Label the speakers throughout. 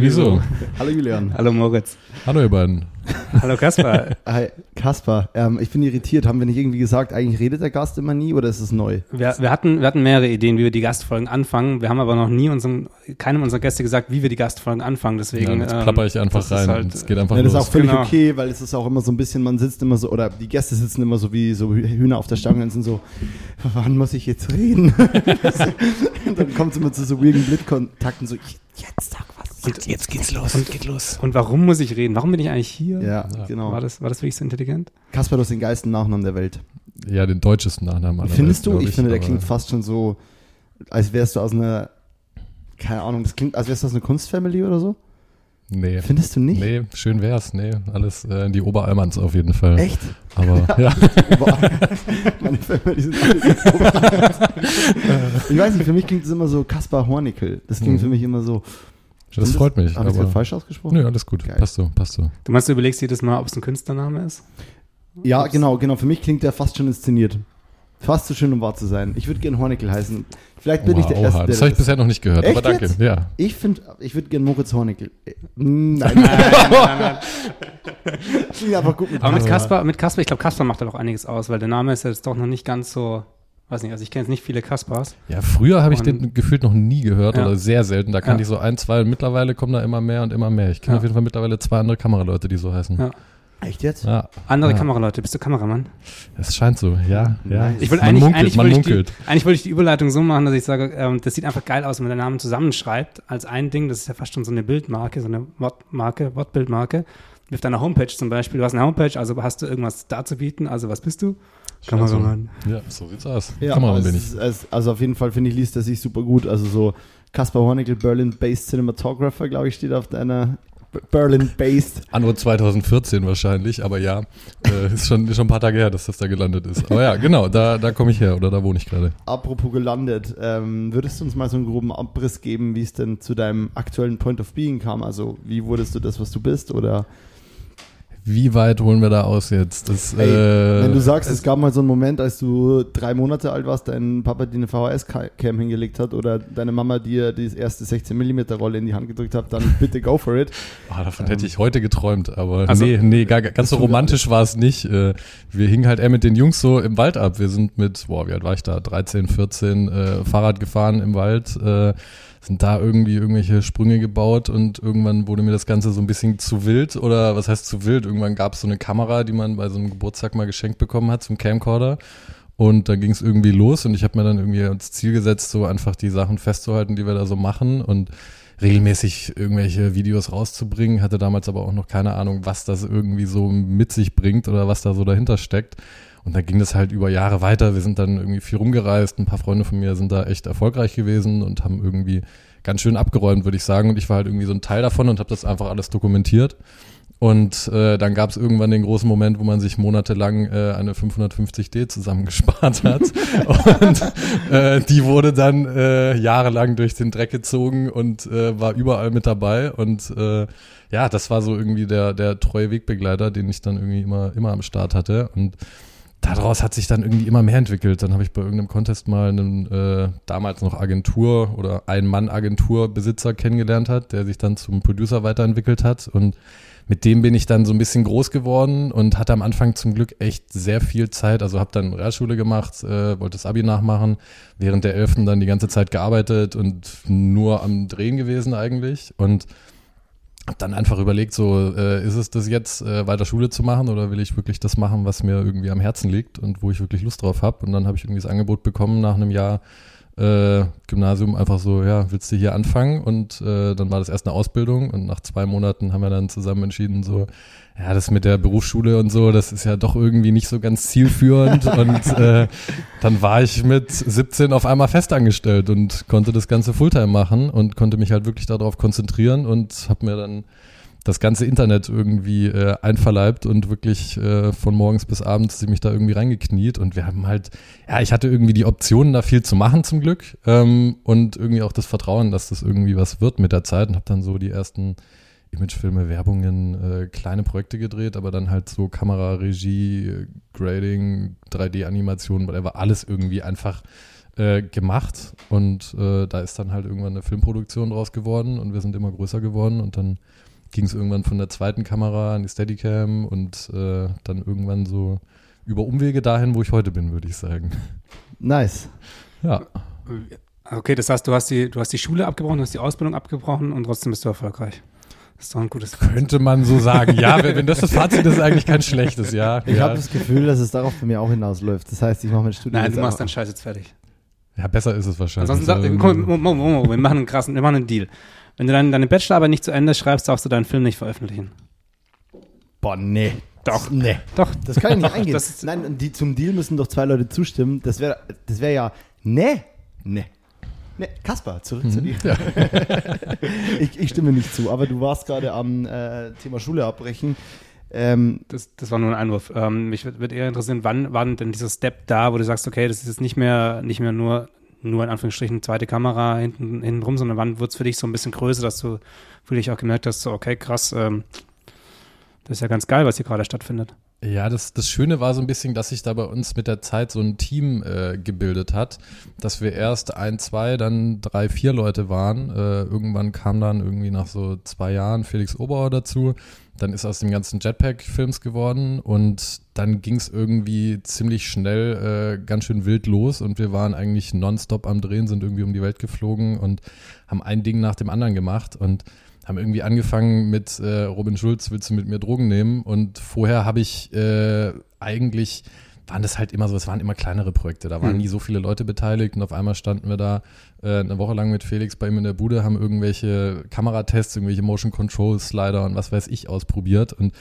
Speaker 1: Irgendwie so.
Speaker 2: Irgendwie so.
Speaker 1: Hallo Julian.
Speaker 3: Hallo Moritz.
Speaker 2: Hallo ihr beiden.
Speaker 3: Hallo Kaspar.
Speaker 1: Hi, Kaspar. Ähm, ich bin irritiert. Haben wir nicht irgendwie gesagt, eigentlich redet der Gast immer nie oder ist es neu?
Speaker 3: Wir, wir, hatten, wir hatten mehrere Ideen, wie wir die Gastfolgen anfangen. Wir haben aber noch nie unserem, keinem unserer Gäste gesagt, wie wir die Gastfolgen anfangen. Deswegen.
Speaker 2: Ja, jetzt
Speaker 3: ähm,
Speaker 2: plapper ich einfach
Speaker 3: das ist
Speaker 2: rein.
Speaker 3: halt-
Speaker 2: es geht einfach
Speaker 1: Ja, das ist
Speaker 2: los.
Speaker 1: auch völlig
Speaker 3: Genau.
Speaker 1: okay, weil es ist auch immer so ein bisschen, man sitzt immer so, oder die Gäste sitzen immer so wie so Hühner auf der Stange und sind so, wann muss ich jetzt reden? und dann kommt es immer zu so weirden Blickkontakten, so, jetzt sag was.
Speaker 3: Und jetzt geht's los. Und geht los. Und warum muss ich reden? Warum bin ich eigentlich hier?
Speaker 1: Ja,
Speaker 2: Ja.
Speaker 1: genau.
Speaker 3: War das, war das wirklich so intelligent?
Speaker 1: Kaspar, du hast den geilsten Nachnamen der Welt.
Speaker 2: ja, den deutschesten Nachnamen
Speaker 1: Findest
Speaker 2: Welt,
Speaker 1: du?
Speaker 2: glaub
Speaker 1: Ich, finde, der klingt fast schon so, als wärst du aus einer, keine Ahnung, das klingt, als wärst du aus einer Kunstfamily oder so.
Speaker 2: Nee.
Speaker 1: Findest du nicht?
Speaker 2: Nee, schön wär's. Nee, alles äh, in die Oberalmans auf jeden Fall.
Speaker 1: Echt?
Speaker 2: Aber ja.
Speaker 1: Meine Family sind alle Ich weiß nicht, für mich klingt es immer so Kaspar Hornickel. Das klingt
Speaker 2: Mhm.
Speaker 1: für mich immer so.
Speaker 2: Das freut mich.
Speaker 1: Habe ich
Speaker 2: aber
Speaker 1: das falsch ausgesprochen?
Speaker 2: Nö, alles gut.
Speaker 1: Geil.
Speaker 2: Passt so, passt so.
Speaker 3: Du meinst, du überlegst jedes Mal, ob es ein Künstlername ist?
Speaker 1: Ja, genau, genau. Für mich klingt der fast schon inszeniert. Fast zu schön, um wahr zu sein. Ich würde gerne Hornickel heißen. Vielleicht bin ich der
Speaker 2: Wow,
Speaker 1: Erste,
Speaker 2: oha,
Speaker 1: der
Speaker 2: das habe ich bisher noch nicht gehört,
Speaker 1: Echt
Speaker 2: aber danke.
Speaker 1: jetzt?
Speaker 2: Ja.
Speaker 1: Ich finde, ich würde gerne Moritz Hornickel. Äh, Nein,
Speaker 3: Nein, nein, nein.
Speaker 1: klingt einfach gut mit
Speaker 3: Aber mit
Speaker 1: Kaspar.
Speaker 3: Kaspar, mit Kaspar, ich glaube, Kaspar macht da auch einiges aus, weil der Name ist ja jetzt doch noch nicht ganz so, weiß nicht, also ich kenne jetzt nicht viele Kaspars.
Speaker 2: Ja, früher habe ich den gefühlt noch nie gehört
Speaker 3: Ja.
Speaker 2: oder sehr selten. Da kannte
Speaker 3: Ja.
Speaker 2: ich so ein, zwei und mittlerweile kommen da immer mehr und immer mehr. Ich kenne
Speaker 3: Ja.
Speaker 2: auf jeden Fall mittlerweile zwei andere Kameraleute, die so heißen.
Speaker 3: Ja.
Speaker 1: Echt jetzt?
Speaker 2: Ja,
Speaker 3: Andere
Speaker 2: Ja.
Speaker 3: Kameraleute, bist du Kameramann?
Speaker 2: es scheint so, ja. ja.
Speaker 3: Ich will
Speaker 2: man
Speaker 3: eigentlich,
Speaker 2: munkelt,
Speaker 3: eigentlich,
Speaker 2: man
Speaker 3: wollte ich die,
Speaker 2: munkelt.
Speaker 3: eigentlich wollte ich die Überleitung so machen, dass ich sage, ähm, das sieht einfach geil aus, wenn man den Namen zusammenschreibt als ein Ding. Das ist ja fast schon so eine Bildmarke, so eine Wortmarke, Wortbildmarke. Auf deiner Homepage zum Beispiel. Du hast eine Homepage, also hast du irgendwas darzubieten. Also was bist du? Kameramann.
Speaker 2: Ja, so sieht's aus.
Speaker 1: Ja,
Speaker 2: Kameramann bin ich.
Speaker 1: es- also auf jeden Fall finde ich, liest er sich super gut. Also so Kaspar Hornickel, Berlin-based Cinematographer, glaube ich, steht auf deiner Berlin-based.
Speaker 2: Anno 2014 wahrscheinlich, aber ja, äh, ist, schon, ist schon ein paar Tage her, dass das da gelandet ist. Aber ja, genau, da, da komme ich her oder da wohne ich gerade.
Speaker 1: Apropos gelandet, ähm, würdest du uns mal so einen groben Abriss geben, wie es denn zu deinem aktuellen Point of Being kam? Also wie wurdest du das, was du bist? Oder
Speaker 2: Wie weit holen wir da aus jetzt? Das,
Speaker 1: Ey,
Speaker 2: äh,
Speaker 1: wenn du sagst, es gab mal so einen Moment, als du drei Monate alt warst, dein Papa dir eine VHS-Cam hingelegt hat oder deine Mama dir die erste 16mm Rolle in die Hand gedrückt hat, dann bitte go for it.
Speaker 2: Ah, davon hätte ich heute geträumt, aber
Speaker 3: Also-
Speaker 2: nee, nee, gar, ganz so romantisch war es nicht. Äh, Wir hingen halt eher mit den Jungs so im Wald ab. Wir sind mit, boah, wie alt war ich da? 13, 14, äh, Fahrrad gefahren im Wald, äh, sind da irgendwie irgendwelche Sprünge gebaut und irgendwann wurde mir das Ganze so ein bisschen zu wild oder was heißt zu wild? Irgendwann gab es so eine Kamera, die man bei so einem Geburtstag mal geschenkt bekommen hat zum Camcorder. Und da ging es irgendwie los und ich habe mir dann irgendwie als Ziel gesetzt, so einfach die Sachen festzuhalten, die wir da so machen und regelmäßig irgendwelche Videos rauszubringen. Hatte damals aber auch noch keine Ahnung, was das irgendwie so mit sich bringt oder was da so dahinter steckt. Und dann ging das halt über Jahre weiter. Wir sind dann irgendwie viel rumgereist. Ein paar Freunde von mir sind da echt erfolgreich gewesen und haben irgendwie ganz schön abgeräumt, würde ich sagen. Und ich war halt irgendwie so ein Teil davon und habe das einfach alles dokumentiert. Und äh, dann gab es irgendwann den großen Moment, wo man sich monatelang äh, eine 550D zusammengespart hat. und äh, die wurde dann äh, jahrelang durch den Dreck gezogen und äh, war überall mit dabei. Und äh, ja, das war so irgendwie der, der treue Wegbegleiter, den ich dann irgendwie immer, immer am Start hatte. Und daraus hat sich dann irgendwie immer mehr entwickelt. Dann habe ich bei irgendeinem Contest mal einen äh, damals noch Agentur oder Ein-Mann-Agenturbesitzer kennengelernt hat, der sich dann zum Producer weiterentwickelt hat und mit dem bin ich dann so ein bisschen groß geworden und hatte am Anfang zum Glück echt sehr viel Zeit. Also habe dann Realschule gemacht, äh, wollte das Abi nachmachen, während der Elften dann die ganze Zeit gearbeitet und nur am Drehen gewesen eigentlich und habe dann einfach überlegt, so äh, ist es das jetzt, äh, weiter Schule zu machen oder will ich wirklich das machen, was mir irgendwie am Herzen liegt und wo ich wirklich Lust drauf habe. Und dann habe ich irgendwie das Angebot bekommen nach einem Jahr äh, Gymnasium einfach so, ja, willst du hier anfangen? Und äh, dann war das erst eine Ausbildung und nach zwei Monaten haben wir dann zusammen entschieden, so, ja, das mit der Berufsschule und so, das ist ja doch irgendwie nicht so ganz zielführend. und äh, dann war ich mit 17 auf einmal festangestellt und konnte das Ganze Fulltime machen und konnte mich halt wirklich darauf konzentrieren und habe mir dann das ganze Internet irgendwie äh, einverleibt und wirklich äh, von morgens bis abends mich da irgendwie reingekniet. Und wir haben halt, ja, ich hatte irgendwie die Optionen da viel zu machen zum Glück ähm, und irgendwie auch das Vertrauen, dass das irgendwie was wird mit der Zeit. Und habe dann so die ersten Imagefilme, Werbungen, äh, kleine Projekte gedreht, aber dann halt so Kamera, Regie, Grading, 3D-Animation, whatever, alles irgendwie einfach äh, gemacht. Und äh, da ist dann halt irgendwann eine Filmproduktion draus geworden und wir sind immer größer geworden. Und dann ging es irgendwann von der zweiten Kamera an die Steadicam und äh, dann irgendwann so über Umwege dahin, wo ich heute bin, würde ich sagen.
Speaker 1: Nice.
Speaker 2: Ja.
Speaker 3: Okay, das heißt, du hast die, du hast die Schule abgebrochen, du hast die Ausbildung abgebrochen und trotzdem bist du erfolgreich. Das ist doch ein gutes
Speaker 2: Könnte man so sagen. Ja, wenn, wenn das das Fazit ist, ist eigentlich kein schlechtes, ja.
Speaker 1: Ich
Speaker 2: ja.
Speaker 1: habe das Gefühl, dass es darauf bei mir auch hinausläuft. Das heißt, ich mache mein Studium.
Speaker 3: Nein,
Speaker 1: jetzt
Speaker 3: du machst deinen Scheiß jetzt fertig.
Speaker 2: ja, besser ist es wahrscheinlich.
Speaker 3: Ansonsten sag,
Speaker 2: Ähm,
Speaker 3: komm, Mo- Mo- Mo- Mo, wir machen einen krassen, wir machen einen Deal. Wenn du deine, deine Bachelorarbeit nicht zu Ende schreibst, darfst du deinen Film nicht veröffentlichen.
Speaker 1: Boah, nee.
Speaker 3: Doch.
Speaker 1: Nee.
Speaker 3: Doch.
Speaker 1: Das kann ich nicht eingehen.
Speaker 3: Das ist-
Speaker 1: Nein, die, zum Deal müssen doch zwei Leute zustimmen. Das wäre das wär ja. Nee. Nee. Nee, Kaspar, zurück zu dir.
Speaker 2: Ja.
Speaker 1: Ich, ich stimme nicht zu, aber du warst gerade am äh, Thema Schule abbrechen. Ähm,
Speaker 3: Das, das war nur ein Einwurf. Ähm, mich würde würd eher interessieren, wann war denn dieser Step da, wo du sagst, okay, das ist jetzt nicht mehr, nicht mehr nur, nur in Anführungsstrichen zweite Kamera hinten, hinten rum, sondern wann wird es für dich so ein bisschen größer, dass du für dich auch gemerkt hast, so, okay, krass, ähm, das ist ja ganz geil, was hier gerade stattfindet.
Speaker 2: Ja, das, das Schöne war so ein bisschen, dass sich da bei uns mit der Zeit so ein Team äh, gebildet hat, dass wir erst ein, zwei, dann drei, vier Leute waren. Äh, irgendwann kam dann irgendwie nach so zwei Jahren Felix Oberauer dazu. Dann ist aus dem ganzen Jetpack-Films geworden und dann ging es irgendwie ziemlich schnell äh, ganz schön wild los und wir waren eigentlich nonstop am Drehen, sind irgendwie um die Welt geflogen und haben ein Ding nach dem anderen gemacht und haben irgendwie angefangen mit äh, Robin Schulz, willst du mit mir Drogen nehmen? Und vorher habe ich äh, eigentlich, waren das halt immer so, es waren immer kleinere Projekte, da waren
Speaker 3: Hm.
Speaker 2: nie so viele Leute beteiligt und auf einmal standen wir da äh, eine Woche lang mit Felix bei ihm in der Bude, haben irgendwelche Kameratests, irgendwelche Motion Control Slider und was weiß ich ausprobiert und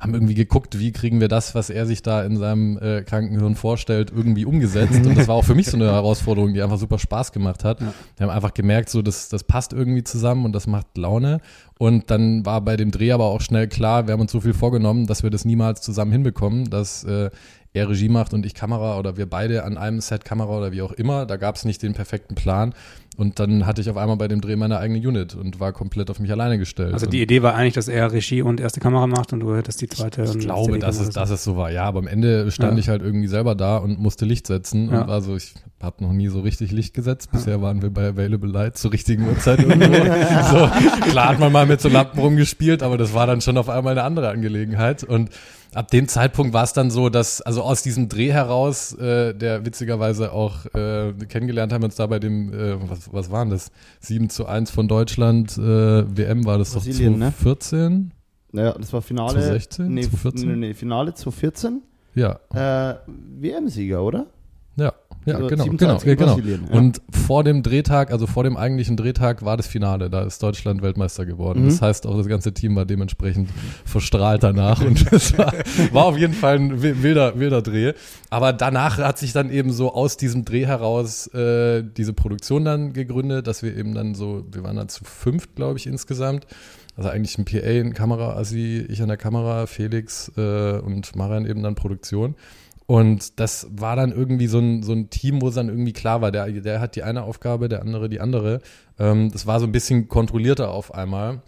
Speaker 2: haben irgendwie geguckt, wie kriegen wir das, was er sich da in seinem äh, Krankenhirn vorstellt, irgendwie umgesetzt. Und das war auch für mich so eine Herausforderung, die einfach super Spaß gemacht hat.
Speaker 3: Ja.
Speaker 2: Wir haben einfach gemerkt, so das, das passt irgendwie zusammen und das macht Laune. Und dann war bei dem Dreh aber auch schnell klar, wir haben uns so viel vorgenommen, dass wir das niemals zusammen hinbekommen, dass äh, er Regie macht und ich Kamera oder wir beide an einem Set Kamera oder wie auch immer. Da gab es nicht den perfekten Plan. Und dann hatte ich auf einmal bei dem Dreh meine eigene Unit und war komplett auf mich alleine gestellt.
Speaker 3: Also die Idee war eigentlich, dass er Regie und erste Kamera macht und du hättest die zweite.
Speaker 2: ich
Speaker 3: und
Speaker 2: glaube, dass es, dass es so war. Ja, aber am Ende stand
Speaker 3: Ja.
Speaker 2: ich halt irgendwie selber da und musste Licht setzen.
Speaker 3: Ja.
Speaker 2: Und also ich habe noch nie so richtig Licht gesetzt. Bisher waren wir bei Available Light zur richtigen Uhrzeit irgendwo. so, klar hat man mal mit so Lampen rumgespielt, aber das war dann schon auf einmal eine andere Angelegenheit. Und ab dem Zeitpunkt war es dann so, dass, also aus diesem Dreh heraus, äh, der witzigerweise auch äh, kennengelernt haben wir uns da bei dem, äh, was, was waren das? 7 zu 1 von Deutschland, äh, WM war das
Speaker 1: Brasilien,
Speaker 2: doch
Speaker 1: ne?
Speaker 2: 2014?
Speaker 1: naja, das war Finale.
Speaker 2: 2016,
Speaker 1: Nee,
Speaker 2: 2014?
Speaker 1: nee, nee, Finale 2014.
Speaker 2: Ja,
Speaker 1: Äh, WM-Sieger, oder?
Speaker 2: Ja,
Speaker 1: Also
Speaker 2: genau,
Speaker 1: 7 zu
Speaker 2: genau,
Speaker 1: 1 gegen
Speaker 2: ja, genau.
Speaker 1: Ja.
Speaker 2: Und vor dem Drehtag, also vor dem eigentlichen Drehtag war das Finale, da ist Deutschland Weltmeister geworden.
Speaker 1: Mhm.
Speaker 2: Das heißt, auch das ganze Team war dementsprechend verstrahlt danach und es war, war auf jeden Fall ein wi- wilder, wilder Dreh. Aber danach hat sich dann eben so aus diesem Dreh heraus äh, diese Produktion dann gegründet, dass wir eben dann so, wir waren dann zu fünft, glaube ich, insgesamt. Also eigentlich ein PA, ein Kamera-Assi, ich an der Kamera, Felix äh, und Marian eben dann Produktion. Und das war dann irgendwie so ein, so ein Team, wo es dann irgendwie klar war, der, der hat die eine Aufgabe, der andere die andere. Ähm, das war so ein bisschen kontrollierter auf einmal.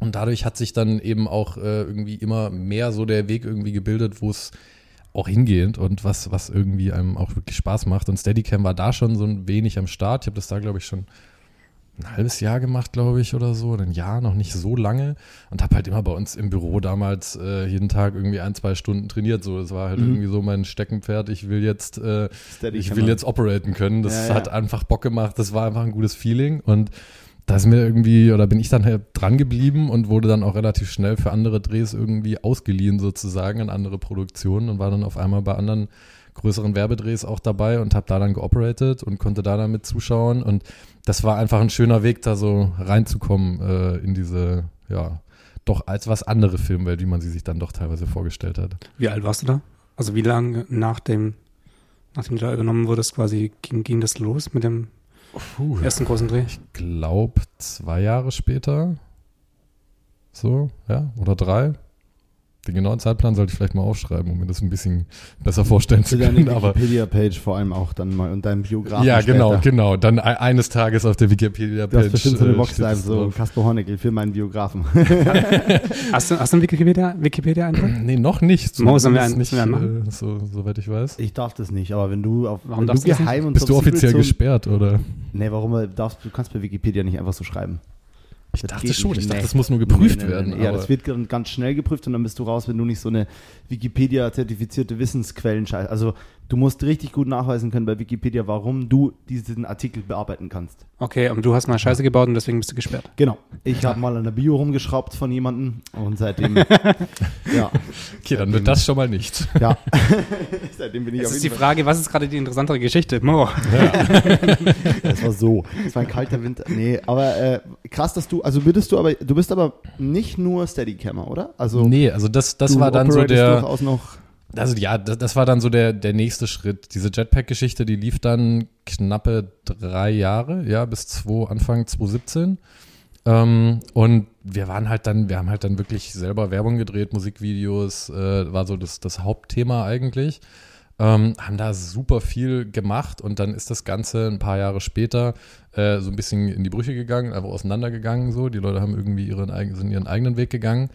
Speaker 2: Und dadurch hat sich dann eben auch äh, irgendwie immer mehr so der Weg irgendwie gebildet, wo es auch hingeht und was, was irgendwie einem auch wirklich Spaß macht. Und Steadicam war da schon so ein wenig am Start. Ich habe das da, glaube ich, schon ein halbes Jahr gemacht, glaube ich, oder so, ein Jahr, noch nicht so lange und habe halt immer bei uns im Büro damals äh, jeden Tag irgendwie ein, zwei Stunden trainiert. So, das war halt
Speaker 1: Mhm.
Speaker 2: irgendwie so mein Steckenpferd. Ich will jetzt, äh, ich will jetzt operaten können. Das
Speaker 1: Ja, ja.
Speaker 2: hat einfach Bock gemacht. Das war einfach ein gutes Feeling und da ist mir irgendwie, oder bin ich dann halt dran geblieben und wurde dann auch relativ schnell für andere Drehs irgendwie ausgeliehen sozusagen an andere Produktionen und war dann auf einmal bei anderen größeren Werbedrehs auch dabei und habe da dann geoperatet und konnte da dann mit zuschauen und das war einfach ein schöner Weg, da so reinzukommen äh, in diese, ja, doch als was andere Filmwelt, wie man sie sich dann doch teilweise vorgestellt hat.
Speaker 3: Wie alt warst du da? Also wie lange nach dem, nachdem du da übernommen wurdest, quasi ging, ging das los mit dem
Speaker 2: Puh.
Speaker 3: ersten großen Dreh?
Speaker 2: Ich glaube, zwei Jahre später. So, ja, oder drei. Den genauen Zeitplan sollte ich vielleicht mal aufschreiben, um mir das ein bisschen besser vorstellen zu können. Aber
Speaker 1: Wikipedia-Page vor allem auch dann mal und deinem Biografen
Speaker 2: ja, genau,
Speaker 1: später.
Speaker 2: genau. Dann e- eines Tages auf der Wikipedia-Page.
Speaker 1: hast bestimmt so eine
Speaker 2: äh,
Speaker 1: Box
Speaker 2: das
Speaker 1: so
Speaker 2: drauf.
Speaker 1: Kasper Hornecke für meinen Biografen.
Speaker 3: Hast du, hast du einen Wikipedia, Wikipedia-Eintrag?
Speaker 2: Nee, noch nicht.
Speaker 3: Mo, sollen wir einen-
Speaker 2: nicht,
Speaker 3: wir
Speaker 2: äh, so, soweit ich weiß.
Speaker 1: Ich darf das nicht, aber wenn du auf
Speaker 3: Warum
Speaker 1: wenn du
Speaker 3: das
Speaker 1: geheim und
Speaker 2: Bist du offiziell
Speaker 1: zum-
Speaker 2: gesperrt, oder?
Speaker 1: Nee, warum äh, darfst du kannst bei Wikipedia nicht einfach so schreiben.
Speaker 2: Ich
Speaker 1: Das
Speaker 2: dachte schon, ich dachte, das muss nur geprüft
Speaker 1: Nee, nee,
Speaker 2: werden.
Speaker 1: nee. Ja, das wird ganz schnell geprüft und dann bist du raus, wenn du nicht so eine Wikipedia-zertifizierte Wissensquellen scheißt. Also du musst richtig gut nachweisen können bei Wikipedia, warum du diesen Artikel bearbeiten kannst.
Speaker 3: Okay, und du hast mal Scheiße gebaut und deswegen bist du gesperrt.
Speaker 1: Genau. Ich habe mal an der Bio rumgeschraubt von jemandem und seitdem, ja,
Speaker 2: okay, dann wird das schon mal nicht.
Speaker 1: ja. seitdem bin ich
Speaker 3: Jetzt
Speaker 1: auf
Speaker 3: ist die
Speaker 1: Fall.
Speaker 3: Frage, was ist gerade die interessantere Geschichte? Mo.
Speaker 1: Das war so. Das war ein kalter Winter. Nee, aber äh, krass, dass du, also würdest du aber, du bist aber nicht nur Steadycammer, oder? Also
Speaker 2: nee, also das, das war dann so der.
Speaker 1: Durchaus noch
Speaker 2: Also ja, das, das war dann so der, der nächste Schritt. Diese Jetpack-Geschichte, die lief dann knappe drei Jahre, ja, bis zwei, Anfang 2017. Ähm, und wir waren halt dann, wir haben halt dann wirklich selber Werbung gedreht, Musikvideos, äh, war so das, das Hauptthema eigentlich. Ähm, haben da super viel gemacht und dann ist das Ganze ein paar Jahre später äh, so ein bisschen in die Brüche gegangen, einfach auseinandergegangen so. Die Leute haben irgendwie ihren, sind ihren eigenen Weg gegangen.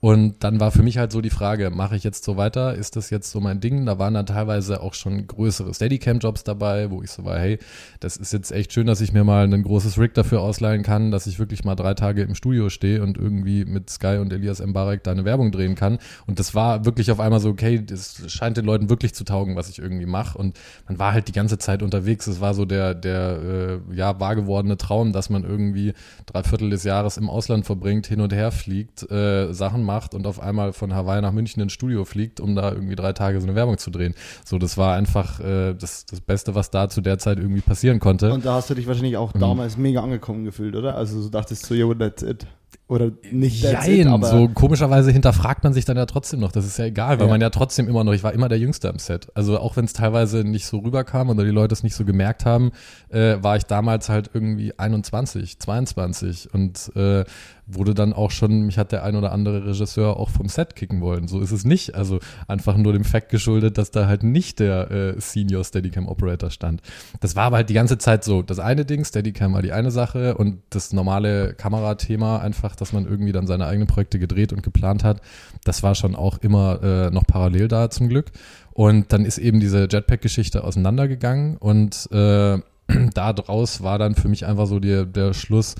Speaker 2: Und dann war für mich halt so die Frage, mache ich jetzt so weiter? Ist das jetzt so mein Ding? Da waren dann teilweise auch schon größere Steadicam-Jobs dabei, wo ich so war, hey, das ist jetzt echt schön, dass ich mir mal ein großes Rig dafür ausleihen kann, dass ich wirklich mal drei Tage im Studio stehe und irgendwie mit Sky und Elias Mbarek da eine Werbung drehen kann. Und das war wirklich auf einmal so, okay, das scheint den Leuten wirklich zu taugen, was ich irgendwie mache. Und man war halt die ganze Zeit unterwegs. Es war so der, der äh, ja, wahr gewordene Traum, dass man irgendwie drei Viertel des Jahres im Ausland verbringt, hin und her fliegt, äh, Sachen macht und auf einmal von Hawaii nach München ins Studio fliegt, um da irgendwie drei Tage so eine Werbung zu drehen. So, das war einfach äh, das, das Beste, was da zu der Zeit irgendwie passieren konnte.
Speaker 1: Und da hast du dich wahrscheinlich auch
Speaker 2: Mhm.
Speaker 1: damals mega angekommen gefühlt, oder? Also du dachtest so, yo, that's it. Oder nicht it,
Speaker 2: Jein,
Speaker 1: aber
Speaker 2: so komischerweise hinterfragt man sich dann ja trotzdem noch. Das ist ja egal, weil
Speaker 1: Ja.
Speaker 2: man ja trotzdem immer noch, ich war immer der Jüngste am Set. Also auch wenn es teilweise nicht so rüberkam oder die Leute es nicht so gemerkt haben, äh, war ich damals halt irgendwie 21, 22 und äh, wurde dann auch schon, mich hat der ein oder andere Regisseur auch vom Set kicken wollen. So ist es nicht. Also einfach nur dem Fakt geschuldet, dass da halt nicht der äh, Senior Steadicam Operator stand. Das war aber halt die ganze Zeit so. Das eine Ding, Steadicam war die eine Sache und das normale Kamerathema einfach, dass man irgendwie dann seine eigenen Projekte gedreht und geplant hat, das war schon auch immer äh, noch parallel da zum Glück. Und dann ist eben diese Jetpack-Geschichte auseinandergegangen und äh, da draus war dann für mich einfach so der, der Schluss,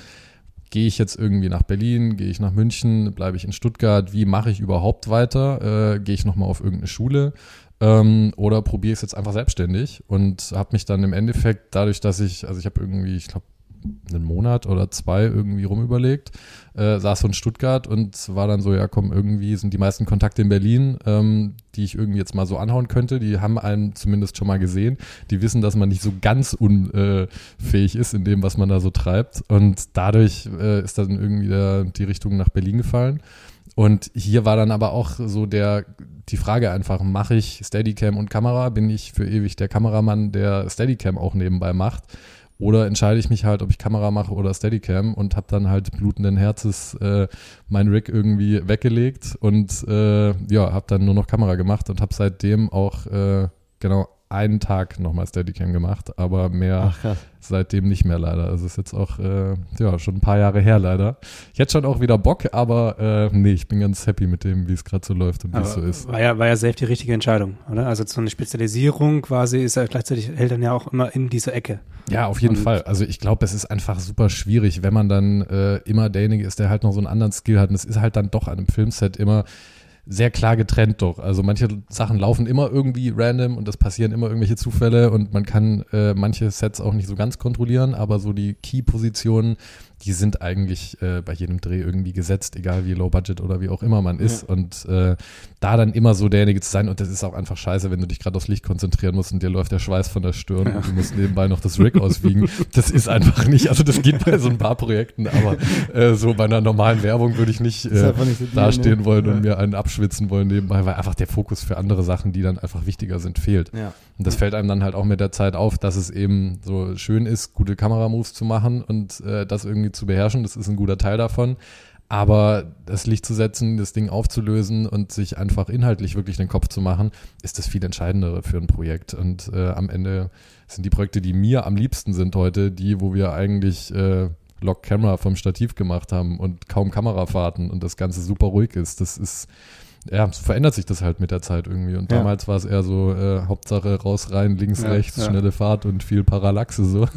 Speaker 2: gehe ich jetzt irgendwie nach Berlin, gehe ich nach München, bleibe ich in Stuttgart, wie mache ich überhaupt weiter, äh, gehe ich nochmal auf irgendeine Schule? Ähm, oder probiere ich es jetzt einfach selbstständig und habe mich dann im Endeffekt dadurch, dass ich, also ich habe irgendwie, ich glaube, einen Monat oder zwei irgendwie rumüberlegt, äh, saß so in Stuttgart und war dann so, ja komm, irgendwie sind die meisten Kontakte in Berlin, ähm, die ich irgendwie jetzt mal so anhauen könnte, die haben einen zumindest schon mal gesehen, die wissen, dass man nicht so ganz unfähig ist in dem, was man da so treibt und dadurch äh, ist dann irgendwie der, die Richtung nach Berlin gefallen. Und hier war dann aber auch so der, die Frage einfach, mache ich Steadicam und Kamera? Bin ich für ewig der Kameramann, der Steadicam auch nebenbei macht? Oder entscheide ich mich halt, ob ich Kamera mache oder Steadicam und habe dann halt blutenden Herzes äh, mein Rig irgendwie weggelegt und äh, ja, habe dann nur noch Kamera gemacht und habe seitdem auch äh, genau einen Tag nochmal Steadicam gemacht, aber mehr
Speaker 1: Ach
Speaker 2: seitdem nicht mehr leider. Also ist jetzt auch äh, ja schon ein paar Jahre her leider. Jetzt schon auch wieder Bock, aber äh, nee, ich bin ganz happy mit dem, wie es gerade so läuft und wie es so ist.
Speaker 3: War ja, war ja selbst die richtige Entscheidung, oder? Also so eine Spezialisierung quasi ist ja gleichzeitig hält dann ja auch immer in diese Ecke.
Speaker 2: Ja, auf jeden
Speaker 3: Und-
Speaker 2: Fall. Also ich glaube, es ist einfach super schwierig, wenn man dann äh, immer derjenige ist, der halt noch so einen anderen Skill hat. Und es ist halt dann doch an einem Filmset immer sehr klar getrennt doch. Also manche Sachen laufen immer irgendwie random und es passieren immer irgendwelche Zufälle und man kann äh, manche Sets auch nicht so ganz kontrollieren, aber so die Key-Positionen, die sind eigentlich äh, bei jedem Dreh irgendwie gesetzt, egal wie low budget oder wie auch immer man ist. Und äh, da dann immer so derjenige zu sein, und das ist auch einfach scheiße, wenn du dich gerade aufs Licht konzentrieren musst und dir läuft der Schweiß von der Stirn und du musst nebenbei noch das Rig auswiegen. Das ist einfach nicht, also das geht bei so ein paar Projekten, aber äh, so bei einer normalen Werbung würde ich nicht äh,
Speaker 1: nicht so
Speaker 2: dastehen
Speaker 1: ne?
Speaker 2: wollen
Speaker 1: Ja.
Speaker 2: und mir einen abschwitzen wollen nebenbei, weil einfach der Fokus für andere Sachen, die dann einfach wichtiger sind, fehlt.
Speaker 1: Ja.
Speaker 2: Und das fällt einem dann halt auch mit der Zeit auf, dass es eben so schön ist, gute Kameramoves zu machen und äh, das irgendwie zu beherrschen. Das ist ein guter Teil davon. Aber das Licht zu setzen, das Ding aufzulösen und sich einfach inhaltlich wirklich den Kopf zu machen, ist das viel entscheidendere für ein Projekt. Und äh, am Ende sind die Projekte, die mir am liebsten sind heute, die, wo wir eigentlich äh, Lock Camera vom Stativ gemacht haben und kaum Kamerafahrten und das Ganze super ruhig ist. Das ist ja, so verändert sich das halt mit der Zeit irgendwie. Und
Speaker 1: Ja.
Speaker 2: damals war es eher so, äh, Hauptsache raus, rein, links,
Speaker 3: Ja,
Speaker 2: rechts,
Speaker 3: ja.
Speaker 2: schnelle Fahrt und viel Parallaxe so.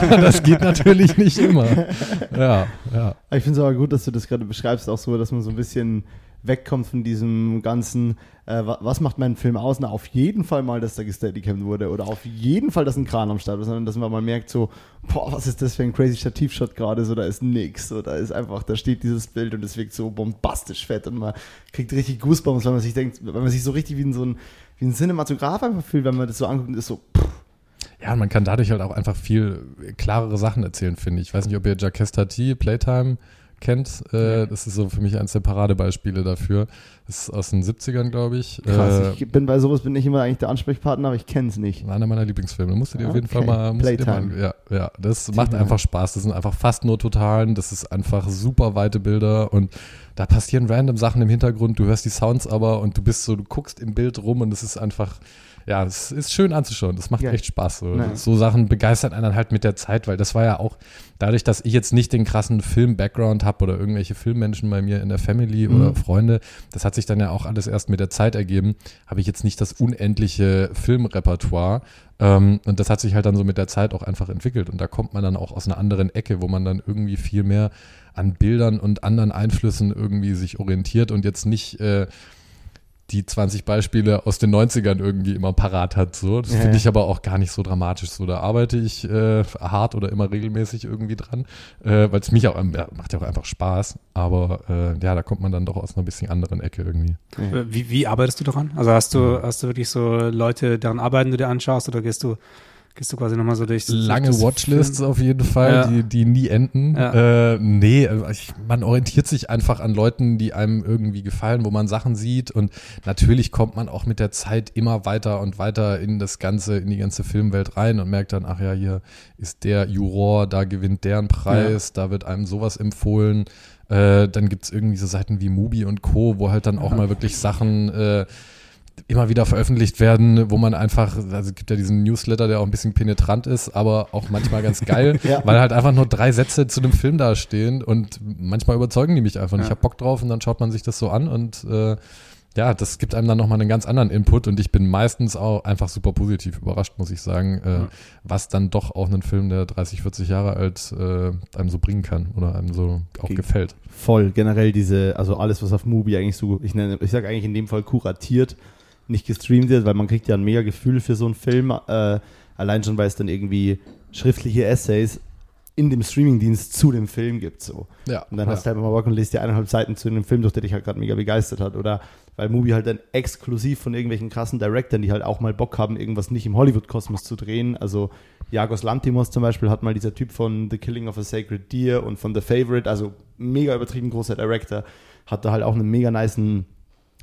Speaker 2: aber das geht natürlich nicht immer. Ja, ja.
Speaker 1: Ich finde es aber gut, dass du das gerade beschreibst, auch so, dass man so ein bisschen wegkommt von diesem ganzen, äh, wa- was macht meinen Film aus? Na, auf jeden Fall mal, dass da gesteadycammed wurde oder auf jeden Fall, dass ein Kran am Start ist, sondern dass man mal merkt so, boah, was ist das für ein crazy Stativshot gerade, so, da ist nix, so, da ist einfach, da steht dieses Bild und es wirkt so bombastisch fett und man kriegt richtig Goosebumps, weil man sich denkt, weil man sich so richtig wie in so ein, wie ein Cinematograph einfach fühlt, wenn man das so anguckt und ist so, pff,
Speaker 2: Ja, man kann dadurch halt auch einfach viel klarere Sachen erzählen, finde ich. Ich weiß nicht, ob ihr Jacques Tati, Playtime kennt. Äh, das ist so für mich eins der Paradebeispiele dafür. Das ist aus den 70ern, glaube ich.
Speaker 1: krass,
Speaker 2: Äh,
Speaker 1: ich bin bei sowas bin ich immer eigentlich der Ansprechpartner, aber ich kenn's nicht.
Speaker 2: Einer meiner Lieblingsfilme. Musst du dir auf jeden
Speaker 1: Okay.
Speaker 2: Fall mal,
Speaker 1: Playtime.
Speaker 2: mal ja, ja, das
Speaker 1: Zieh
Speaker 2: macht einfach Spaß. Das sind einfach fast nur Totalen. Das ist einfach super weite Bilder und da passieren random Sachen im Hintergrund. Du hörst die Sounds aber und du bist so, du guckst im Bild rum und es ist einfach, ja, es ist schön anzuschauen. Das macht
Speaker 1: Ja.
Speaker 2: echt Spaß. So. So Sachen begeistern einen halt mit der Zeit, weil das war ja auch dadurch, dass ich jetzt nicht den krassen Film-Background habe oder irgendwelche Filmmenschen bei mir in der Family
Speaker 1: Mhm.
Speaker 2: oder Freunde, das hat sich dann ja auch alles erst mit der Zeit ergeben, habe ich jetzt nicht das unendliche Filmrepertoire. Ähm, und das hat sich halt dann so mit der Zeit auch einfach entwickelt. Und da kommt man dann auch aus einer anderen Ecke, wo man dann irgendwie viel mehr an Bildern und anderen Einflüssen irgendwie sich orientiert und jetzt nicht äh, die 20 Beispiele aus den 90ern irgendwie immer parat hat. So. Das
Speaker 1: Ja,
Speaker 2: finde ich aber auch gar nicht so dramatisch. So, da arbeite ich äh, hart oder immer regelmäßig irgendwie dran, äh, weil es mich auch ja, macht ja auch einfach Spaß. Aber äh, ja, da kommt man dann doch aus einer bisschen anderen Ecke irgendwie.
Speaker 3: Äh, Wie, wie arbeitest du daran? Also hast du, hast du wirklich so Leute, deren Arbeiten du dir anschaust oder gehst du, gehst du quasi nochmal so durch
Speaker 2: Lange
Speaker 3: das
Speaker 2: Watchlists
Speaker 3: Film?
Speaker 2: auf jeden Fall,
Speaker 3: Ja.
Speaker 2: die, die nie enden.
Speaker 3: Ja.
Speaker 2: Äh, nee, äh, ich, man orientiert sich einfach an Leuten, die einem irgendwie gefallen, wo man Sachen sieht. Und natürlich kommt man auch mit der Zeit immer weiter und weiter in das Ganze, in die ganze Filmwelt rein und merkt dann, ach ja, hier ist der Juror, da gewinnt der einen Preis, da wird einem sowas empfohlen. Äh, dann gibt's irgendwie so Seiten wie Mubi und Co., wo halt dann auch mal wirklich Sachen äh, immer wieder veröffentlicht werden, wo man einfach, also es gibt ja diesen Newsletter, der auch ein bisschen penetrant ist, aber auch manchmal ganz geil,
Speaker 1: Ja.
Speaker 2: weil halt einfach nur drei Sätze zu dem Film da stehen und manchmal überzeugen die mich einfach.
Speaker 3: Ja.
Speaker 2: Ich habe Bock drauf und dann schaut man sich das so an und äh, ja, das gibt einem dann nochmal einen ganz anderen Input und ich bin meistens auch einfach super positiv überrascht, muss ich sagen, äh,
Speaker 3: Ja.
Speaker 2: was dann doch auch einen Film, der 30, 40 Jahre alt äh, einem so bringen kann oder einem so auch
Speaker 1: Okay.
Speaker 2: gefällt.
Speaker 1: voll generell diese, also alles, was auf Mubi eigentlich so, ich nenne, ich sage eigentlich in dem Fall kuratiert, nicht gestreamt wird, weil man kriegt ja ein mega Gefühl für so einen Film, äh, allein schon, weil es dann irgendwie schriftliche Essays in dem Streamingdienst zu dem Film gibt, so.
Speaker 2: Ja,
Speaker 1: Und dann
Speaker 2: ja.
Speaker 1: hast du halt mal Bock und liest dir eineinhalb Seiten zu einem Film durch, der dich halt gerade mega begeistert hat. Oder weil Mubi halt dann exklusiv von irgendwelchen krassen Directern, die halt auch mal Bock haben, irgendwas nicht im Hollywood-Kosmos zu drehen. Also Jagos Lantimos zum Beispiel hat mal dieser Typ von The Killing of a Sacred Deer und von The Favorite, also mega übertrieben großer Director, hat da halt auch einen mega niceen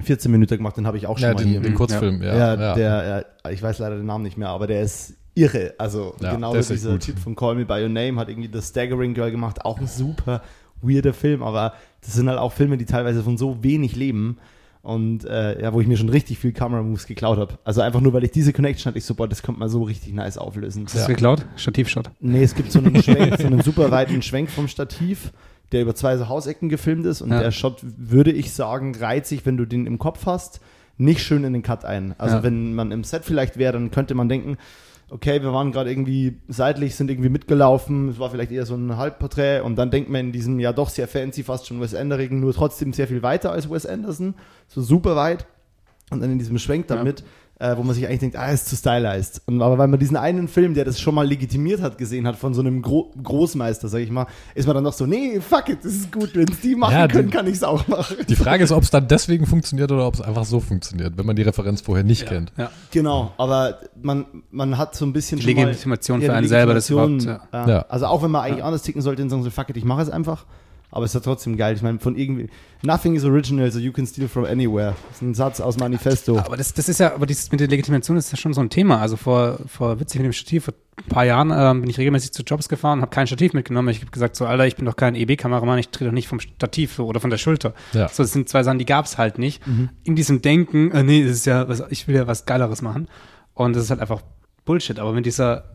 Speaker 1: 14 Minuten gemacht, den habe ich auch schon
Speaker 2: ja,
Speaker 1: mal
Speaker 2: den,
Speaker 1: hier.
Speaker 2: den Kurzfilm, ja.
Speaker 1: Ja,
Speaker 2: ja.
Speaker 1: der, ja, ich weiß leider den Namen nicht mehr, aber der ist irre. Also
Speaker 2: Ja,
Speaker 1: genau dieser
Speaker 2: gut.
Speaker 1: Typ von Call Me By Your Name hat irgendwie The Staggering Girl gemacht, auch ein super weirder Film, aber das sind halt auch Filme, die teilweise von so wenig leben und äh, ja, wo ich mir schon richtig viel Camera-Moves geklaut habe. Also einfach nur, weil ich diese Connection hatte, ich so, boah, das könnte man so richtig nice auflösen.
Speaker 3: Hast du geklaut? Stativshot.
Speaker 1: Nee, es gibt so einen Schwenk, so einen super weiten Schwenk vom Stativ, der über zwei so Hausecken gefilmt ist und
Speaker 3: Ja.
Speaker 1: der Shot, würde ich sagen, reiht sich, wenn du den im Kopf hast, nicht schön in den Cut ein. Also
Speaker 3: Ja.
Speaker 1: wenn man im Set vielleicht wäre, dann könnte man denken, okay, wir waren gerade irgendwie seitlich, sind irgendwie mitgelaufen, es war vielleicht eher so ein Halbporträt und dann denkt man in diesem ja doch sehr fancy, fast schon Wes Anderson, nur trotzdem sehr viel weiter als Wes Anderson, so super weit und dann in diesem Schwenk
Speaker 3: Ja.
Speaker 1: Äh, wo man sich eigentlich denkt, ah, ist zu stylized. Und aber weil man diesen einen Film, der das schon mal legitimiert hat, gesehen hat von so einem Gro Großmeister, sag ich mal, ist man dann noch so, nee, fuck it, das ist gut, wenn es die machen
Speaker 2: Ja, die-
Speaker 1: können, kann ich es auch machen.
Speaker 2: Die Frage ist, ob es dann deswegen funktioniert oder ob es einfach so funktioniert, wenn man die Referenz vorher nicht kennt.
Speaker 3: Ja.
Speaker 1: Genau, aber man, man hat so ein bisschen
Speaker 3: Die
Speaker 1: schon mal-
Speaker 3: Legitimation
Speaker 1: Ja,
Speaker 3: für einen selber, das überhaupt,
Speaker 1: ja.
Speaker 2: Ja.
Speaker 1: Also auch wenn man eigentlich anders ticken sollte und sagen so, fuck it, ich mache es einfach. Aber es ist ja trotzdem geil. Ich meine, von irgendwie, nothing is original, so you can steal from anywhere. Das ist ein Satz aus Manifesto.
Speaker 3: Aber das, das ist ja, aber dieses mit der Legitimation ist ja schon so ein Thema. Also vor, vor witzig mit dem Stativ, vor ein paar Jahren ähm, bin ich regelmäßig zu Jobs gefahren, habe kein Stativ mitgenommen. Ich habe gesagt, so, Alter, ich bin doch kein EB-Kameramann, ich drehe doch nicht vom Stativ so, oder von der Schulter.
Speaker 2: Ja.
Speaker 3: So, das sind zwei Sachen, die gab es halt nicht. In diesem Denken, äh, nee, das ist ja, was, ich will ja was Geileres machen. Und das ist halt einfach Bullshit. Aber wenn dieser,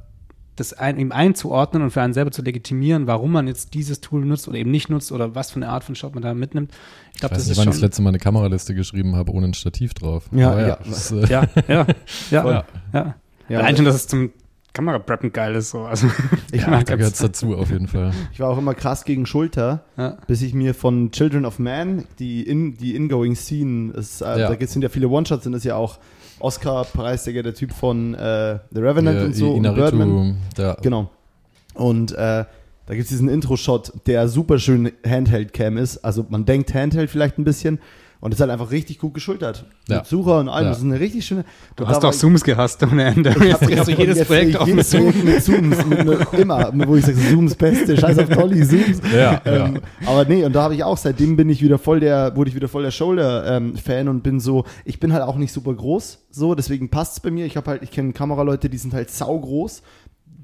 Speaker 3: das ein, ihm einzuordnen und für einen selber zu legitimieren, warum man jetzt dieses Tool nutzt oder eben nicht nutzt oder was für eine Art von Shot man da mitnimmt, ich
Speaker 2: Ich
Speaker 3: glaube,
Speaker 2: weiß
Speaker 3: das
Speaker 2: nicht,
Speaker 3: ist
Speaker 2: wann
Speaker 3: schon.
Speaker 2: ich das letzte Mal eine Kameraliste geschrieben habe ohne ein Stativ drauf.
Speaker 1: Ja,
Speaker 2: Aber
Speaker 1: ja.
Speaker 2: das, äh,
Speaker 3: ja, ja, ja,
Speaker 2: Voll.
Speaker 3: ja. ja.
Speaker 1: Ja,
Speaker 3: Allein schon, dass es zum Kamerapreppen geil ist. So. Also,
Speaker 1: Ich
Speaker 2: ja,
Speaker 1: mag
Speaker 2: da gehört es dazu auf jeden Fall.
Speaker 1: Ich war auch immer krass gegen Schulter,
Speaker 3: Ja.
Speaker 1: bis ich mir von Children of Man, die, in, die Ingoing Scene, ist, äh,
Speaker 2: Ja.
Speaker 1: da sind ja viele One-Shots, sind das ja auch Oscar-Preisträger, der Typ von äh, The Revenant
Speaker 2: Hier,
Speaker 1: und so, und
Speaker 2: Inaritu,
Speaker 1: Birdman.
Speaker 2: der,
Speaker 1: Genau. Und äh, da gibt es diesen Intro-Shot, der super schön Handheld-Cam ist. Also man denkt Handheld vielleicht ein bisschen. Und ist halt einfach richtig gut geschultert.
Speaker 2: Ja.
Speaker 1: Mit Sucher und allem.
Speaker 2: Ja.
Speaker 1: Das ist eine richtig schöne.
Speaker 3: Du hast doch Zooms gehasst ohne Ende.
Speaker 1: ich
Speaker 3: Jetzt
Speaker 1: hab-
Speaker 3: drehst du
Speaker 1: ich hab
Speaker 3: jedes
Speaker 1: jetzt
Speaker 3: Projekt auf
Speaker 1: jedes. Projekt mit Zooms, mit, mit, immer, wo ich sage, Zooms Beste, scheiß auf Dolly, Zooms.
Speaker 2: Ja,
Speaker 1: ähm, Aber nee, und da habe ich auch, seitdem bin ich wieder voll der, wurde ich wieder voll der Shoulder-Fan und bin so, ich bin halt auch nicht super groß, so, deswegen passt es bei mir. Ich habe halt, ich kenne Kameraleute, die sind halt saugroß.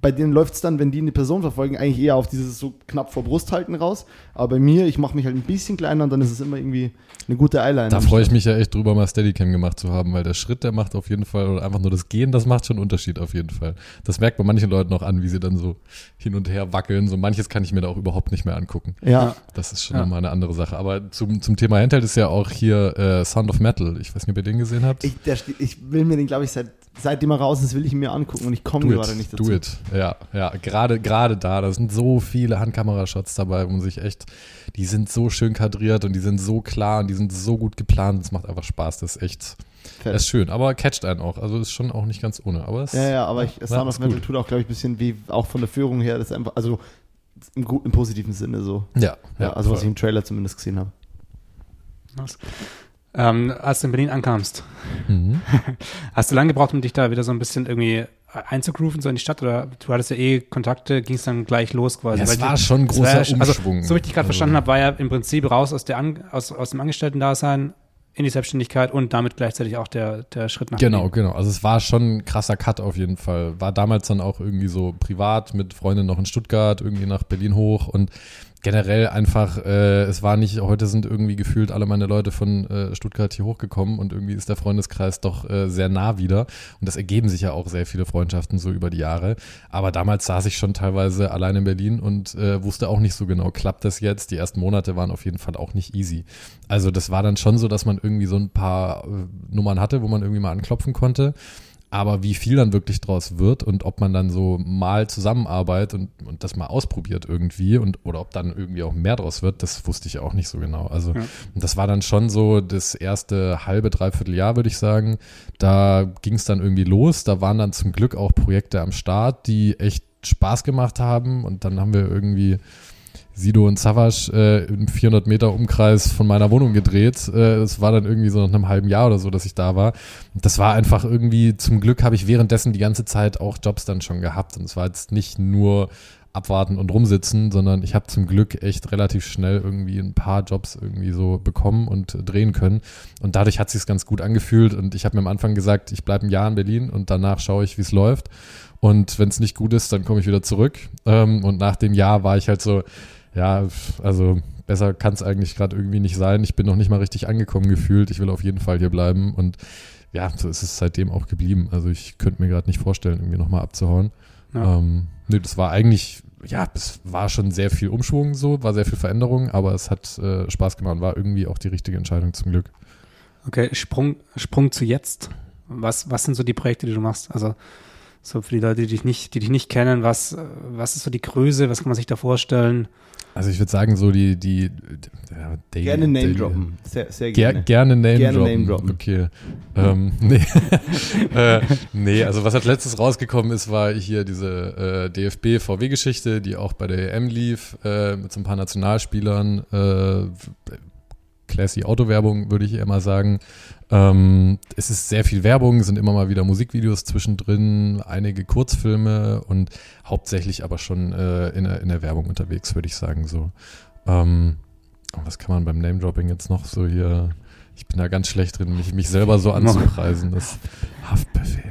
Speaker 1: Bei denen läuft es dann, wenn die eine Person verfolgen, eigentlich eher auf dieses so knapp vor Brust halten raus. Aber bei mir, ich mache mich halt ein bisschen kleiner und dann ist es immer irgendwie eine gute Eyeliner.
Speaker 2: Da freue ich mich ja echt drüber, mal Steadicam gemacht zu haben, weil der Schritt, der macht auf jeden Fall, oder einfach nur das Gehen, das macht schon einen Unterschied auf jeden Fall. Das merkt man manchen Leuten auch an, wie sie dann so hin und her wackeln. So manches kann ich mir da auch überhaupt nicht mehr angucken.
Speaker 1: Ja,
Speaker 2: Das ist schon
Speaker 3: Ja.
Speaker 2: nochmal eine andere Sache. Aber zum, zum Thema Handheld ist ja auch hier äh, Sound of Metal. Ich weiß nicht, ob ihr den gesehen habt.
Speaker 1: ich, der, ich will mir den, glaube ich, seit, seitdem er raus ist, will ich ihn mir angucken und ich komme gerade nicht dazu.
Speaker 2: do it. Ja, ja, gerade, gerade da, da sind so viele Handkamerashots dabei, wo man sich echt, die sind so schön kadriert und die sind so klar und die sind so gut geplant. Es macht einfach Spaß. Das ist echt,
Speaker 1: Fett.
Speaker 2: das ist schön. Aber catcht einen auch. Also ist schon auch nicht ganz ohne. Aber es,
Speaker 1: Ja, ja, aber ich, Sound
Speaker 2: ist
Speaker 1: of Metal tut auch, glaube ich, ein bisschen weh, auch von der Führung her. Das ist einfach, also im, im positiven Sinne so.
Speaker 2: Ja,
Speaker 1: Ja, also was ich
Speaker 2: voll.
Speaker 1: im Trailer zumindest gesehen habe.
Speaker 3: Ähm, als du in Berlin ankamst,
Speaker 2: Mhm.
Speaker 3: hast du lange gebraucht, um dich da wieder so ein bisschen irgendwie einzugrooven, so in die Stadt? Oder du hattest ja eh Kontakte, ging es dann gleich los quasi?
Speaker 2: Ja, es war
Speaker 3: die-
Speaker 2: schon ein
Speaker 3: war
Speaker 2: großer
Speaker 3: ja- also,
Speaker 2: Umschwung.
Speaker 3: So wie ich dich gerade
Speaker 2: Also-
Speaker 3: verstanden habe, war ja im Prinzip raus aus, der An aus, aus dem Angestellten-Dasein in die Selbstständigkeit und damit gleichzeitig auch der, der Schritt nach
Speaker 2: Genau,
Speaker 3: Berlin.
Speaker 2: genau. Also es war schon ein krasser Cut auf jeden Fall. War damals dann auch irgendwie so privat mit Freundin noch in Stuttgart, irgendwie nach Berlin hoch und generell einfach, äh, es war nicht, heute sind irgendwie gefühlt alle meine Leute von äh, Stuttgart hier hochgekommen und irgendwie ist der Freundeskreis doch äh, sehr nah wieder und das ergeben sich ja auch sehr viele Freundschaften so über die Jahre. Aber damals saß ich schon teilweise allein in Berlin und äh, wusste auch nicht so genau, klappt das jetzt? Die ersten Monate waren auf jeden Fall auch nicht easy. Also das war dann schon so, dass man irgendwie so ein paar äh, Nummern hatte, wo man irgendwie mal anklopfen konnte. Aber wie viel dann wirklich draus wird und ob man dann so mal zusammenarbeitet und, und das mal ausprobiert irgendwie und oder ob dann irgendwie auch mehr draus wird, das wusste ich auch nicht so genau. Also
Speaker 3: Ja.
Speaker 2: das war dann schon so das erste halbe, dreiviertel Jahr, würde ich sagen. Da ging es dann irgendwie los. Da waren dann zum Glück auch Projekte am Start, die echt Spaß gemacht haben. Und dann haben wir irgendwie Sido und Savas äh, im 400 Meter Umkreis von meiner Wohnung gedreht. Äh, Es war dann irgendwie so nach einem halben Jahr oder so, dass ich da war. Das war einfach irgendwie, zum Glück habe ich währenddessen die ganze Zeit auch Jobs dann schon gehabt. Und es war jetzt nicht nur abwarten und rumsitzen, sondern ich habe zum Glück echt relativ schnell irgendwie ein paar Jobs irgendwie so bekommen und drehen können. Und dadurch hat sich ganz gut angefühlt. Und ich habe mir am Anfang gesagt, ich bleibe ein Jahr in Berlin und danach schaue ich, wie es läuft. Und wenn es nicht gut ist, dann komme ich wieder zurück. Ähm, und nach dem Jahr war ich halt so, ja, also besser kann es eigentlich gerade irgendwie nicht sein. Ich bin noch nicht mal richtig angekommen gefühlt. Ich will auf jeden Fall hier bleiben. Und ja, so ist es seitdem auch geblieben. Also ich könnte mir gerade nicht vorstellen, irgendwie nochmal abzuhauen.
Speaker 3: Ja.
Speaker 2: Ähm, nee, das war eigentlich, ja, es war schon sehr viel Umschwung so, war sehr viel Veränderung, aber es hat äh, Spaß gemacht und war irgendwie auch die richtige Entscheidung zum Glück.
Speaker 3: Okay, Sprung, Sprung zu jetzt. Was, was sind so die Projekte, die du machst? Also so für die Leute, die dich nicht, die dich nicht kennen, was, äh, was ist so die Größe, was kann man sich da vorstellen?
Speaker 2: Also ich würde sagen, so die, die, ja, daily,
Speaker 1: Gerne Name
Speaker 2: daily-
Speaker 1: droppen. Sehr, sehr
Speaker 2: Ger
Speaker 1: gerne.
Speaker 2: gerne Name
Speaker 1: Gerne
Speaker 2: droppen.
Speaker 1: Name droppen.
Speaker 2: Okay. Ähm, nee. äh, nee, also was als letztes rausgekommen ist, war hier diese äh, DFB-VW-Geschichte, die auch bei der EM lief, äh, mit so ein paar Nationalspielern. Classy Autowerbung, würde ich eher mal sagen. Ähm, es ist sehr viel Werbung, sind immer mal wieder Musikvideos zwischendrin, einige Kurzfilme und hauptsächlich aber schon äh, in, der, in der Werbung unterwegs, würde ich sagen so. Ähm, was kann man beim Name-Dropping jetzt noch so hier, ich bin da ganz schlecht drin, mich, mich selber so anzupreisen. Das Haftbefehl.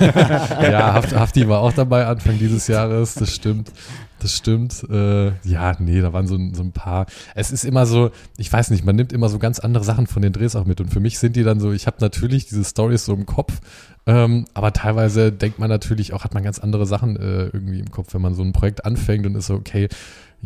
Speaker 2: Ja, ja Haft, Hafti war auch dabei Anfang dieses Jahres, das stimmt. Das stimmt. Äh, ja, nee, da waren so, so ein paar. Es ist immer so, ich weiß nicht, man nimmt immer so ganz andere Sachen von den Drehs auch mit. Und für mich sind die dann so, ich habe natürlich diese Stories so im Kopf, ähm, aber teilweise denkt man natürlich auch, hat man ganz andere Sachen äh, irgendwie im Kopf, wenn man so ein Projekt anfängt und ist so, okay,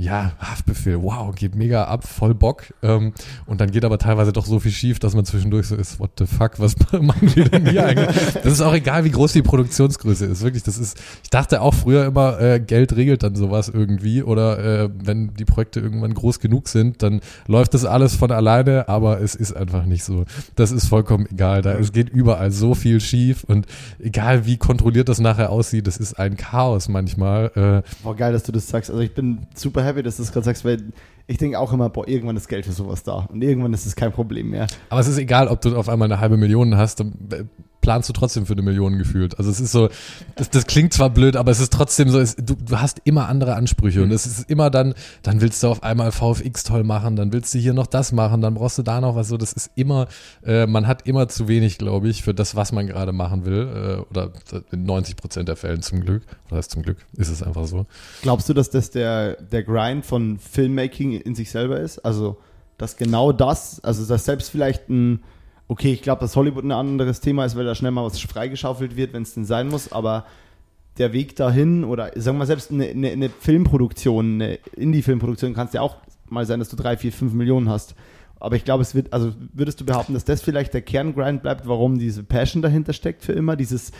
Speaker 2: ja, Haftbefehl, wow, geht mega ab, voll Bock. Ähm, und dann geht aber teilweise doch so viel schief, dass man zwischendurch so ist, what the fuck, was machen wir denn hier eigentlich? Das ist auch egal, wie groß die Produktionsgröße ist. Wirklich, das ist, ich dachte auch früher immer, äh, Geld regelt dann sowas irgendwie. Oder äh, wenn die Projekte irgendwann groß genug sind, dann läuft das alles von alleine, aber es ist einfach nicht so. Das ist vollkommen egal. Da es geht überall so viel schief und egal wie kontrolliert das nachher aussieht, das ist ein Chaos manchmal. Äh,
Speaker 1: Boah, geil, dass du das sagst. Also ich bin super happy, dass du das gerade sagst, weil ich denke auch immer, boah, irgendwann ist Geld für sowas da. Und irgendwann ist es kein Problem mehr.
Speaker 2: Aber es ist egal, ob du auf einmal eine halbe Million hast, dann planst du trotzdem für eine Million gefühlt. Also es ist so, das, das klingt zwar blöd, aber es ist trotzdem so, es, du, du hast immer andere Ansprüche und es ist immer dann, dann willst du auf einmal VFX toll machen, dann willst du hier noch das machen, dann brauchst du da noch was so. Das ist immer, äh, man hat immer zu wenig, glaube ich, für das, was man gerade machen will. Äh, oder in 90 Prozent der Fällen zum Glück. Das heißt zum Glück, ist es einfach so.
Speaker 1: Glaubst du, dass das der, der Grind von Filmmaking in sich selber ist? Also, dass genau das, also dass selbst vielleicht ein okay, ich glaube, dass Hollywood ein anderes Thema ist, weil da schnell mal was freigeschaufelt wird, wenn es denn sein muss, aber der Weg dahin oder sagen wir mal selbst eine, eine, eine Filmproduktion, eine Indie-Filmproduktion kann es ja auch mal sein, dass du drei, vier, fünf Millionen hast. Aber ich glaube, es wird, also würdest du behaupten, dass das vielleicht der Kerngrind bleibt, warum diese Passion dahinter steckt für immer, dieses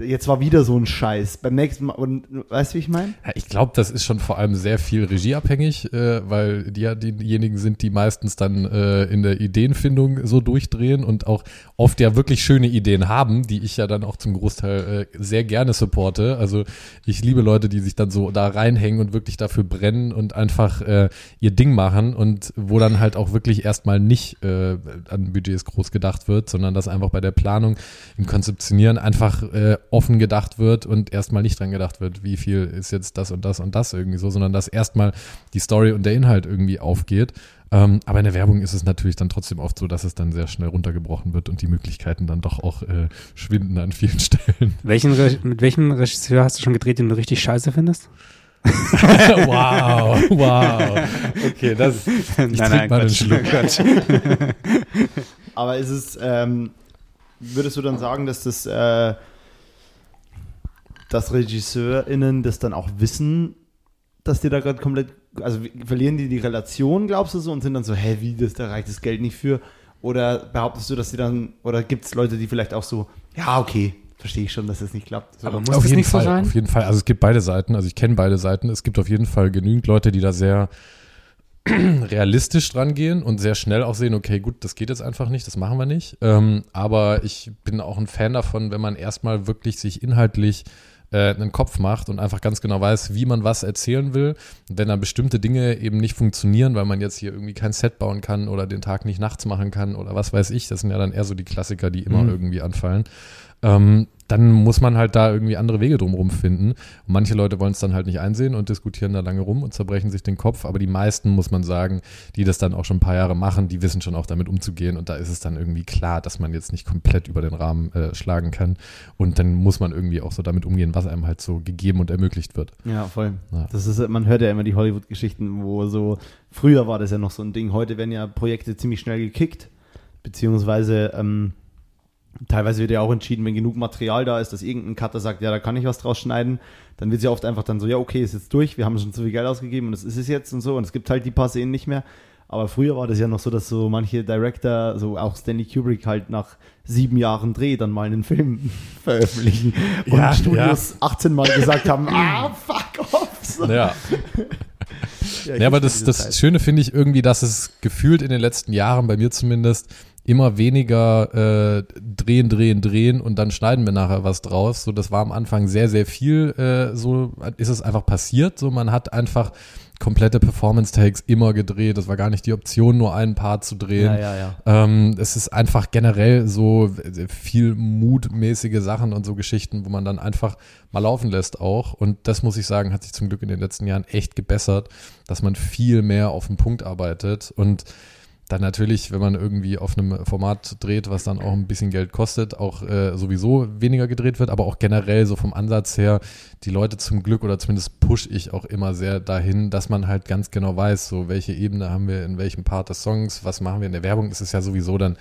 Speaker 1: jetzt war wieder so ein Scheiß. Beim nächsten Mal, und, weißt du, wie ich meine?
Speaker 2: Ja, ich glaube, das ist schon vor allem sehr viel regieabhängig, äh, weil die ja diejenigen sind, die meistens dann äh, in der Ideenfindung so durchdrehen und auch oft ja wirklich schöne Ideen haben, die ich ja dann auch zum Großteil äh, sehr gerne supporte. Also ich liebe Leute, die sich dann so da reinhängen und wirklich dafür brennen und einfach äh, ihr Ding machen und wo dann halt auch wirklich erstmal nicht äh, an Budgets groß gedacht wird, sondern dass einfach bei der Planung, im Konzeptionieren einfach äh, offen gedacht wird und erstmal nicht dran gedacht wird, wie viel ist jetzt das und das und das irgendwie so, sondern dass erstmal die Story und der Inhalt irgendwie aufgeht. Ähm, aber in der Werbung ist es natürlich dann trotzdem oft so, dass es dann sehr schnell runtergebrochen wird und die Möglichkeiten dann doch auch äh, schwinden an vielen Stellen.
Speaker 3: Welchen, mit welchem Regisseur hast du schon gedreht, den du richtig scheiße findest?
Speaker 2: wow, wow. Okay, das ich nein, nein, mal Quatsch, Schluck.
Speaker 1: Aber ist es, ähm, würdest du dann sagen, dass das äh, dass RegisseurInnen das dann auch wissen, dass die da gerade komplett, also verlieren die die Relation, glaubst du so, und sind dann so, hä, wie, das, da reicht das Geld nicht für? Oder behauptest du, dass sie dann, oder gibt es Leute, die vielleicht auch so, ja, okay, verstehe ich schon, dass das nicht klappt.
Speaker 2: So. Aber muss auf das nicht Fall, so sein? Auf jeden Fall, also es gibt beide Seiten, also ich kenne beide Seiten. Es gibt auf jeden Fall genügend Leute, die da sehr realistisch dran gehen und sehr schnell auch sehen, okay, gut, das geht jetzt einfach nicht, das machen wir nicht. Ähm, aber ich bin auch ein Fan davon, wenn man erstmal wirklich sich inhaltlich äh, einen Kopf macht und einfach ganz genau weiß, wie man was erzählen will. Und wenn dann bestimmte Dinge eben nicht funktionieren, weil man jetzt hier irgendwie kein Set bauen kann oder den Tag nicht nachts machen kann oder was weiß ich, das sind ja dann eher so die Klassiker, die immer mhm. irgendwie anfallen. Ähm, dann muss man halt da irgendwie andere Wege drumherum finden. Und manche Leute wollen es dann halt nicht einsehen und diskutieren da lange rum und zerbrechen sich den Kopf. Aber die meisten, muss man sagen, die das dann auch schon ein paar Jahre machen, die wissen schon auch damit umzugehen. Und da ist es dann irgendwie klar, dass man jetzt nicht komplett über den Rahmen äh, schlagen kann. Und dann muss man irgendwie auch so damit umgehen, was einem halt so gegeben und ermöglicht wird.
Speaker 1: Ja, voll. Ja. Das ist, man hört ja immer die Hollywood-Geschichten, wo so, früher war das ja noch so ein Ding. Heute werden ja Projekte ziemlich schnell gekickt. Beziehungsweise, ähm, Teilweise wird ja auch entschieden, wenn genug Material da ist, dass irgendein Cutter sagt, ja, da kann ich was draus schneiden, dann wird ja oft einfach dann so, ja, okay, ist jetzt durch, wir haben schon zu viel Geld ausgegeben und das ist es jetzt und so und es gibt halt die paar Szenen nicht mehr. Aber früher war das ja noch so, dass so manche Director, so auch Stanley Kubrick halt nach sieben Jahren Dreh dann mal einen Film veröffentlichen und ja, Studios ja. 18 Mal gesagt haben, ah, fuck off. So.
Speaker 2: Ja. ja, ja aber das, das Schöne finde ich irgendwie, dass es gefühlt in den letzten Jahren, bei mir zumindest, immer weniger äh, drehen, drehen, drehen und dann schneiden wir nachher was draus. So, das war am Anfang sehr, sehr viel. Äh, so ist es einfach passiert. So, man hat einfach komplette Performance-Takes immer gedreht. Das war gar nicht die Option, nur einen Part zu drehen.
Speaker 1: Ja, ja, ja.
Speaker 2: Ähm, es ist einfach generell so viel mutmäßige Sachen und so Geschichten, wo man dann einfach mal laufen lässt auch. Und das muss ich sagen, hat sich zum Glück in den letzten Jahren echt gebessert, dass man viel mehr auf den Punkt arbeitet und dann natürlich, wenn man irgendwie auf einem Format dreht, was dann auch ein bisschen Geld kostet, auch äh, sowieso weniger gedreht wird, aber auch generell so vom Ansatz her, die Leute zum Glück oder zumindest push ich auch immer sehr dahin, dass man halt ganz genau weiß, so welche Ebene haben wir in welchem Part des Songs, was machen wir. In der Werbung, ist es ja sowieso dann,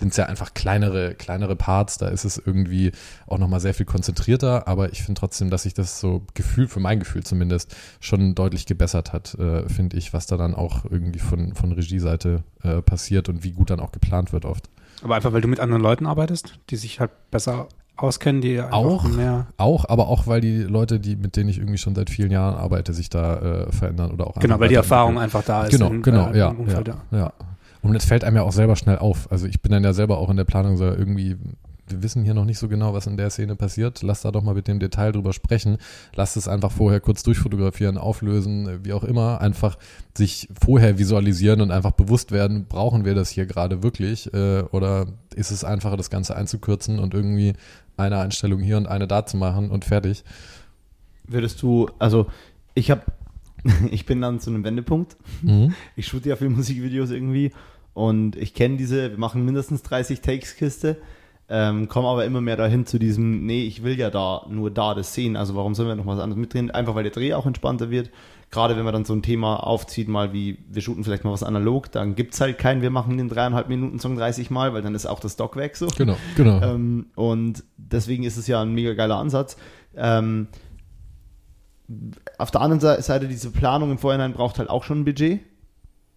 Speaker 2: sind es ja einfach kleinere, kleinere Parts, da ist es irgendwie auch nochmal sehr viel konzentrierter, aber ich finde trotzdem, dass sich das so Gefühl, für mein Gefühl zumindest, schon deutlich gebessert hat, äh, finde ich, was da dann auch irgendwie von, von Regieseite äh, passiert und wie gut dann auch geplant wird oft.
Speaker 3: Aber einfach, weil du mit anderen Leuten arbeitest, die sich halt besser auskennen, die
Speaker 2: auch mehr auch, aber auch weil die Leute, die mit denen ich irgendwie schon seit vielen Jahren arbeite, sich da äh, verändern oder auch
Speaker 3: genau, weil die Erfahrung einfach da ist.
Speaker 2: Genau, in, genau, äh, ja, ja, ja, Und es fällt einem ja auch selber schnell auf. Also ich bin dann ja selber auch in der Planung so irgendwie wir wissen hier noch nicht so genau, was in der Szene passiert. Lass da doch mal mit dem Detail drüber sprechen. Lass es einfach vorher kurz durchfotografieren, auflösen, wie auch immer. Einfach sich vorher visualisieren und einfach bewusst werden, brauchen wir das hier gerade wirklich? Äh, oder ist es einfacher, das Ganze einzukürzen und irgendwie eine Einstellung hier und eine da zu machen und fertig?
Speaker 1: Würdest du, also ich habe, ich bin dann zu einem Wendepunkt. Mhm. Ich shoote ja viel Musikvideos irgendwie und ich kenne diese, wir machen mindestens 30 Takes-Kiste ähm, komme aber immer mehr dahin zu diesem, nee, ich will ja da nur da das sehen, also warum sollen wir noch was anderes mitdrehen? Einfach weil der Dreh auch entspannter wird. Gerade wenn man dann so ein Thema aufzieht, mal wie, wir shooten vielleicht mal was analog, dann gibt es halt keinen, wir machen den dreieinhalb Minuten Song 30 Mal, weil dann ist auch das Stock weg so.
Speaker 2: Genau, genau.
Speaker 1: Ähm, und deswegen ist es ja ein mega geiler Ansatz. Ähm, auf der anderen Seite, diese Planung im Vorhinein braucht halt auch schon ein Budget.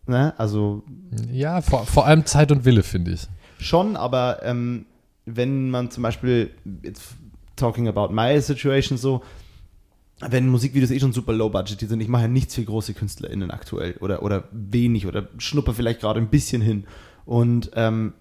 Speaker 1: Ne? Also.
Speaker 2: Ja, vor, vor allem Zeit und Wille, finde ich.
Speaker 1: Schon, aber ähm, wenn man zum Beispiel, jetzt talking about my situation so, wenn Musikvideos eh schon super low budget sind, ich mache ja nichts für große KünstlerInnen aktuell oder, oder wenig oder schnupper vielleicht gerade ein bisschen hin. Und ähm,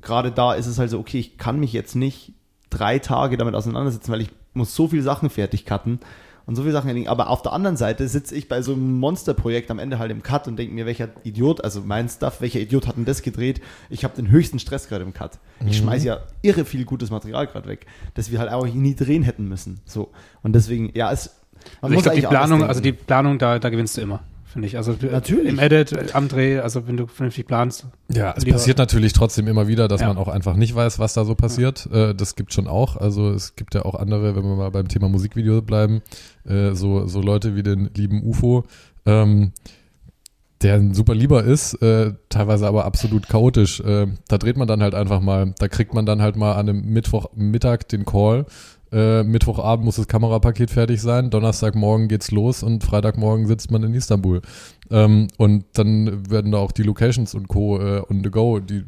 Speaker 1: gerade da ist es halt so, okay, ich kann mich jetzt nicht drei Tage damit auseinandersetzen, weil ich muss so viele Sachen fertig cutten und so viele Sachen erledigen. Aber auf der anderen Seite sitze ich bei so einem Monsterprojekt am Ende halt im Cut und denke mir, welcher Idiot, also mein Stuff, welcher Idiot hat denn das gedreht? Ich habe den höchsten Stress gerade im Cut. Ich mhm. schmeiße ja irre viel gutes Material gerade weg, das wir halt auch nie drehen hätten müssen. So. Und deswegen, ja, es.
Speaker 3: Also ich glaube, die Planung, also die Planung, da, da gewinnst du immer finde ich. Also
Speaker 1: natürlich.
Speaker 3: im Edit, am Dreh, also wenn du vernünftig planst.
Speaker 2: Ja, es passiert natürlich trotzdem immer wieder, dass ja. man auch einfach nicht weiß, was da so passiert. Ja. Äh, das gibt schon auch. Also es gibt ja auch andere, wenn wir mal beim Thema Musikvideo bleiben, äh, so, so Leute wie den lieben UFO, ähm, der ein super lieber ist, äh, teilweise aber absolut chaotisch. Äh, da dreht man dann halt einfach mal, da kriegt man dann halt mal an einem Mittwochmittag den Call äh, Mittwochabend muss das Kamerapaket fertig sein, Donnerstagmorgen geht's los und Freitagmorgen sitzt man in Istanbul. Ähm, und dann werden da auch die Locations und Co. Äh, on the go, die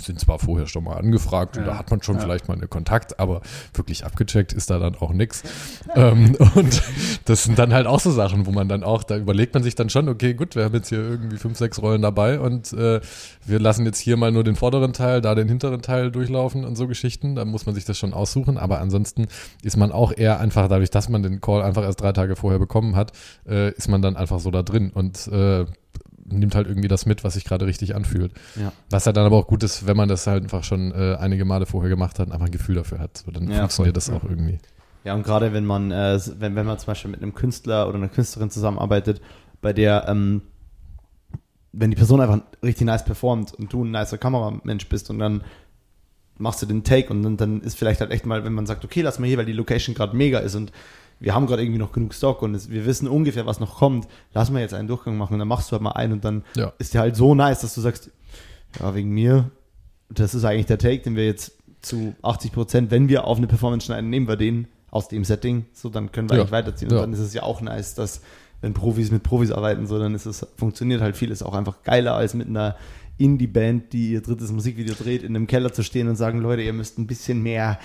Speaker 2: sind zwar vorher schon mal angefragt ja. und da hat man schon ja. vielleicht mal einen Kontakt, aber wirklich abgecheckt ist da dann auch nix. ähm, und das sind dann halt auch so Sachen, wo man dann auch, da überlegt man sich dann schon, okay, gut, wir haben jetzt hier irgendwie fünf, sechs Rollen dabei und äh, wir lassen jetzt hier mal nur den vorderen Teil, da den hinteren Teil durchlaufen und so Geschichten. Da muss man sich das schon aussuchen, aber ansonsten ist man auch eher einfach dadurch, dass man den Call einfach erst drei Tage vorher bekommen hat, äh, ist man dann einfach so da drin und äh, nimmt halt irgendwie das mit, was sich gerade richtig anfühlt. Ja. Was ja dann aber auch gut ist, wenn man das halt einfach schon äh, einige Male vorher gemacht hat und einfach ein Gefühl dafür hat. So, dann ja, funktioniert voll. das auch irgendwie.
Speaker 1: Ja, und gerade wenn man, äh, wenn, wenn man zum Beispiel mit einem Künstler oder einer Künstlerin zusammenarbeitet, bei der, ähm, wenn die Person einfach richtig nice performt und du ein nicer Kameramensch bist und dann machst du den Take und dann, dann ist vielleicht halt echt mal, wenn man sagt, okay, lass mal hier, weil die Location gerade mega ist und wir haben gerade irgendwie noch genug Stock und es, wir wissen ungefähr, was noch kommt, lass mal jetzt einen Durchgang machen und dann machst du halt mal einen und dann ja. ist der halt so nice, dass du sagst, ja, wegen mir, das ist eigentlich der Take, den wir jetzt zu 80 Prozent, wenn wir auf eine Performance schneiden, nehmen wir den aus dem Setting, so dann können wir ja. eigentlich weiterziehen. Und ja. dann ist es ja auch nice, dass wenn Profis mit Profis arbeiten, so dann ist es, funktioniert halt vieles auch einfach geiler als mit einer Indie-Band, die ihr drittes Musikvideo dreht, in einem Keller zu stehen und sagen, Leute, ihr müsst ein bisschen mehr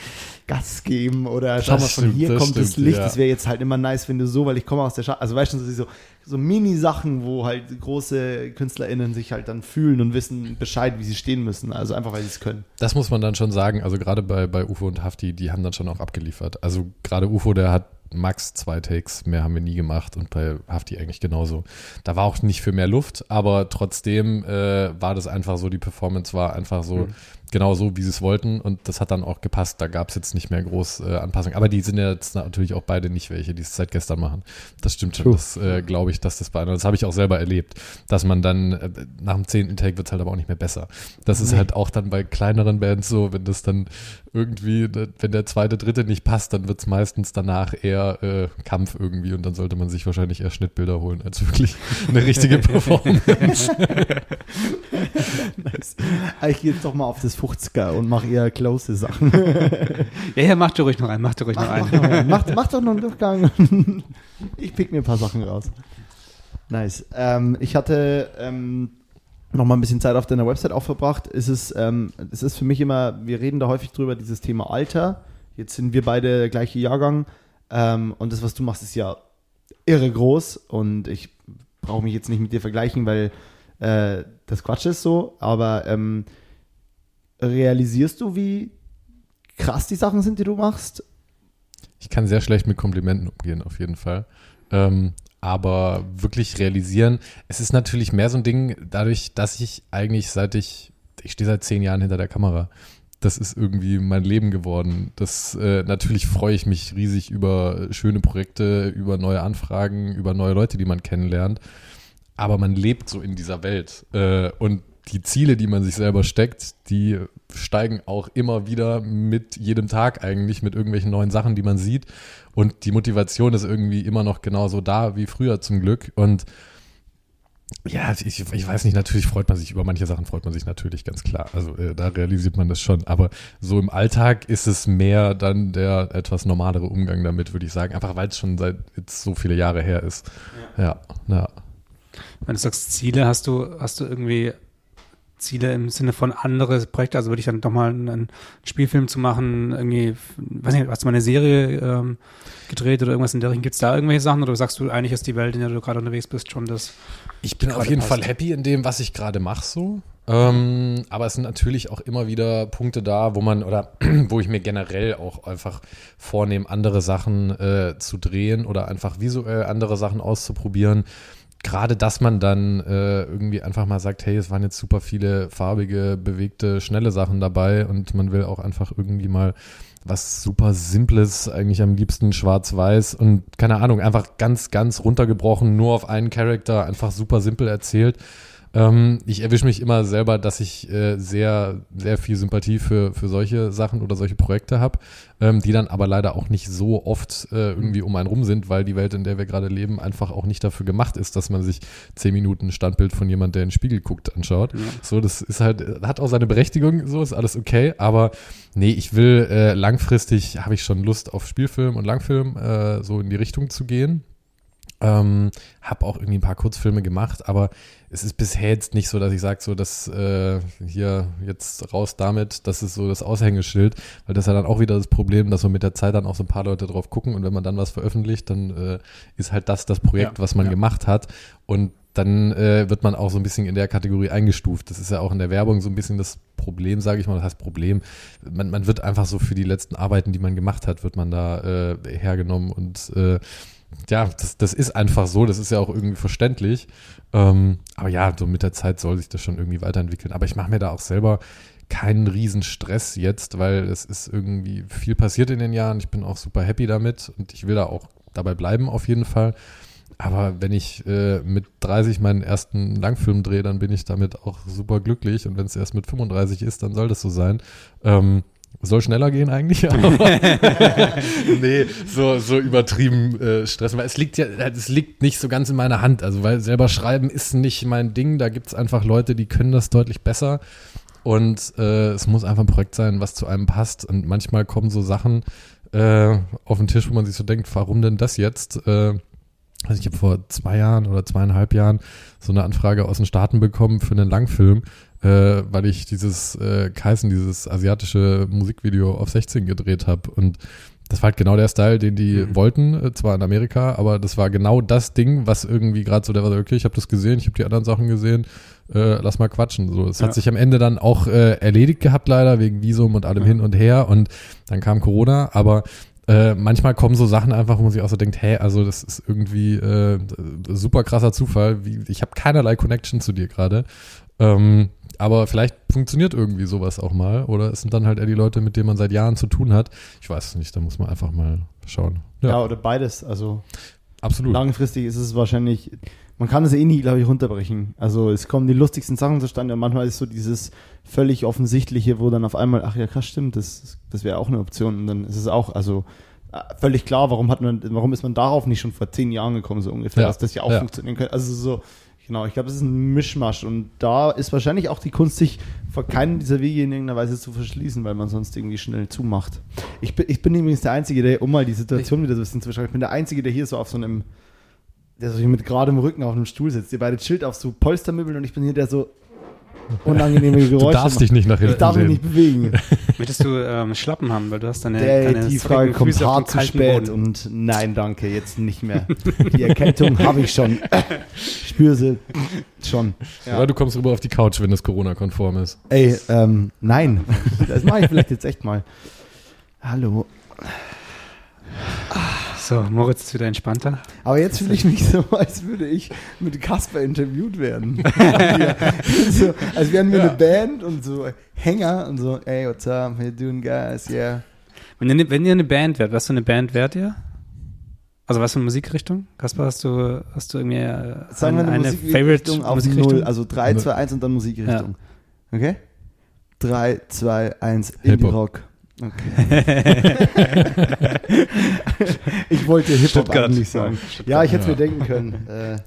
Speaker 1: Gas geben oder schau mal, von hier das kommt stimmt, das Licht. Ja. Das wäre jetzt halt immer nice, wenn du so, weil ich komme aus der Stadt. Also weißt du, so, so Mini-Sachen, wo halt große KünstlerInnen sich halt dann fühlen und wissen Bescheid, wie sie stehen müssen. Also einfach, weil sie es können.
Speaker 2: Das muss man dann schon sagen. Also gerade bei, bei UFO und Hafti, die haben dann schon auch abgeliefert. Also gerade UFO, der hat max zwei Takes, mehr haben wir nie gemacht und bei Hafti eigentlich genauso. Da war auch nicht für mehr Luft, aber trotzdem äh, war das einfach so, die Performance war einfach so,
Speaker 3: Mhm.
Speaker 2: Genau so, wie sie es wollten und das hat dann auch gepasst. Da gab es jetzt nicht mehr groß äh, Anpassungen. Aber die sind ja jetzt natürlich auch beide nicht welche, die es seit gestern machen. Das stimmt schon.
Speaker 1: True.
Speaker 2: Das äh, glaube ich, dass das bei anderen, das habe ich auch selber erlebt, dass man dann äh, nach dem zehnten Take wird es halt aber auch nicht mehr besser. Das ist
Speaker 1: Nee.
Speaker 2: halt auch dann bei kleineren Bands so, wenn das dann irgendwie, äh, wenn der zweite, dritte nicht passt, dann wird es meistens danach eher äh, Kampf irgendwie und dann sollte man sich wahrscheinlich eher Schnittbilder holen, als wirklich eine richtige Performance.
Speaker 1: nice. Ich gehe jetzt doch mal auf das 50er und mache eher close Sachen.
Speaker 3: Ja, ja, mach dir ruhig noch einen, mach dir ruhig noch
Speaker 1: Mach,
Speaker 3: einen.
Speaker 1: mach, noch- mach, mach doch noch einen Durchgang. Ich pick mir ein paar Sachen raus. Nice. Ähm, ich hatte ähm, noch mal ein bisschen Zeit auf deiner Website auch verbracht. Es ist, ähm, es ist für mich immer, wir reden da häufig drüber, dieses Thema Alter. Jetzt sind wir beide der gleiche Jahrgang. Ähm, und das, was du machst, ist ja irre groß. Und ich brauche mich jetzt nicht mit dir vergleichen, weil äh, das Quatsch ist so. Aber ähm, realisierst du, wie krass die Sachen sind, die du machst?
Speaker 2: Ich kann sehr schlecht mit Komplimenten umgehen, auf jeden Fall. Ähm, aber wirklich realisieren, es ist natürlich mehr so ein Ding, dadurch, dass ich eigentlich seit ich, ich stehe seit zehn Jahren hinter der Kamera. Das ist irgendwie mein Leben geworden. Das äh, natürlich freue ich mich riesig über schöne Projekte, über neue Anfragen, über neue Leute, die man kennenlernt. Aber man lebt so in dieser Welt. Äh, und die Ziele, die man sich selber steckt, die steigen auch immer wieder mit jedem Tag eigentlich, mit irgendwelchen neuen Sachen, die man sieht. Und die Motivation ist irgendwie immer noch genauso da wie früher zum Glück. Und ja, ich, ich weiß nicht, natürlich freut man sich über manche Sachen, freut man sich natürlich ganz klar. Also äh, da realisiert man das schon. Aber so im Alltag ist es mehr dann der etwas normalere Umgang damit, würde ich sagen. Einfach weil es schon seit jetzt so viele Jahre her ist. Ja, ja.
Speaker 3: Wenn du sagst Ziele, hast du, hast du irgendwie Ziele im Sinne von andere Projekte, also würde ich dann doch mal einen, Spielfilm zu machen, irgendwie, weiß nicht, hast du mal eine Serie ähm, gedreht oder irgendwas in der Richtung? Gibt es da irgendwelche Sachen oder sagst du, eigentlich ist die Welt, in der du gerade unterwegs bist, schon das?
Speaker 2: Ich bin auf jeden
Speaker 3: passt.
Speaker 2: Fall happy in dem, was ich gerade mache so. Ähm, aber es sind natürlich auch immer wieder Punkte da, wo man oder wo ich mir generell auch einfach vornehme, andere Sachen äh, zu drehen oder einfach visuell andere Sachen auszuprobieren. Gerade, dass man dann äh, irgendwie einfach mal sagt, hey, es waren jetzt super viele farbige, bewegte, schnelle Sachen dabei und man will auch einfach irgendwie mal was super Simples, eigentlich am liebsten schwarz-weiß und keine Ahnung, einfach ganz, ganz runtergebrochen, nur auf einen Charakter, einfach super simpel erzählt. Ähm, ich erwische mich immer selber, dass ich äh, sehr, sehr viel Sympathie für, für solche Sachen oder solche Projekte habe, ähm, die dann aber leider auch nicht so oft äh, irgendwie um einen rum sind, weil die Welt, in der wir gerade leben, einfach auch nicht dafür gemacht ist, dass man sich zehn Minuten ein Standbild von jemand, der in den Spiegel guckt, anschaut.
Speaker 3: Ja.
Speaker 2: So, das ist halt, hat auch seine Berechtigung, so ist alles okay, aber nee, ich will äh, langfristig, habe ich schon Lust auf Spielfilm und Langfilm, äh, so in die Richtung zu gehen. Ähm, habe auch irgendwie ein paar Kurzfilme gemacht, aber es ist bisher jetzt nicht so, dass ich sage, so dass äh, hier jetzt raus damit, das ist so das Aushängeschild, weil das ist ja dann auch wieder das Problem, dass so mit der Zeit dann auch so ein paar Leute drauf gucken und wenn man dann was veröffentlicht, dann äh, ist halt das das Projekt,
Speaker 3: Ja,
Speaker 2: was man
Speaker 3: ja.
Speaker 2: gemacht hat und dann äh, wird man auch so ein bisschen in der Kategorie eingestuft. Das ist ja auch in der Werbung so ein bisschen das Problem, sage ich mal. Das heißt Problem. Man, man wird einfach so für die letzten Arbeiten, die man gemacht hat, wird man da äh, hergenommen und äh, ja, das, das ist einfach so, das ist ja auch irgendwie verständlich. Ähm, aber ja, so mit der Zeit soll sich das schon irgendwie weiterentwickeln. Aber ich mache mir da auch selber keinen riesen Stress jetzt, weil es ist irgendwie viel passiert in den Jahren. Ich bin auch super happy damit und ich will da auch dabei bleiben auf jeden Fall. Aber wenn ich äh, mit 30 meinen ersten Langfilm drehe, dann bin ich damit auch super glücklich. Und wenn es erst mit 35 ist, dann soll das so sein. Ähm, soll schneller gehen eigentlich, aber nee, so, so übertrieben äh, stressen, weil es liegt ja, es liegt nicht so ganz in meiner Hand. Also weil selber schreiben ist nicht mein Ding. Da gibt es einfach Leute, die können das deutlich besser. Und äh, es muss einfach ein Projekt sein, was zu einem passt. Und manchmal kommen so Sachen äh, auf den Tisch, wo man sich so denkt, warum denn das jetzt? Äh, also ich habe vor zwei Jahren oder zweieinhalb Jahren so eine Anfrage aus den Staaten bekommen für einen Langfilm, äh, weil ich dieses äh, Kaisen, dieses asiatische Musikvideo auf 16 gedreht habe. Und das war halt genau der Style, den die
Speaker 3: Mhm.
Speaker 2: wollten, äh, zwar in Amerika, aber das war genau das Ding, was irgendwie gerade so, der war okay, ich habe das gesehen, ich habe die anderen Sachen gesehen, äh, lass mal quatschen. So, es
Speaker 3: Ja.
Speaker 2: hat sich am Ende dann auch äh, erledigt gehabt, leider, wegen Visum und allem
Speaker 3: Ja.
Speaker 2: hin und her. Und dann kam Corona, aber äh, manchmal kommen so Sachen einfach, wo man sich auch so denkt, hey, also das ist irgendwie äh, super krasser Zufall. Wie, ich habe keinerlei Connection zu dir gerade. Ähm, aber vielleicht funktioniert irgendwie sowas auch mal. Oder es sind dann halt eher die Leute, mit denen man seit Jahren zu tun hat. Ich weiß es nicht, da muss man einfach mal schauen.
Speaker 1: Ja,
Speaker 2: Ja,
Speaker 1: oder beides. Also
Speaker 2: absolut.
Speaker 1: langfristig ist es wahrscheinlich, man kann es eh nie, glaube ich, runterbrechen. Also es kommen die lustigsten Sachen zustande und manchmal ist so dieses völlig offensichtliche, wo dann auf einmal, ach ja, krass, stimmt, das, das wäre auch eine Option. Und dann ist es auch, also äh, völlig klar, warum hat man, warum ist man darauf nicht schon vor zehn Jahren gekommen, so ungefähr,
Speaker 2: Ja,
Speaker 1: dass das ja auch
Speaker 2: ja.
Speaker 1: funktionieren könnte. Also so, genau, ich glaube, es ist ein Mischmasch und da ist wahrscheinlich auch die Kunst, sich vor keinen dieser Wege in irgendeiner Weise zu verschließen, weil man sonst irgendwie schnell zumacht. Ich bin, ich bin übrigens der Einzige, der, um mal die Situation wieder so ein bisschen zu beschreiben, ich bin der Einzige, der hier so auf so einem, der so hier mit geradem Rücken auf einem Stuhl sitzt. Ihr beide chillt auf so Polstermöbeln und ich bin hier der so unangenehme Geräusche
Speaker 2: Du darfst dich nicht nach
Speaker 1: Ich
Speaker 2: hinten
Speaker 1: darf mich nicht bewegen.
Speaker 3: Möchtest du ähm, Schlappen haben, weil du hast deine,
Speaker 1: Der,
Speaker 3: deine
Speaker 1: die Frage kommt
Speaker 3: Füße
Speaker 1: hart zu spät
Speaker 3: Boden.
Speaker 1: und nein, danke, jetzt nicht mehr. Die Erkältung habe ich schon. Spür sie schon.
Speaker 2: Oder du kommst rüber auf die Couch, wenn es Corona-konform ist.
Speaker 1: Ey, ähm, nein. Das mache ich vielleicht jetzt echt mal. Hallo.
Speaker 3: So, Moritz ist wieder entspannter.
Speaker 1: Aber jetzt fühle ich mich so, als würde ich mit Kasper interviewt werden. Ja. so, als wären wir eine Band und so Hänger und so, ey, what's up, how you doing, guys, yeah.
Speaker 3: Wenn ihr, wenn ihr eine Band wärt, was für eine Band wärt ihr? Also was für eine Musikrichtung? Kaspar, hast du, hast du irgendwie äh,
Speaker 1: Sagen wir eine, Musikrichtung auf Null, also 3, 2, 1 und dann Musikrichtung. Okay? 3, 2, 1,
Speaker 2: Hip-Hop.
Speaker 1: Indie-Rock. Okay. ich wollte Hip-Hop
Speaker 3: Stuttgart.
Speaker 1: eigentlich sagen. Ja, ich hätte es mir denken können. Äh,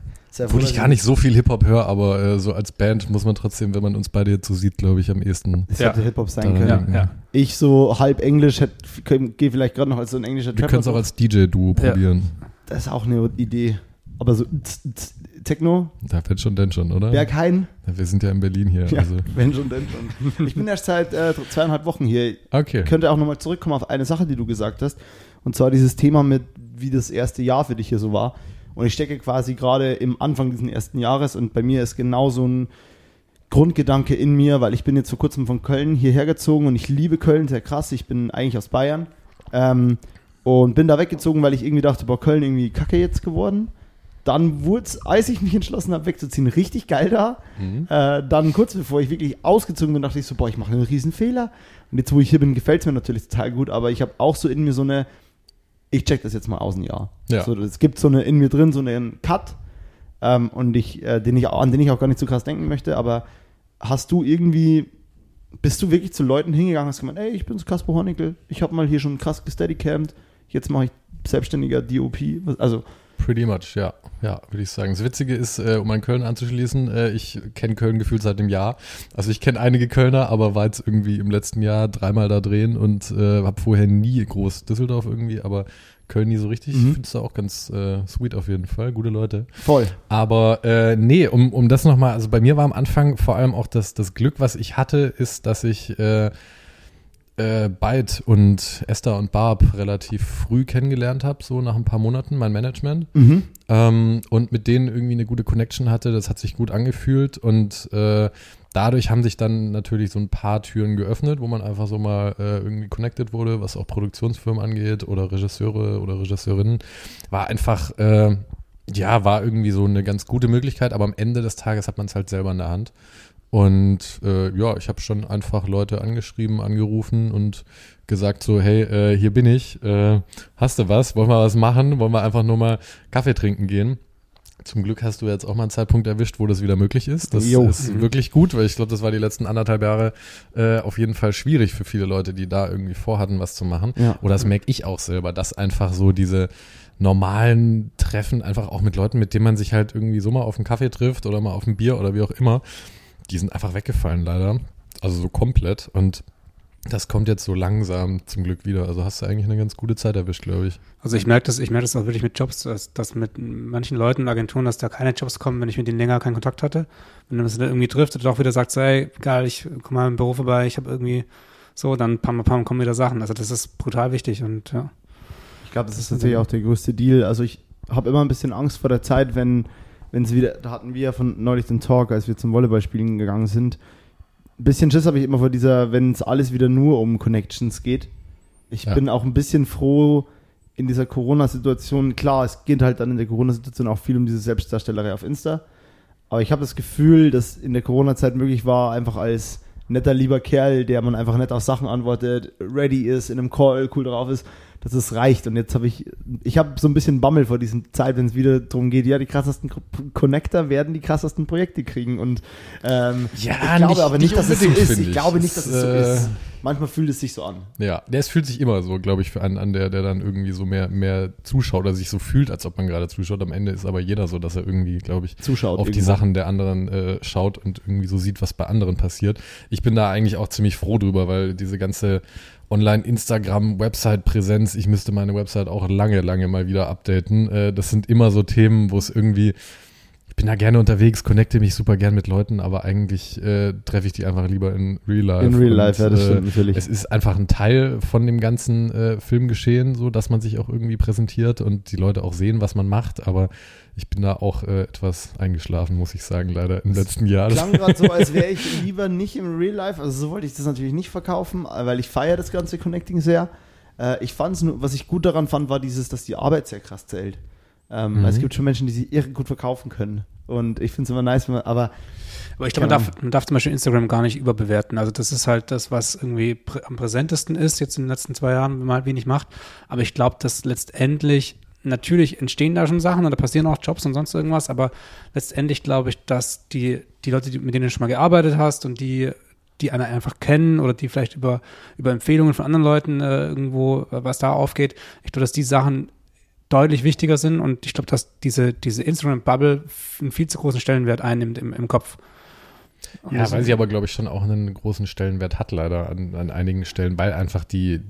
Speaker 2: Obwohl ich gar nicht so viel Hip-Hop höre, aber äh, so als Band muss man trotzdem, wenn man uns beide jetzt so sieht, glaube ich, am ehesten.
Speaker 1: Es
Speaker 3: Ja.
Speaker 1: hätte Hip-Hop sein können.
Speaker 3: Ja, ja.
Speaker 1: Ich so halb Englisch, gehe vielleicht gerade noch als so ein englischer
Speaker 2: Wir
Speaker 1: Trapper
Speaker 2: können es auch als DJ-Duo
Speaker 3: Ja.
Speaker 2: probieren.
Speaker 1: Das ist auch eine Idee. Aber so tz, tz, Techno,
Speaker 2: Da wird schon denn schon, oder?
Speaker 1: Berghain,
Speaker 2: Ja, wir sind ja in Berlin hier.
Speaker 1: ja,
Speaker 2: Also.
Speaker 1: wenn schon, denn schon. Ich bin erst seit äh, zweieinhalb Wochen hier.
Speaker 2: Okay.
Speaker 1: Ich könnte auch nochmal zurückkommen auf eine Sache, die du gesagt hast. Und zwar dieses Thema mit, wie das erste Jahr für dich hier so war. Und ich stecke quasi gerade im Anfang dieses ersten Jahres und bei mir ist genau so ein Grundgedanke in mir, weil ich bin jetzt vor kurzem von Köln hierher gezogen und ich liebe Köln sehr krass. Ich bin eigentlich aus Bayern ähm, und bin da weggezogen, weil ich irgendwie dachte, boah, Köln irgendwie kacke jetzt geworden. Dann wurde es, als ich mich entschlossen habe, wegzuziehen, richtig geil da.
Speaker 2: Mhm.
Speaker 1: Äh, dann kurz bevor ich wirklich ausgezogen bin, dachte ich so, boah, ich mache einen riesen Fehler. Und jetzt, wo ich hier bin, gefällt es mir natürlich total gut, aber ich habe auch so in mir so eine, ich check das jetzt mal aus ein Jahr.
Speaker 2: Ja.
Speaker 1: So, es gibt so eine in mir drin, so einen Cut, ähm, und ich, äh, den ich, an den ich auch gar nicht so krass denken möchte, aber hast du irgendwie, bist du wirklich zu Leuten hingegangen und hast gemeint, ey, ich bin's Kasper Hornickel, ich habe mal hier schon krass gesteadycampt, jetzt mache ich selbstständiger DOP, also
Speaker 2: Pretty much, ja. Ja, würde ich sagen. Das Witzige ist, äh, um an Köln anzuschließen, äh, ich kenne Köln gefühlt seit dem Jahr. Also ich kenne einige Kölner, aber war jetzt irgendwie im letzten Jahr dreimal da drehen und äh, habe vorher nie groß Düsseldorf irgendwie, aber Köln nie so richtig.
Speaker 1: Mhm.
Speaker 2: Ich finde es da auch ganz äh, sweet auf jeden Fall. Gute Leute.
Speaker 1: voll.
Speaker 2: Aber äh, nee, um, um das nochmal, also bei mir war am Anfang vor allem auch das, das Glück, was ich hatte, ist, dass ich äh, äh, Byte und Esther und Barb relativ früh kennengelernt habe, so nach ein paar Monaten, mein Management.
Speaker 1: Mhm.
Speaker 2: Ähm, und mit denen irgendwie eine gute Connection hatte, das hat sich gut angefühlt und äh, dadurch haben sich dann natürlich so ein paar Türen geöffnet, wo man einfach so mal äh, irgendwie connected wurde, was auch Produktionsfirmen angeht oder Regisseure oder Regisseurinnen. War einfach, äh, ja, war irgendwie so eine ganz gute Möglichkeit, aber am Ende des Tages hat man es halt selber in der Hand. Und äh, ja, ich habe schon einfach Leute angeschrieben, angerufen und gesagt so, hey, äh, hier bin ich, äh, hast du was, wollen wir was machen, wollen wir einfach nur mal Kaffee trinken gehen. Zum Glück hast du jetzt auch mal einen Zeitpunkt erwischt, wo das wieder möglich ist. Das
Speaker 1: Jo.
Speaker 2: ist wirklich gut, weil ich glaube, das war die letzten anderthalb Jahre äh, auf jeden Fall schwierig für viele Leute, die da irgendwie vorhatten, was zu machen.
Speaker 1: Ja.
Speaker 2: Oder das merke ich auch selber, dass einfach so diese normalen Treffen, einfach auch mit Leuten, mit denen man sich halt irgendwie so mal auf einen Kaffee trifft oder mal auf ein Bier oder wie auch immer, die sind einfach weggefallen leider. Also so komplett. Und das kommt jetzt so langsam zum Glück wieder. Also hast du eigentlich eine ganz gute Zeit erwischt, glaube ich.
Speaker 3: Also ich merke das, ich merke das auch wirklich mit Jobs, dass, dass mit manchen Leuten und Agenturen, dass da keine Jobs kommen, wenn ich mit denen länger keinen Kontakt hatte. Wenn man das dann irgendwie trifft und auch wieder sagt, sei egal, ich komme mal im Büro vorbei, ich habe irgendwie so, dann pam, pam, kommen wieder Sachen. Also das ist brutal wichtig und ja.
Speaker 1: Ich glaube, das ist natürlich auch der größte Deal. Also ich habe immer ein bisschen Angst vor der Zeit, wenn wenn es wieder, da hatten wir ja von neulich den Talk, als wir zum Volleyballspielen gegangen sind. Ein bisschen Schiss habe ich immer vor dieser, wenn es alles wieder nur um Connections geht. Ich
Speaker 2: Ja.
Speaker 1: bin auch ein bisschen froh, in dieser Corona-Situation, klar, es geht halt dann in der Corona-Situation auch viel um diese Selbstdarstellerei auf Insta. Aber ich habe das Gefühl, dass in der Corona-Zeit möglich war, einfach als netter, lieber Kerl, der man einfach nett auf Sachen antwortet, ready ist, in einem Call cool drauf ist, dass es reicht. Und jetzt habe ich, ich habe so ein bisschen Bammel vor diesem Zeit, wenn es wieder darum geht, ja, die krassesten Co- Connector werden die krassesten Projekte kriegen. Und ähm,
Speaker 2: Ja,
Speaker 1: ich glaube
Speaker 2: nicht-
Speaker 1: aber
Speaker 2: nicht
Speaker 1: nicht, dass es so ist. Ich
Speaker 2: ich.
Speaker 1: glaube nicht, dass
Speaker 2: Es,
Speaker 1: so
Speaker 2: äh,
Speaker 1: ist. Manchmal fühlt es sich so an.
Speaker 2: Ja, es fühlt sich immer so, glaube ich, für einen an, der, der dann irgendwie so mehr, mehr zuschaut oder sich so fühlt, als ob man gerade zuschaut. Am Ende ist aber jeder so, dass er irgendwie, glaube ich,
Speaker 1: Zuschaut.
Speaker 2: auf die
Speaker 1: irgendwo.
Speaker 2: Sachen der anderen äh, schaut und irgendwie so sieht, was bei anderen passiert. Ich bin da eigentlich auch ziemlich froh drüber, weil diese ganze Online-Instagram-Website-Präsenz, ich müsste meine Website auch lange, lange mal wieder updaten. Äh, das sind immer so Themen, wo es irgendwie, ich bin da gerne unterwegs, connecte mich super gern mit Leuten, aber eigentlich äh, treffe ich die einfach lieber in Real Life.
Speaker 1: In Real
Speaker 2: Und,
Speaker 1: Life, ja, das
Speaker 2: äh,
Speaker 1: stimmt natürlich.
Speaker 2: es ist einfach ein Teil von dem ganzen äh, Filmgeschehen, so dass man sich auch irgendwie präsentiert und die Leute auch sehen, was man macht. Aber ich bin da auch äh, etwas eingeschlafen, muss ich sagen, leider im letzten Jahr. Das-
Speaker 1: klang gerade so, als wäre ich lieber nicht im Real Life. Also so wollte ich das natürlich nicht verkaufen, weil ich feiere das ganze Connecting sehr. Äh, ich fand es nur, was ich gut daran fand, war dieses, dass die Arbeit sehr krass zählt. Ähm,
Speaker 2: Mhm.
Speaker 1: Es gibt schon Menschen, die sich irre gut verkaufen können. Und ich finde es immer nice, wenn man, aber
Speaker 3: Aber ich glaube, man darf, man darf zum Beispiel Instagram gar nicht überbewerten. Also das ist halt das, was irgendwie prä am präsentesten ist jetzt in den letzten zwei Jahren, wenn man halt wenig macht. Aber ich glaube, dass letztendlich, natürlich entstehen da schon Sachen und da passieren auch Jobs und sonst irgendwas, aber letztendlich glaube ich, dass die, die Leute, die, mit denen du schon mal gearbeitet hast und die, die einer einfach kennen oder die vielleicht über, über Empfehlungen von anderen Leuten äh, irgendwo, äh, was da aufgeht, ich glaube, dass die Sachen deutlich wichtiger sind und ich glaube, dass diese, diese Instagram-Bubble einen viel zu großen Stellenwert einnimmt im, im Kopf. Und
Speaker 2: Ja,
Speaker 3: das-
Speaker 2: weil sie aber, glaube ich, schon auch einen großen Stellenwert hat, leider an, an einigen Stellen, weil einfach die,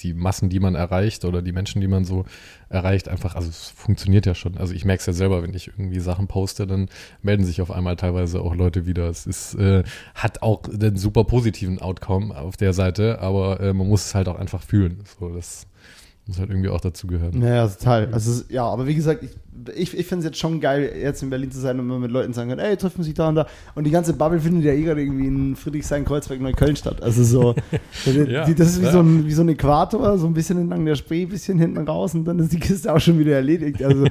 Speaker 2: die Massen, die man erreicht oder die Menschen, die man so erreicht, einfach, also es funktioniert ja schon. Also ich merke es ja selber, wenn ich irgendwie Sachen poste, dann melden sich auf einmal teilweise auch Leute wieder. Es ist, äh, hat auch den super positiven Outcome auf der Seite, aber äh, man muss es halt auch einfach fühlen. So, das muss halt irgendwie auch dazu gehören.
Speaker 1: Ja, total. Also, ja, aber wie gesagt, ich, ich, ich finde es jetzt schon geil, jetzt in Berlin zu sein und man mit Leuten sagen kann, ey, treffen sich da und da. Und die ganze Bubble findet ja eh gerade irgendwie in Friedrichshain, Kreuzberg, Neukölln statt. Also so,
Speaker 2: Ja,
Speaker 1: die, das ist wie,
Speaker 2: ja.
Speaker 1: so ein, wie so ein Äquator, so ein bisschen entlang der Spree, ein bisschen hinten raus und dann ist die Kiste auch schon wieder erledigt. Also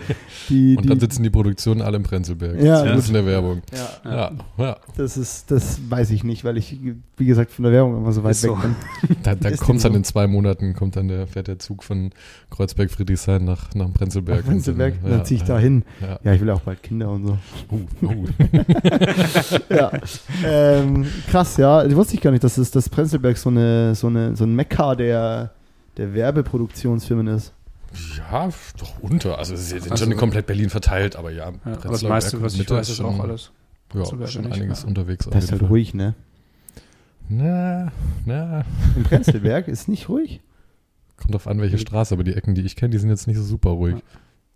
Speaker 1: die,
Speaker 2: Und dann
Speaker 1: die,
Speaker 2: sitzen die Produktionen alle im Prenzlberg.
Speaker 1: Ja,
Speaker 2: das ist in der Werbung.
Speaker 1: ja,
Speaker 2: Ja, ja.
Speaker 1: das ist, das weiß ich nicht, weil ich, wie gesagt, von der Werbung immer so weit
Speaker 3: Ist
Speaker 1: weg
Speaker 3: so.
Speaker 1: bin.
Speaker 2: Da, da kommt dann
Speaker 1: so.
Speaker 2: in zwei Monaten, kommt dann der, fährt der Zug von Kreuzberg Friedrichshain nach, nach Prenzlberg.
Speaker 1: Prenzlberg,
Speaker 2: Und
Speaker 1: dann
Speaker 2: ja,
Speaker 1: ziehe ich
Speaker 2: ja,
Speaker 1: da hin.
Speaker 2: Ja.
Speaker 1: Ja, ich will auch bald Kinder und so.
Speaker 2: Uh, uh.
Speaker 1: ja. ähm, krass, ja. Ich wusste ich gar nicht, dass es das Prenzlberg so, eine, so, eine, so ein Mekka der, der Werbeproduktionsfirmen ist.
Speaker 2: ja, doch unter. Also sie sind
Speaker 3: Also-
Speaker 2: schon komplett Berlin verteilt, aber ja.
Speaker 3: Ja, aber das meiste, was ich weiß, ist auch alles.
Speaker 2: Ja, schon
Speaker 3: nicht,
Speaker 2: einiges
Speaker 3: ja.
Speaker 2: unterwegs.
Speaker 1: Das ist halt
Speaker 2: Fall.
Speaker 1: ruhig, ne?
Speaker 2: Na, na.
Speaker 1: Im Prenzlberg ist nicht ruhig.
Speaker 2: Kommt auf an, welche Straße, aber die Ecken, die ich kenne, die sind jetzt nicht so super ruhig.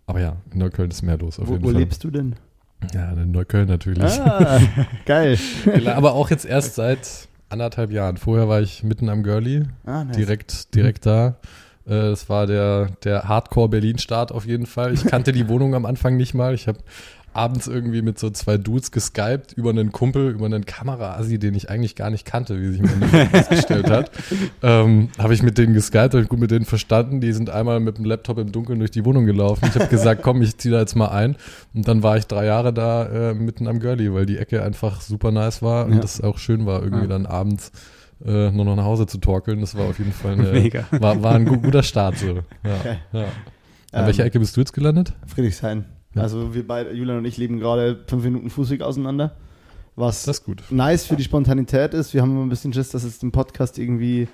Speaker 2: Aber ja, in Neukölln ist mehr los auf
Speaker 1: Wo, wo lebst du denn?
Speaker 2: Ja, in Neukölln natürlich.
Speaker 1: Ah, geil.
Speaker 2: Aber auch jetzt erst seit anderthalb Jahren. Vorher war ich mitten am Girlie,
Speaker 1: Ah, nice.
Speaker 2: direkt, direkt da. Äh, Das war der, der Hardcore-Berlin-Start auf jeden Fall. Ich kannte die Wohnung am Anfang nicht mal. Ich habe abends irgendwie mit so zwei Dudes geskypt über einen Kumpel, über einen Kamera-Assi, den ich eigentlich gar nicht kannte, wie sich mir festgestellt hat. Ähm, habe ich mit denen geskypt, habe ich gut mit denen verstanden. Die sind einmal mit dem Laptop im Dunkeln durch die Wohnung gelaufen. Ich habe gesagt, komm, ich ziehe da jetzt mal ein. Und dann war ich drei Jahre da äh, mitten am Girlie, weil die Ecke einfach super nice war und
Speaker 1: Ja.
Speaker 2: es auch schön war, irgendwie
Speaker 3: Ja.
Speaker 2: dann abends äh, nur noch nach Hause zu torkeln. Das war auf jeden Fall eine,
Speaker 3: Mega.
Speaker 2: war, war ein gu guter Start so. Ja,
Speaker 1: Okay.
Speaker 2: ja. An welcher
Speaker 1: Ähm,
Speaker 2: Ecke bist du jetzt gelandet?
Speaker 1: Friedrichshain.
Speaker 2: Ja.
Speaker 1: Also wir beide, Julian und ich, leben gerade fünf Minuten Fußweg auseinander. Was
Speaker 2: Das ist gut.
Speaker 1: nice für die Spontanität ist. Wir haben immer ein bisschen Schiss, dass jetzt im Podcast irgendwie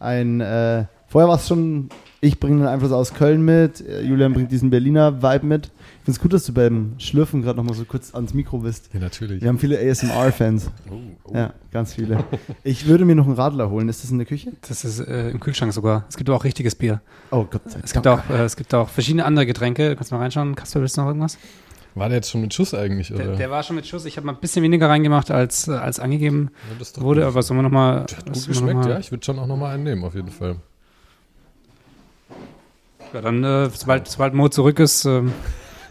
Speaker 1: ein. Äh, vorher war es schon, ich bringe den Einfluss aus Köln mit, äh, Julian bringt diesen Berliner Vibe mit. Ich finde es gut, dass du beim Schlürfen gerade nochmal so kurz ans Mikro bist.
Speaker 2: Ja, natürlich.
Speaker 1: Wir haben viele ASMR-Fans.
Speaker 2: Oh, oh.
Speaker 1: Ja, ganz viele. Ich würde mir noch einen Radler holen. Ist das in der Küche?
Speaker 3: Das ist äh, im Kühlschrank sogar. Es gibt auch richtiges Bier.
Speaker 1: Oh Gott sei
Speaker 3: Es gibt auch, äh, es gibt auch verschiedene andere Getränke. Du kannst mal reinschauen. Kasper, willst du noch irgendwas?
Speaker 2: War der jetzt schon mit Schuss eigentlich? Oder?
Speaker 3: Der, der war schon mit Schuss. Ich habe mal ein bisschen weniger reingemacht, als, äh, als angegeben
Speaker 2: ja, das ist doch
Speaker 3: wurde.
Speaker 2: gut.
Speaker 3: Aber sollen wir nochmal.
Speaker 2: Der hat gut geschmeckt, ja. Ich würde schon auch nochmal einen nehmen, auf jeden Fall.
Speaker 3: Ja, dann, äh, sobald, sobald Mo zurück ist, ähm,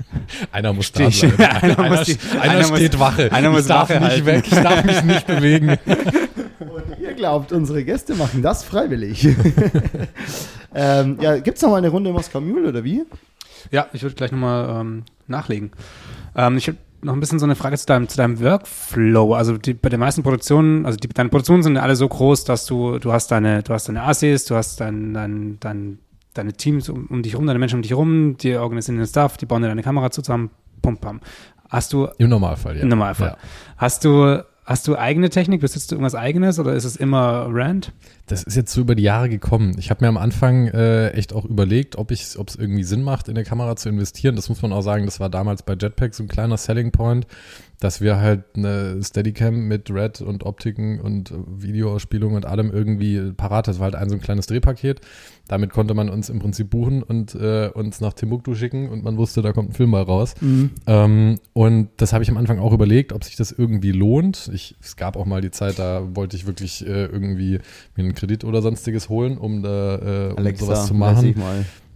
Speaker 2: Einer muss da
Speaker 3: ich-
Speaker 2: bleiben.
Speaker 3: einer
Speaker 2: einer,
Speaker 3: muss die-
Speaker 2: einer
Speaker 3: einer muss-
Speaker 2: steht Wache.
Speaker 3: einer
Speaker 2: ich
Speaker 3: muss
Speaker 2: darf
Speaker 3: Wache
Speaker 2: nicht
Speaker 3: halten.
Speaker 2: weg, ich darf mich nicht bewegen.
Speaker 1: Und ihr glaubt, unsere Gäste machen das freiwillig. ähm, ja, gibt es noch mal eine Runde Moskau Mule oder wie?
Speaker 3: Ja, ich würde gleich nochmal ähm, nachlegen. Ähm, ich habe noch ein bisschen so eine Frage zu deinem, zu deinem Workflow. Also die, bei den meisten Produktionen, also die, deine Produktionen sind ja alle so groß, dass du, du hast deine, du hast deine Assis, du hast dein, dein, dein, deine Teams um, um dich rum, deine Menschen um dich rum, die organisieren den Stuff, die bauen dir deine Kamera zusammen, pum, pam. Hast du,
Speaker 2: Im Normalfall, ja.
Speaker 3: im Normalfall,
Speaker 2: Ja.
Speaker 3: hast du, hast du eigene Technik, besitzt du irgendwas eigenes oder ist es immer Rand?
Speaker 2: Das ist jetzt so über die Jahre gekommen. Ich habe mir am Anfang äh, echt auch überlegt, ob ich, ob es irgendwie Sinn macht, in der Kamera zu investieren. Das muss man auch sagen, das war damals bei Jetpack so ein kleiner Selling Point, dass wir halt eine Steadicam mit Red und Optiken und Videoausspielung und allem irgendwie parat. Das war halt ein so ein kleines Drehpaket. Damit konnte man uns im Prinzip buchen und äh, uns nach Timbuktu schicken und man wusste, da kommt ein Film mal raus. Ähm, und das habe ich am Anfang auch überlegt, ob sich das irgendwie lohnt. Ich, es gab auch mal die Zeit, da wollte ich wirklich äh, irgendwie mir einen Kredit oder sonstiges holen, um da äh, um
Speaker 1: Alexa,
Speaker 2: sowas zu machen.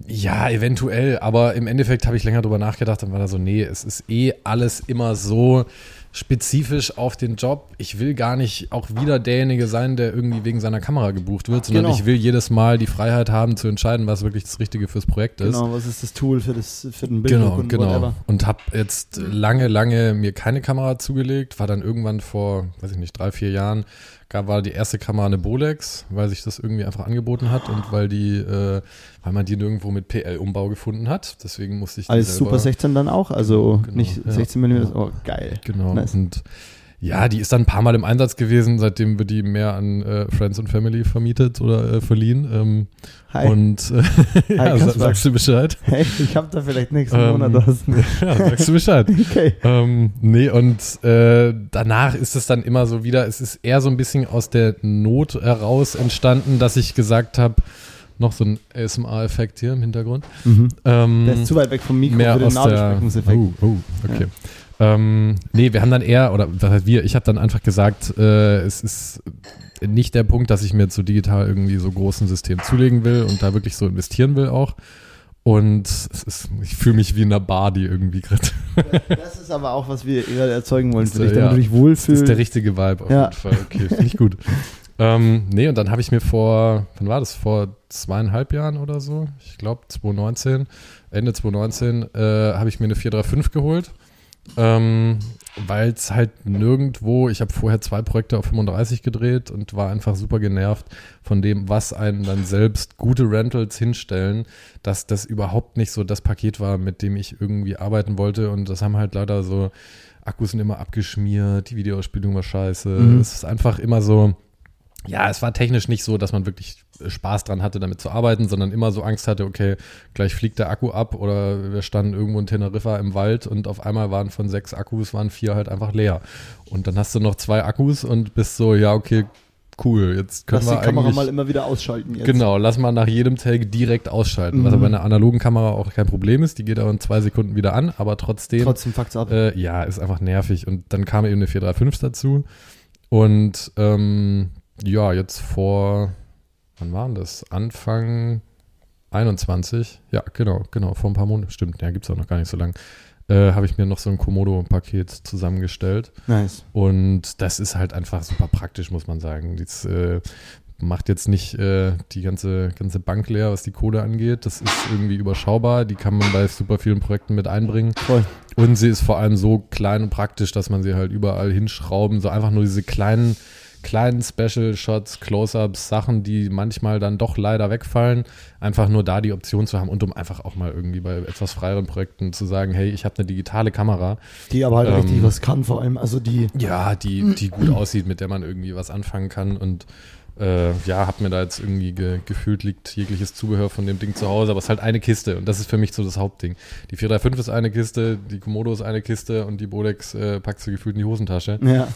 Speaker 2: Ja, eventuell, aber im Endeffekt habe ich länger drüber nachgedacht und war da so, nee, es ist eh alles immer so spezifisch auf den Job. Ich will gar nicht auch wieder derjenige sein, der irgendwie wegen seiner Kamera gebucht wird, sondern
Speaker 1: Genau.
Speaker 2: ich will jedes Mal die Freiheit haben zu entscheiden, was wirklich das Richtige fürs Projekt ist.
Speaker 1: Genau, was ist das Tool für, das, für den Bild
Speaker 2: Genau,
Speaker 1: und
Speaker 2: genau.
Speaker 1: whatever.
Speaker 2: Und habe jetzt lange, lange mir keine Kamera zugelegt. War dann irgendwann vor, weiß ich nicht, drei, vier Jahren, gab, war die erste Kamera eine Bolex, weil sich das irgendwie einfach angeboten hat und weil die, äh, weil man die nirgendwo mit PL-Umbau gefunden hat. Deswegen musste ich die
Speaker 1: Als Super 16 dann auch, also
Speaker 2: Genau,
Speaker 1: nicht
Speaker 2: ja.
Speaker 1: 16 mm. Oh, geil.
Speaker 2: Genau.
Speaker 1: Nice.
Speaker 2: Und ja, die ist dann ein paar Mal im Einsatz gewesen, seitdem wir die mehr an äh, Friends und Family vermietet oder äh, verliehen. Ähm,
Speaker 1: Hi.
Speaker 2: Und äh, ja, sa-
Speaker 1: Kasper.
Speaker 2: sagst du Bescheid?
Speaker 1: hey, ich habe da vielleicht nächsten
Speaker 2: Ähm,
Speaker 1: Monat was.
Speaker 2: Ja, sagst du Bescheid.
Speaker 1: Okay.
Speaker 2: Ähm, nee, und äh, danach ist es dann immer so wieder, es ist eher so ein bisschen aus der Not heraus entstanden, dass ich gesagt habe, noch so ein ASMR-Effekt hier im Hintergrund.
Speaker 1: Mhm.
Speaker 2: Ähm,
Speaker 1: Der ist zu weit weg vom Mikro
Speaker 2: mehr
Speaker 1: für den Nahbesprechungseffekt.
Speaker 2: oh, oh, okay. Ähm, nee, wir haben dann eher, oder was heißt wir, ich habe dann einfach gesagt, äh, es ist nicht der Punkt, dass ich mir jetzt so digital irgendwie so großen System zulegen will und da wirklich so investieren will auch. Und es ist, ich fühle mich wie in einer Bar, die irgendwie gerade
Speaker 1: Das ist aber auch, was wir gerade erzeugen wollen, für dich, damit
Speaker 2: ja.
Speaker 1: du dich
Speaker 2: Das
Speaker 1: wohlfühlst.
Speaker 2: ist der richtige Vibe auf
Speaker 1: Ja.
Speaker 2: jeden Fall. Okay, finde ich gut. ähm, nee, und dann habe ich mir vor, wann war das? Vor zweieinhalb Jahren oder so? Ich glaube 2019, Ende 2019, äh, habe ich mir eine 435 geholt. Ähm, weil es halt nirgendwo, ich habe vorher zwei Projekte auf 35 gedreht und war einfach super genervt von dem, was einen dann selbst gute Rentals hinstellen, dass das überhaupt nicht so das Paket war, mit dem ich irgendwie arbeiten wollte und das haben halt leider so, Akkus sind immer abgeschmiert, die Videoausspielung war scheiße,
Speaker 1: Mhm.
Speaker 2: es ist einfach immer so, ja, es war technisch nicht so, dass man wirklich Spaß dran hatte, damit zu arbeiten, sondern immer so Angst hatte, okay, gleich fliegt der Akku ab oder wir standen irgendwo in Teneriffa im Wald und auf einmal waren von sechs Akkus, waren vier halt einfach leer. Und dann hast du noch zwei Akkus und bist so, ja, okay, cool, jetzt können
Speaker 1: Lass die
Speaker 2: wir
Speaker 1: Kamera
Speaker 2: eigentlich...
Speaker 1: mal immer wieder ausschalten jetzt.
Speaker 2: Genau, lass mal nach jedem Take direkt ausschalten, was
Speaker 1: Mhm.
Speaker 2: aber bei einer analogen Kamera auch kein Problem ist. Die geht aber in zwei Sekunden wieder an, aber trotzdem
Speaker 1: Trotzdem fuckt's ab.
Speaker 2: äh, ja, ist einfach nervig. Und dann kam eben eine 435 dazu. Und ähm, ja, jetzt vor, wann war denn das? Anfang 21? Ja, genau, genau, vor ein paar Monaten. Stimmt, ja, gibt es auch noch gar nicht so lang. Äh, habe ich mir noch so ein Komodo-Paket zusammengestellt.
Speaker 1: nice.
Speaker 2: Und das ist halt einfach super praktisch, muss man sagen. Das äh, macht jetzt nicht äh, die ganze, ganze Bank leer, was die Kohle angeht. Das ist irgendwie überschaubar. Die kann man bei super vielen Projekten mit einbringen.
Speaker 1: Voll.
Speaker 2: Und sie ist vor allem so klein und praktisch, dass man sie halt überall hinschrauben. So einfach nur diese kleinen, kleinen Special Shots, Close-Ups, Sachen, die manchmal dann doch leider wegfallen. Einfach nur da die Option zu haben und um einfach auch mal irgendwie bei etwas freieren Projekten zu sagen, hey, ich habe eine digitale Kamera.
Speaker 1: Die aber halt
Speaker 2: Ähm,
Speaker 1: richtig was kann, vor allem. Also die.
Speaker 2: Ja, die, die gut aussieht, mit der man irgendwie was anfangen kann. Und äh, ja, hab mir da jetzt irgendwie ge gefühlt liegt jegliches Zubehör von dem Ding zu Hause, aber es ist halt eine Kiste und das ist für mich so das Hauptding. Die 435 ist eine Kiste, die Komodo ist eine Kiste und die Bolex äh, packst du gefühlt in die Hosentasche.
Speaker 1: Ja.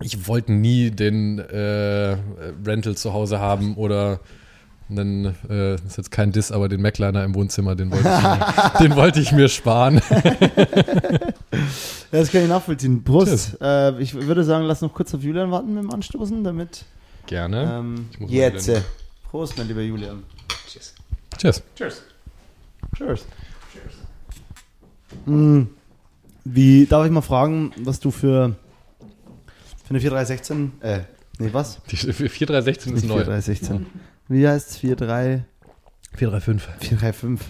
Speaker 2: Ich wollte nie den äh, Rental zu Hause haben oder einen, äh, das ist jetzt kein Diss, aber den Macliner im Wohnzimmer, den wollte ich, mir- den wollte ich mir sparen.
Speaker 1: Das kann ich nachvollziehen. Prost.
Speaker 2: Cheers.
Speaker 1: Äh, ich würde sagen, lass noch kurz auf Julian warten mit dem Anstoßen, damit.
Speaker 2: Gerne.
Speaker 1: Ähm,
Speaker 2: Ich muss mal
Speaker 1: jetzt. Prost, mein lieber Julian.
Speaker 3: Cheers.
Speaker 2: Cheers.
Speaker 3: Cheers.
Speaker 1: Cheers. Mm, wie, darf ich mal fragen, was du für, für eine 4316, äh, nee, was?
Speaker 2: Die 4316 ist neu.
Speaker 1: 4316. Wie heißt es? 43,
Speaker 2: 435.
Speaker 1: 435.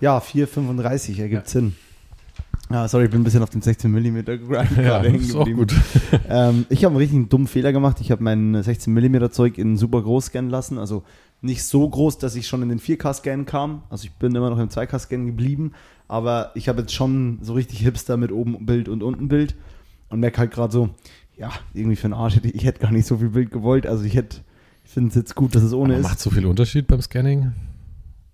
Speaker 1: Ja, 435 ergibt Sinn. Ja, sorry, ich bin ein bisschen auf den 16 mm Grind
Speaker 2: Ja, ist auch gut.
Speaker 1: ähm, ich habe einen richtig dummen Fehler gemacht. Ich habe mein 16 mm Zeug in super groß scannen lassen. Also nicht so groß, dass ich schon in den 4K-Scan kam. Also ich bin immer noch im 2K-Scan geblieben. Aber ich habe jetzt schon so richtig Hipster mit oben Bild und unten Bild. Und merke halt gerade so, ja, irgendwie für den Arsch hätte ich, hätte gar nicht so viel Bild gewollt. Also ich hätte, ich finde es jetzt gut, dass es ohne
Speaker 2: Aber
Speaker 1: ist.
Speaker 2: macht so viel Unterschied beim Scanning?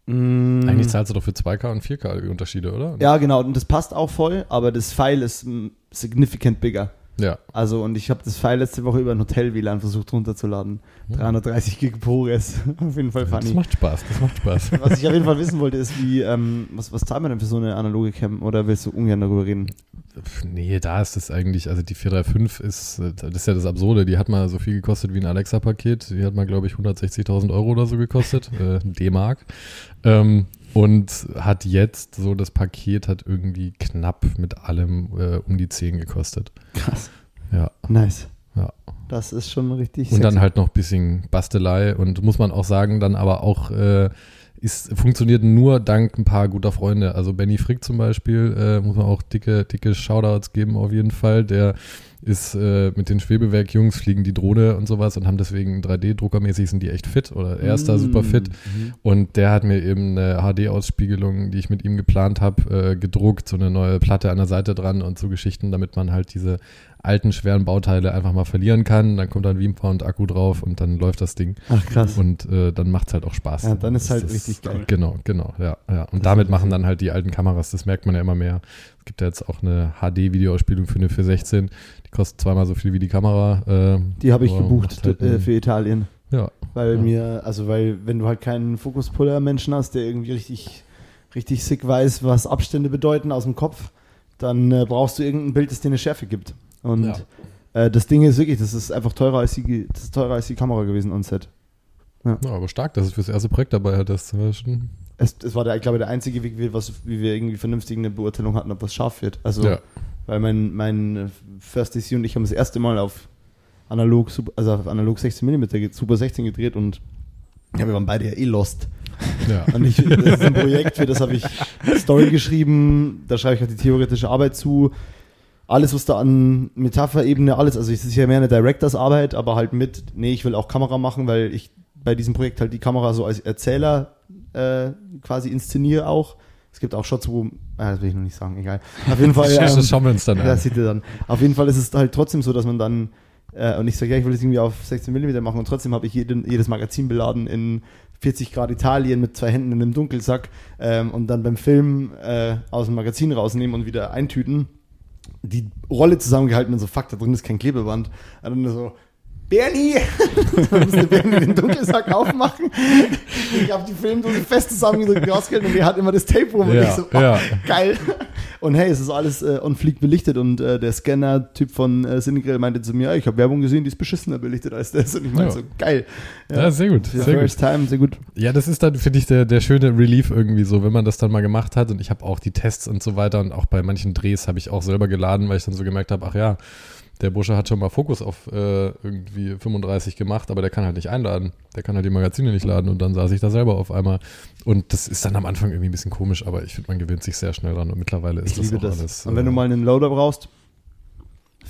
Speaker 1: Mm.
Speaker 2: Eigentlich zahlst du doch für 2K und 4K die Unterschiede, oder?
Speaker 1: Ja, genau, und das passt auch voll, aber das File ist mm, significant bigger.
Speaker 2: Ja.
Speaker 1: Also, und ich habe das File letzte Woche über ein Hotel-WLAN versucht runterzuladen. 330 Gig ProRes. auf jeden Fall
Speaker 2: Das
Speaker 1: funny.
Speaker 2: macht Spaß, das macht Spaß.
Speaker 1: Was ich auf jeden Fall wissen wollte, ist, wie, ähm, was, was zahlt man denn für so eine analoge Cam? Oder willst du ungern darüber reden?
Speaker 2: Nee, da ist es eigentlich, also die 435 ist, äh, das ist ja das Absurde, die hat mal so viel gekostet wie ein Alexa-Paket, die hat mal, glaube ich, 160.000 Euro oder so gekostet, äh, D-Mark, ähm, und hat jetzt, so das Paket hat irgendwie knapp mit allem äh, um die 10 gekostet.
Speaker 1: Krass.
Speaker 2: Ja,
Speaker 1: Nice.
Speaker 2: ja.
Speaker 1: Das ist schon richtig
Speaker 2: Und dann
Speaker 1: sexy.
Speaker 2: halt noch ein bisschen Bastelei und muss man auch sagen, dann aber auch äh, ist, funktioniert nur dank ein paar guter Freunde. Also Benny Frick zum Beispiel, äh, muss man auch dicke, dicke Shoutouts geben auf jeden Fall. Der ist äh, mit den Schwebewerk-Jungs, fliegen die Drohne und sowas und haben deswegen 3D-druckermäßig sind die echt fit oder er ist da super fit.
Speaker 1: Mhm.
Speaker 2: Und der hat mir eben eine HD-Ausspiegelung, die ich mit ihm geplant habe, äh, gedruckt, so eine neue Platte an der Seite dran und so Geschichten, damit man halt diese alten, schweren Bauteile einfach mal verlieren kann. Dann kommt dann Beampound Akku drauf und dann läuft das Ding.
Speaker 1: Ach, krass.
Speaker 2: Und äh, dann macht's halt auch Spaß.
Speaker 1: Ja, dann ist
Speaker 2: Das
Speaker 1: halt richtig geil.
Speaker 2: Genau, genau, ja, ja. Und
Speaker 1: Das
Speaker 2: damit machen dann halt die alten Kameras, das merkt man ja immer mehr. Es gibt ja jetzt auch eine HD-Videoausspielung für eine 416, die kostet zweimal so viel wie die Kamera. Äh,
Speaker 1: Die habe ich gebucht
Speaker 2: halt
Speaker 1: äh, für Italien.
Speaker 2: ja,
Speaker 1: Weil
Speaker 2: Ja.
Speaker 1: mir, also weil, wenn du halt keinen Fokuspuller-Menschen hast, der irgendwie richtig, richtig sick weiß, was Abstände bedeuten aus dem Kopf, dann äh, brauchst du irgendein Bild, das dir eine Schärfe gibt. Und
Speaker 2: Ja.
Speaker 1: äh, das Ding ist wirklich, das ist einfach teurer als die, das ist teurer als die Kamera gewesen on Set.
Speaker 2: ja, aber stark, dass es fürs erste Projekt dabei hat. Das war schon,
Speaker 1: Es, es war, der, ich glaube, der einzige Weg, wie, was, wie wir irgendwie vernünftig eine Beurteilung hatten, ob was scharf wird. Also,
Speaker 2: ja.
Speaker 1: weil mein, mein First DC und ich haben das erste Mal auf analog, also auf analog 16 mm Super 16 gedreht und ja, wir waren beide ja eh lost.
Speaker 2: ja.
Speaker 1: Und ich, das ist ein Projekt, für das habe ich Story geschrieben, da schreibe ich auch die theoretische Arbeit zu. Alles, was da an Metapherebene, alles, also es ist ja mehr eine Directors-Arbeit, aber halt mit, nee, ich will auch Kamera machen, weil ich bei diesem Projekt halt die Kamera so als Erzähler äh, quasi inszeniere auch. Es gibt auch Shots, wo, ah, das will ich noch nicht sagen, egal. Auf jeden Fall.
Speaker 2: das
Speaker 1: ähm,
Speaker 2: schauen wir uns dann an.
Speaker 1: das seht ihr dann. Auf jeden Fall ist es halt trotzdem so, dass man dann, äh, und ich sage, ja, ich will das irgendwie auf 16 mm machen und trotzdem habe ich jeden, jedes Magazin beladen in 40 Grad Italien mit zwei Händen in einem Dunkelsack ähm, und dann beim Film äh, aus dem Magazin rausnehmen und wieder eintüten. Die Rolle zusammengehalten und so, fuck, da drin ist kein Klebeband. Und dann so, Bernie! dann musste Bernie den Dunkelsack aufmachen. Ich habe die Filmdose fest zusammengedrückt, rausgeholt und er hat immer das Tape rum und
Speaker 2: Ja,
Speaker 1: ich so, oh,
Speaker 2: ja.
Speaker 1: geil. Und hey, es ist alles äh, on fleek belichtet und äh, der Scanner-Typ von äh, Cinegrill meinte zu mir, ich habe Werbung gesehen, die ist beschissener belichtet als das. Und ich meinte
Speaker 2: Ja.
Speaker 1: so, geil.
Speaker 2: Ja, sehr gut, sehr gut.
Speaker 1: first time, sehr gut.
Speaker 2: Ja, das ist dann, finde ich, der, der schöne Relief irgendwie so, wenn man das dann mal gemacht hat. Und ich habe auch die Tests und so weiter und auch bei manchen Drehs habe ich auch selber geladen, weil ich dann so gemerkt habe, ach ja, der Bursche hat schon mal Fokus auf äh, irgendwie 35 gemacht, aber der kann halt nicht einladen. Der kann halt die Magazine nicht laden und dann saß ich da selber auf einmal. Und das ist dann am Anfang irgendwie ein bisschen komisch, aber ich finde, man gewöhnt sich sehr schnell dran und mittlerweile ist
Speaker 1: Ich
Speaker 2: das
Speaker 1: liebe
Speaker 2: auch
Speaker 1: das.
Speaker 2: alles.
Speaker 1: und wenn du
Speaker 2: äh,
Speaker 1: mal einen Loader brauchst,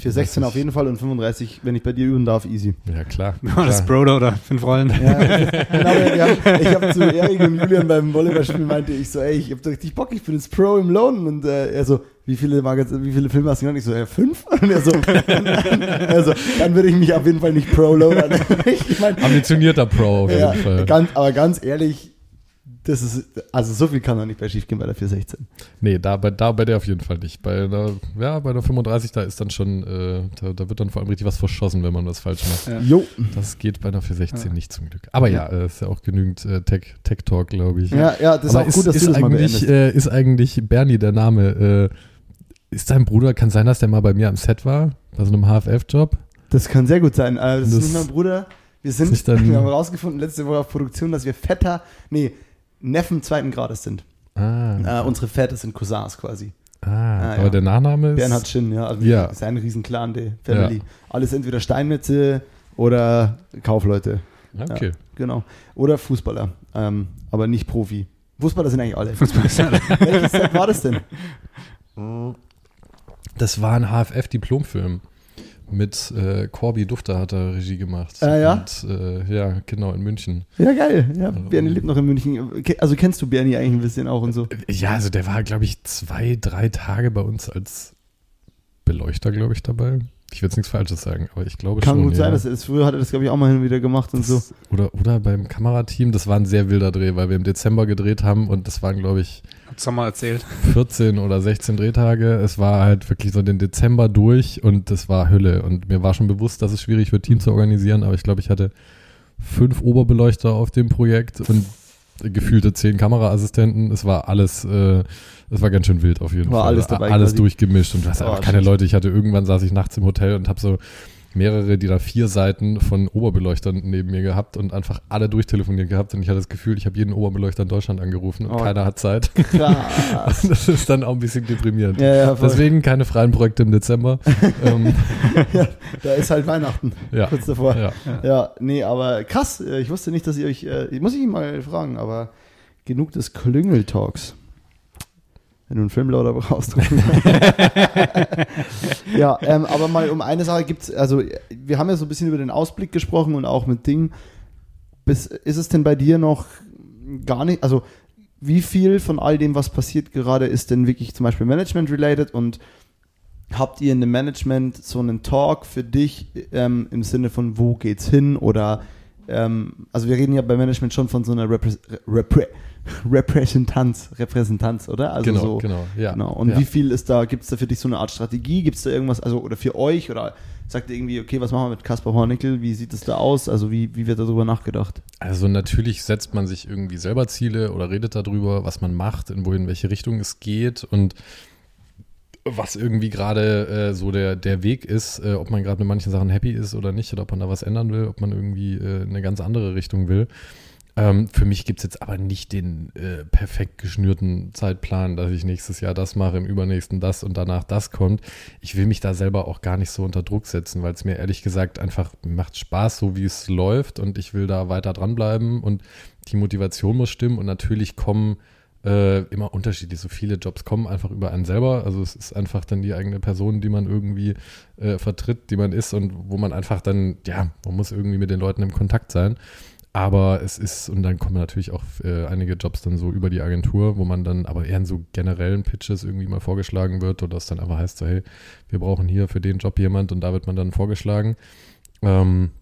Speaker 1: für 16
Speaker 2: ist-
Speaker 1: auf jeden Fall und 35, wenn ich bei dir üben darf, easy.
Speaker 2: Ja, klar.
Speaker 3: Oh, das
Speaker 2: klar.
Speaker 3: Brodo oder fünf Rollen.
Speaker 1: Ja, genau, haben, ich habe zu Erik und Julian beim Volleyballspiel meinte ich so, ey, ich habe richtig Bock, ich bin jetzt Pro im Lohn und äh, er so, wie viele Magaz wie viele Filme hast du gemacht? Ich so, ja, fünf? Und er so, also, dann würde ich mich auf jeden Fall nicht Pro loadern. ich meine,
Speaker 2: Ambitionierter Pro auf jeden
Speaker 1: ja,
Speaker 2: Fall.
Speaker 1: ganz, aber ganz ehrlich, das ist, also so viel kann doch nicht bei schief gehen bei der 416.
Speaker 2: Nee, da bei, da bei der auf jeden Fall nicht. Bei einer, ja, bei der 35, da ist dann schon, äh, da, da wird dann vor allem richtig was verschossen, wenn man was falsch macht.
Speaker 3: Ja.
Speaker 1: Jo.
Speaker 2: Das geht bei einer 416 nicht zum Glück. Aber ja, äh, ist ja auch genügend äh, Tech, Tech Talk, glaube ich.
Speaker 1: Ja, ja, das ist
Speaker 2: Aber
Speaker 1: auch gut, dass
Speaker 2: ist,
Speaker 1: du das mal
Speaker 2: eigentlich,
Speaker 1: beendest.
Speaker 2: äh, ist eigentlich Bernie der Name. Äh, ist dein Bruder, kann sein, dass der mal bei mir am Set war, bei so einem HFF-Job?
Speaker 1: Das kann sehr gut sein. Äh, das,
Speaker 2: Das
Speaker 1: ist nicht mein Bruder. Wir sind,
Speaker 2: ist dann-
Speaker 1: wir haben rausgefunden letzte Woche auf Produktion, dass wir Vetter, nee, Neffen zweiten Grades sind.
Speaker 2: Ah,
Speaker 1: Äh, unsere Väter sind Cousins quasi.
Speaker 2: ah,
Speaker 1: ah,
Speaker 2: aber
Speaker 1: ja.
Speaker 2: der Nachname ist.
Speaker 1: Bernhard Schinn, ja. Also
Speaker 2: Ja.
Speaker 1: ist ein Riesenclan, die Family. Alles entweder Steinmetze oder Kaufleute.
Speaker 2: Okay,
Speaker 1: genau. Oder Fußballer, ähm, aber nicht Profi. Fußballer sind eigentlich alle.
Speaker 3: Fußballer.
Speaker 1: Welches Set war das denn?
Speaker 2: Das war ein HFF-Diplomfilm. Mit äh, Corby Dufter hat er Regie gemacht.
Speaker 1: Ah, ja?
Speaker 2: Und, äh, ja, genau, in München.
Speaker 1: Ja, geil. Ja, Bernie lebt noch in München. Also kennst du Bernie eigentlich ein bisschen auch und so?
Speaker 2: Ja, also der war, glaube ich, zwei, drei Tage bei uns als Beleuchter, glaube ich, dabei. Ich will jetzt nichts Falsches sagen, aber ich glaube
Speaker 1: Kann
Speaker 2: schon.
Speaker 1: gut sein,
Speaker 2: ja.
Speaker 1: dass er früher hat er das, glaube ich, auch mal hin und wieder gemacht und so.
Speaker 2: Das- Oder, oder beim Kamerateam, das war ein sehr wilder Dreh, weil wir im Dezember gedreht haben und das waren, glaube ich,
Speaker 3: Hab's doch mal erzählt.
Speaker 2: 14 oder 16 Drehtage. Es war halt wirklich so den Dezember durch und das war Hölle. Und mir war schon bewusst, dass es schwierig wird, Team zu organisieren, aber ich glaube, ich hatte fünf Oberbeleuchter auf dem Projekt und gefühlte zehn Kameraassistenten. Es war alles, äh, es war ganz schön wild auf jeden
Speaker 1: War
Speaker 2: Fall.
Speaker 1: alles dabei
Speaker 2: Alles
Speaker 1: quasi.
Speaker 2: durchgemischt und du hast
Speaker 1: Oh,
Speaker 2: einfach keine. Leute. Ich hatte irgendwann saß ich nachts im Hotel und habe so mehrere, die da vier Seiten von Oberbeleuchtern neben mir gehabt und einfach alle durchtelefoniert gehabt und ich hatte das Gefühl, ich habe jeden Oberbeleuchter in Deutschland angerufen und
Speaker 1: Oh.
Speaker 2: keiner hat Zeit.
Speaker 1: Krass.
Speaker 2: Das ist dann auch ein bisschen deprimierend.
Speaker 1: Ja, ja.
Speaker 2: Deswegen keine freien Projekte im Dezember. ähm,
Speaker 1: Da ist halt Weihnachten.
Speaker 2: ja.
Speaker 1: Kurz davor.
Speaker 2: ja.
Speaker 1: Ja, nee, aber krass. äh, Ich wusste nicht, dass ihr euch, äh, muss ich ihn mal fragen, aber genug des Klüngel-Talks. Wenn du einen Filmlauder brauchst. ja, ähm, aber mal um eine Sache gibt's, also wir haben ja so ein bisschen über den Ausblick gesprochen und auch mit Ding. Bis, ist es denn bei dir noch gar nicht, also wie viel von all dem, was passiert gerade, ist denn wirklich zum Beispiel Management-related und habt ihr in dem Management so einen Talk für dich ähm, im Sinne von, wo geht's hin oder ähm, also wir reden ja bei Management schon von so einer Reprä Reprä Repräsentanz, Repräsentanz, oder? Also
Speaker 2: genau,
Speaker 1: so,
Speaker 2: genau. Ja.
Speaker 1: Genau. Und
Speaker 2: ja.
Speaker 1: wie viel ist da, gibt es da für dich so eine Art Strategie? Gibt es da irgendwas, also oder für euch oder sagt ihr irgendwie, okay, was machen wir mit Kaspar Hornickel? Wie sieht es da aus? Also wie, wie wird darüber nachgedacht?
Speaker 2: Also natürlich setzt man sich irgendwie selber Ziele oder redet darüber, was man macht, in wo in welche Richtung es geht und was irgendwie gerade äh, so der, der Weg ist, äh, ob man gerade mit manchen Sachen happy ist oder nicht, oder ob man da was ändern will, ob man irgendwie äh, eine ganz andere Richtung will. Ähm, für mich gibt es jetzt aber nicht den äh, perfekt geschnürten Zeitplan, dass ich nächstes Jahr das mache, im übernächsten das und danach das kommt. Ich will mich da selber auch gar nicht so unter Druck setzen, weil es mir ehrlich gesagt einfach macht Spaß, so wie es läuft und ich will da weiter dranbleiben und die Motivation muss stimmen und natürlich kommen äh, immer unterschiedlich. So viele Jobs kommen einfach über einen selber. Also es ist einfach dann die eigene Person, die man irgendwie äh, vertritt, die man ist und wo man einfach dann, ja, man muss irgendwie mit den Leuten im Kontakt sein. Aber es ist, und dann kommen natürlich auch äh, einige Jobs dann so über die Agentur, wo man dann aber eher in so generellen Pitches irgendwie mal vorgeschlagen wird oder es dann einfach heißt so, hey, wir brauchen hier für den Job jemand und da wird man dann vorgeschlagen. Ähm,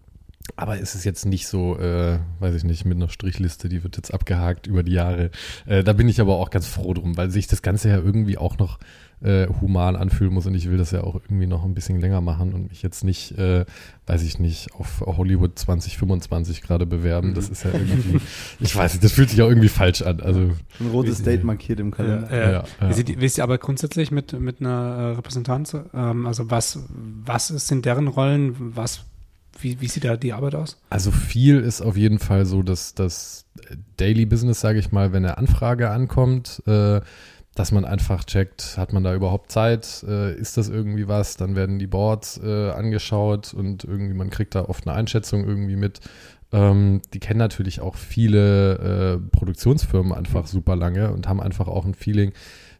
Speaker 2: aber es ist jetzt nicht so, äh, weiß ich nicht, mit einer Strichliste, die wird jetzt abgehakt über die Jahre. Äh, da bin ich aber auch ganz froh drum, weil sich das Ganze ja irgendwie auch noch äh, human anfühlen muss und ich will das ja auch irgendwie noch ein bisschen länger machen und mich jetzt nicht, äh, weiß ich nicht, auf Hollywood 2025 gerade bewerben. Das ist ja irgendwie, ich weiß nicht, das fühlt sich auch irgendwie falsch an. Also,
Speaker 1: Ein rotes Date markiert im Kalender.
Speaker 3: Äh,
Speaker 2: ja, ja.
Speaker 3: Wie, ist die Arbeit grundsätzlich mit, mit einer äh, Repräsentanz? Ähm, also was, was sind deren Rollen? Was, wie, wie sieht da die Arbeit aus?
Speaker 2: Also viel ist auf jeden Fall so, dass das Daily Business, sage ich mal, wenn eine Anfrage ankommt, äh, dass man einfach checkt, hat man da überhaupt Zeit, äh, ist das irgendwie was, dann werden die Boards äh, angeschaut und irgendwie man kriegt da oft eine Einschätzung irgendwie mit. Ähm, die kennen natürlich auch viele äh, Produktionsfirmen einfach super lange und haben einfach auch ein Feeling,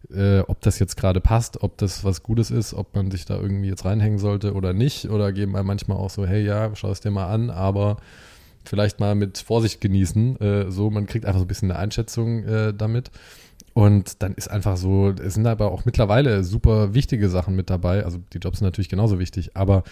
Speaker 2: äh, ob das jetzt gerade passt, ob das was Gutes ist, ob man sich da irgendwie jetzt reinhängen sollte oder nicht. Oder geben einem manchmal auch so, hey ja, schau es dir mal an, aber vielleicht mal mit Vorsicht genießen. Äh, so, man kriegt einfach so ein bisschen eine Einschätzung äh, damit. Und dann ist einfach so, es sind aber auch mittlerweile super wichtige Sachen mit dabei. Also die Jobs sind natürlich genauso wichtig, aber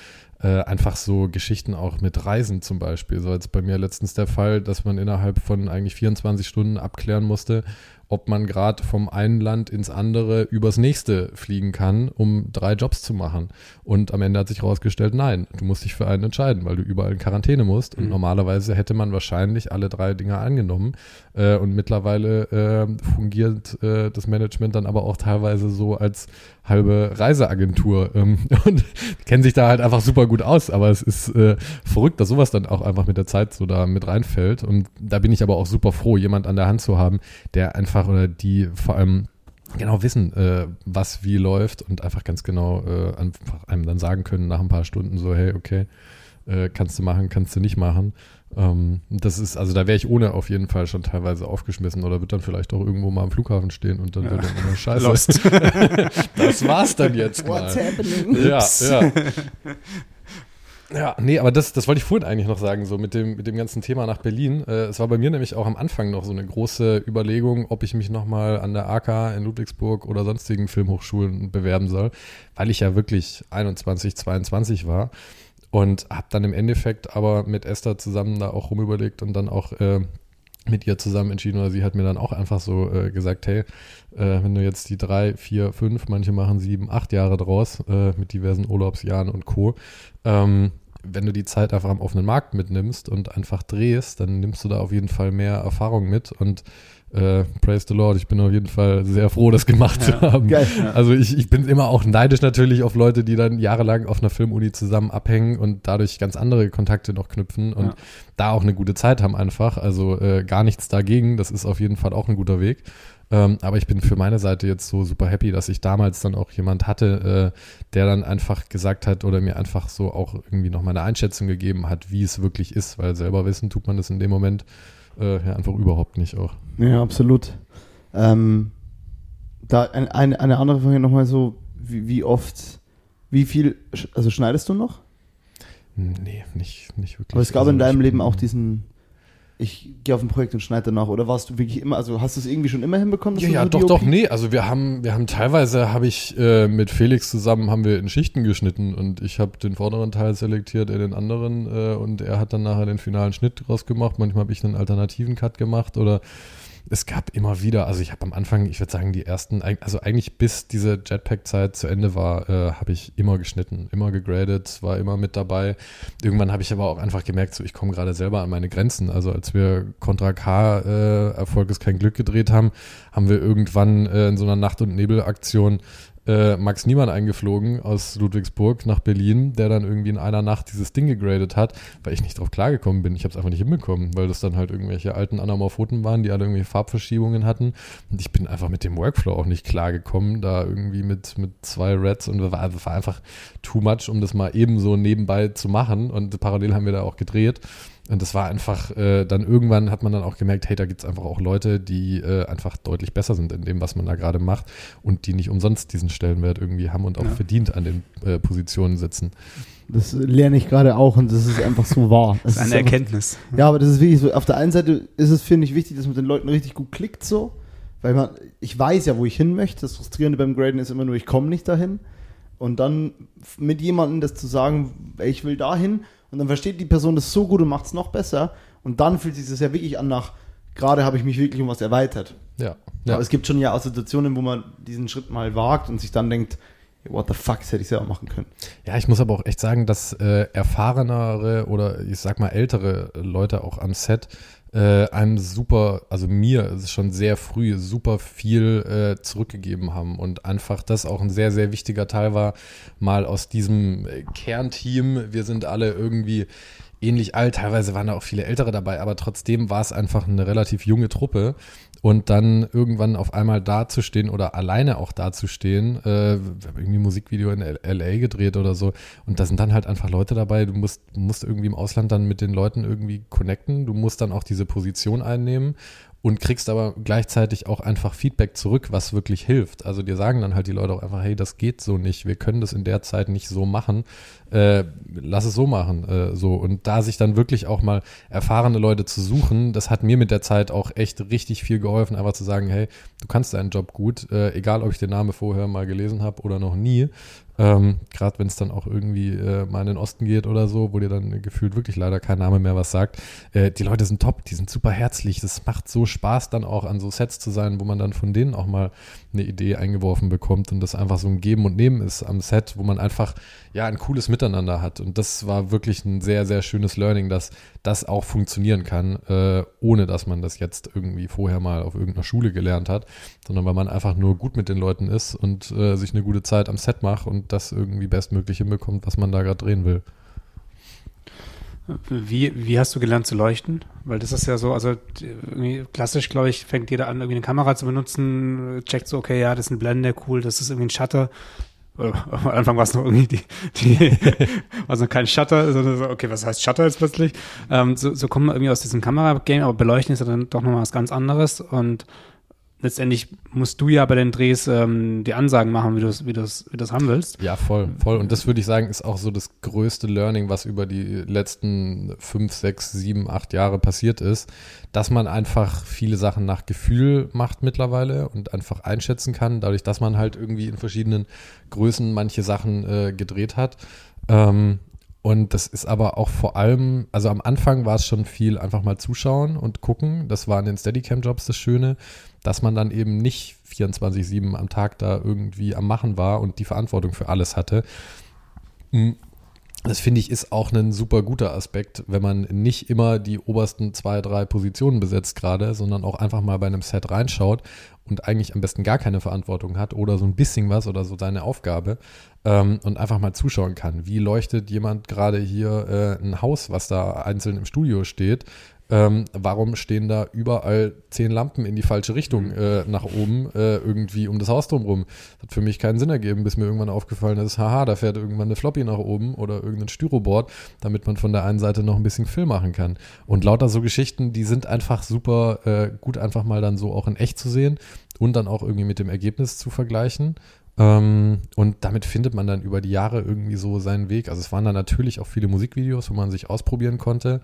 Speaker 2: äh, einfach so Geschichten auch mit Reisen zum Beispiel. So jetzt bei mir letztens der Fall, dass man innerhalb von eigentlich 24 Stunden abklären musste, ob man gerade vom einen Land ins andere übers nächste fliegen kann, um drei Jobs zu machen. Und am Ende hat sich herausgestellt, nein, du musst dich für einen entscheiden, weil du überall in Quarantäne musst. Und
Speaker 3: Mhm.
Speaker 2: normalerweise hätte man wahrscheinlich alle drei Dinge angenommen. Äh, und mittlerweile äh, fungiert äh, das Management dann aber auch teilweise so als halbe Reiseagentur ähm, und kennen sich da halt einfach super gut aus. Aber es ist äh, verrückt, dass sowas dann auch einfach mit der Zeit so da mit reinfällt. Und da bin ich aber auch super froh, jemand an der Hand zu haben, der einfach oder die vor allem genau wissen, äh, was wie läuft und einfach ganz genau äh, einfach einem dann sagen können nach ein paar Stunden so, hey, okay, äh, kannst du machen, kannst du nicht machen. Ähm, das ist, also da wäre ich ohne auf jeden Fall schon teilweise aufgeschmissen oder wird dann vielleicht auch irgendwo mal am Flughafen stehen und dann
Speaker 3: Ja.
Speaker 2: wird dann immer scheiße. Das war's dann jetzt mal.
Speaker 1: What's happening?
Speaker 2: Ja, ja. Ja, nee, aber das, das wollte ich vorhin eigentlich noch sagen, so mit dem, mit dem ganzen Thema nach Berlin. Äh, es war bei mir nämlich auch am Anfang noch so eine große Überlegung, ob ich mich nochmal an der AK in Ludwigsburg oder sonstigen Filmhochschulen bewerben soll, weil ich ja wirklich 21, 22 war und habe dann im Endeffekt aber mit Esther zusammen da auch rumüberlegt und dann auch äh, mit ihr zusammen entschieden, oder sie hat mir dann auch einfach so äh, gesagt, hey, äh, wenn du jetzt die drei, vier, fünf, manche machen sieben, acht Jahre draus äh, mit diversen Urlaubsjahren und Co. Ähm, wenn du die Zeit einfach am offenen Markt mitnimmst und einfach drehst, dann nimmst du da auf jeden Fall mehr Erfahrung mit und äh, praise the Lord, ich bin auf jeden Fall sehr froh, das gemacht
Speaker 3: Ja.
Speaker 2: zu haben.
Speaker 1: Geil.
Speaker 2: Also ich, ich bin immer auch neidisch natürlich auf Leute, die dann jahrelang auf einer Filmuni zusammen abhängen und dadurch ganz andere Kontakte noch knüpfen und
Speaker 3: Ja.
Speaker 2: da auch eine gute Zeit haben einfach. Also äh, gar nichts dagegen. Das ist auf jeden Fall auch ein guter Weg. Ähm, aber ich bin für meine Seite jetzt so super happy, dass ich damals dann auch jemand hatte, äh, der dann einfach gesagt hat oder mir einfach so auch irgendwie noch mal eine Einschätzung gegeben hat, wie es wirklich ist, weil selber wissen tut man das in dem Moment äh, ja einfach überhaupt nicht auch.
Speaker 1: Ja, absolut. Ähm, da ein, eine, eine andere Frage nochmal so, wie, wie oft, wie viel, also schneidest du noch?
Speaker 2: Nee, nicht, nicht wirklich.
Speaker 1: Aber es gab
Speaker 2: Also
Speaker 1: in deinem Leben auch diesen, ich gehe auf ein Projekt und schneide danach. Oder warst du wirklich immer, also hast du es irgendwie schon immer hinbekommen? dass
Speaker 2: Ja,
Speaker 1: du
Speaker 2: ja,
Speaker 1: so
Speaker 2: doch,
Speaker 1: DOP?
Speaker 2: doch, nee. Also wir haben, wir haben teilweise habe ich äh, mit Felix zusammen haben wir in Schichten geschnitten und ich habe den vorderen Teil selektiert, er den anderen äh, und er hat dann nachher den finalen Schnitt draus gemacht. Manchmal habe ich einen alternativen Cut gemacht oder es gab immer wieder, also ich habe am Anfang, ich würde sagen, die ersten, also eigentlich bis diese Jetpack-Zeit zu Ende war, äh, habe ich immer geschnitten, immer gegradet, war immer mit dabei. Irgendwann habe ich aber auch einfach gemerkt, so ich komme gerade selber an meine Grenzen. Also als wir Contra K äh, Erfolg ist kein Glück gedreht haben, haben wir irgendwann äh, in so einer Nacht- und Nebelaktion äh, Max Niemann eingeflogen aus Ludwigsburg nach Berlin, der dann irgendwie in einer Nacht dieses Ding gegradet hat, weil ich nicht drauf klargekommen bin. Ich habe es einfach nicht hinbekommen, weil das dann halt irgendwelche alten Anamorphoten waren, die alle irgendwelche Farbverschiebungen hatten. Und ich bin einfach mit dem Workflow auch nicht klargekommen, da irgendwie mit, mit zwei Reds und war, war einfach too much, um das mal eben so nebenbei zu machen. Und parallel haben wir da auch gedreht. Und das war einfach, äh, dann irgendwann hat man dann auch gemerkt, hey, da gibt es einfach auch Leute, die äh, einfach deutlich besser sind in dem, was man da gerade macht und die nicht umsonst diesen Stellenwert irgendwie haben und auch
Speaker 3: Ja.
Speaker 2: verdient an den äh, Positionen sitzen.
Speaker 1: Das lerne ich gerade auch und das ist einfach so wahr.
Speaker 3: Das ist eine
Speaker 1: einfach-
Speaker 3: Erkenntnis.
Speaker 1: Ja, aber das ist wirklich so. Auf der einen Seite ist es, finde ich, wichtig, dass man den Leuten richtig gut klickt so. Weil man, ich weiß ja, wo ich hin möchte. Das Frustrierende beim Graden ist immer nur, ich komme nicht dahin. Und dann mit jemandem das zu sagen, ey, ich will dahin. Und dann versteht die Person das so gut und macht es noch besser. Und dann fühlt sich das ja wirklich an nach, gerade habe ich mich wirklich um was erweitert.
Speaker 2: Ja. ja.
Speaker 1: Aber es gibt schon ja auch Situationen, wo man diesen Schritt mal wagt und sich dann denkt, what the fuck, das hätte ich selber machen können.
Speaker 2: Ja, ich muss aber auch echt sagen, dass äh, erfahrenere oder ich sag mal ältere Leute auch am Set äh, einem super, also mir ist schon sehr früh super viel äh, zurückgegeben haben und einfach das auch ein sehr, sehr wichtiger Teil war, mal aus diesem äh, Kernteam, wir sind alle irgendwie ähnlich alt, teilweise waren da auch viele Ältere dabei, aber trotzdem war es einfach eine relativ junge Truppe und dann irgendwann auf einmal dazustehen oder alleine auch dazustehen, äh, irgendwie Musikvideo in LA gedreht oder so. Und da sind dann halt einfach Leute dabei, du musst, musst irgendwie im Ausland dann mit den Leuten irgendwie connecten, du musst dann auch diese Position einnehmen und kriegst aber gleichzeitig auch einfach Feedback zurück, was wirklich hilft. Also dir sagen dann halt die Leute auch einfach, hey, das geht so nicht, wir können das in der Zeit nicht so machen, äh, lass es so machen, äh, so. Und da sich dann wirklich auch mal erfahrene Leute zu suchen, das hat mir mit der Zeit auch echt richtig viel geholfen, einfach zu sagen, hey, du kannst deinen Job gut, äh, egal ob ich den Namen vorher mal gelesen habe oder noch nie. Ähm, Gerade wenn es dann auch irgendwie äh, mal in den Osten geht oder so, wo dir dann gefühlt wirklich leider kein Name mehr was sagt. Äh, die Leute sind top, die sind super herzlich. Das macht so Spaß, dann auch an so Sets zu sein, wo man dann von denen auch mal eine Idee eingeworfen bekommt und das einfach so ein Geben und Nehmen ist am Set, wo man einfach ja ein cooles Miteinander hat. Und das war wirklich ein sehr, sehr schönes Learning, dass das auch funktionieren kann, äh, ohne dass man das jetzt irgendwie vorher mal auf irgendeiner Schule gelernt hat, sondern weil man einfach nur gut mit den Leuten ist und äh, sich eine gute Zeit am Set macht und das irgendwie bestmöglich hinbekommt, was man da gerade drehen will.
Speaker 3: Wie, wie hast du gelernt zu leuchten? Weil das ist ja so, also klassisch, glaube ich, fängt jeder an, irgendwie eine Kamera zu benutzen, checkt so, okay, ja, das ist ein Blende, cool, das ist irgendwie ein Shutter. Am Anfang war es noch irgendwie die, die also kein Shutter, sondern so, okay, was heißt Shutter jetzt plötzlich? Ähm, so, so kommen wir irgendwie aus diesem Kamera-Game, aber Beleuchten ist ja dann doch nochmal was ganz anderes und letztendlich musst du ja bei den Drehs ähm, die Ansagen machen, wie du es wie wie haben willst.
Speaker 2: Ja, voll, voll. Und das würde ich sagen, ist auch so das größte Learning, was über die letzten fünf, sechs, sieben, acht Jahre passiert ist, dass man einfach viele Sachen nach Gefühl macht mittlerweile und einfach einschätzen kann, dadurch, dass man halt irgendwie in verschiedenen Größen manche Sachen äh, gedreht hat. Ähm, und das ist aber auch vor allem, also am Anfang war es schon viel einfach mal zuschauen und gucken. Das war in den Steadicam-Jobs das Schöne dass man dann eben nicht 24-7 am Tag da irgendwie am Machen war und die Verantwortung für alles hatte. Hm, das finde ich ist auch ein super guter Aspekt, wenn man nicht immer die obersten zwei, drei Positionen besetzt gerade, sondern auch einfach mal bei einem Set reinschaut und eigentlich am besten gar keine Verantwortung hat oder so ein bisschen was oder so seine Aufgabe ähm, und einfach mal zuschauen kann. Wie leuchtet jemand gerade hier äh, ein Haus, was da einzeln im Studio steht? Ähm, warum stehen da überall zehn Lampen in die falsche Richtung äh, nach oben äh, irgendwie um das Haus drumherum? Hat für mich keinen Sinn ergeben, bis mir irgendwann aufgefallen ist, haha, da fährt irgendwann eine Floppy nach oben oder irgendein Styroboard, damit man von der einen Seite noch ein bisschen Film machen kann. Und lauter so Geschichten, die sind einfach super äh, gut einfach mal dann so auch in echt zu sehen und dann auch irgendwie mit dem Ergebnis zu vergleichen. Ähm, und damit findet man dann über die Jahre irgendwie so seinen Weg. Also es waren dann natürlich auch viele Musikvideos, wo man sich ausprobieren konnte.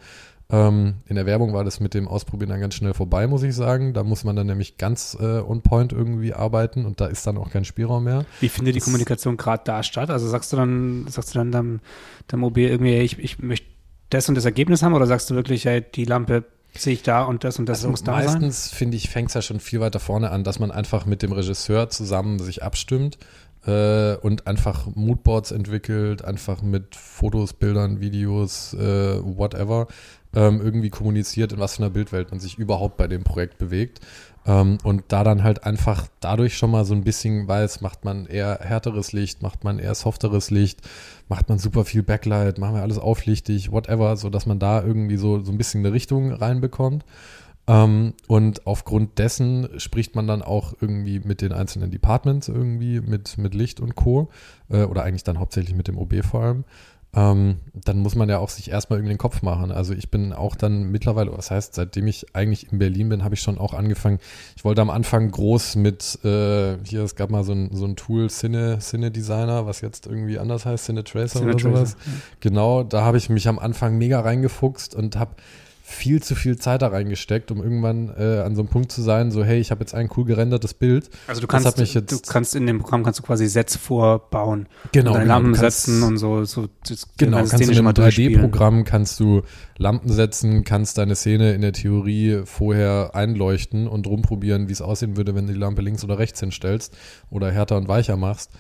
Speaker 2: Ähm, in der Werbung war das mit dem Ausprobieren dann ganz schnell vorbei, muss ich sagen. Da muss man dann nämlich ganz äh, on point irgendwie arbeiten und da ist dann auch kein Spielraum mehr.
Speaker 3: Wie findet die Kommunikation gerade da statt? Also sagst du dann, sagst du dann deinem, deinem OB irgendwie, ich, ich möchte das und das Ergebnis haben oder sagst du wirklich, hey, die Lampe sehe ich da und das und das
Speaker 2: also
Speaker 3: muss da
Speaker 2: meistens,
Speaker 3: sein?
Speaker 2: Meistens finde ich, fängt es ja schon viel weiter vorne an, dass man einfach mit dem Regisseur zusammen sich abstimmt äh, und einfach Moodboards entwickelt, einfach mit Fotos, Bildern, Videos, äh, whatever ähm, irgendwie kommuniziert, in was für einer Bildwelt man sich überhaupt bei dem Projekt bewegt. Ähm, und da dann halt einfach dadurch schon mal so ein bisschen weiß, macht man eher härteres Licht, macht man eher softeres Licht, macht man super viel Backlight, machen wir alles auflichtig, whatever, so dass man da irgendwie so, so ein bisschen eine Richtung reinbekommt. Ähm, und aufgrund dessen spricht man dann auch irgendwie mit den einzelnen Departments irgendwie, mit, mit Licht und Co. Äh, oder eigentlich dann hauptsächlich mit dem OB vor allem ähm, dann muss man ja auch sich erstmal irgendwie den Kopf machen. Also ich bin auch dann mittlerweile, was heißt, seitdem ich eigentlich in Berlin bin, habe ich schon auch angefangen. Ich wollte am Anfang groß mit, äh, hier, es gab mal so ein, so ein Tool, Cine, Cine Designer, was jetzt irgendwie anders heißt, Cine Tracer Cine oder Tracer, sowas. Genau, da habe ich mich am Anfang mega reingefuchst und habe viel zu viel Zeit da reingesteckt, um irgendwann äh, an so einem Punkt zu sein, so hey, ich habe jetzt ein cool gerendertes Bild.
Speaker 3: Also du kannst, du kannst in dem Programm kannst du quasi Sets vorbauen,
Speaker 2: genau,
Speaker 3: deine
Speaker 2: genau,
Speaker 3: Lampen setzen und so, so
Speaker 2: genau, kannst du in einem 3D-Programm kannst du Lampen setzen, kannst deine Szene in der Theorie vorher einleuchten und rumprobieren, wie es aussehen würde, wenn du die Lampe links oder rechts hinstellst oder härter und weicher machst.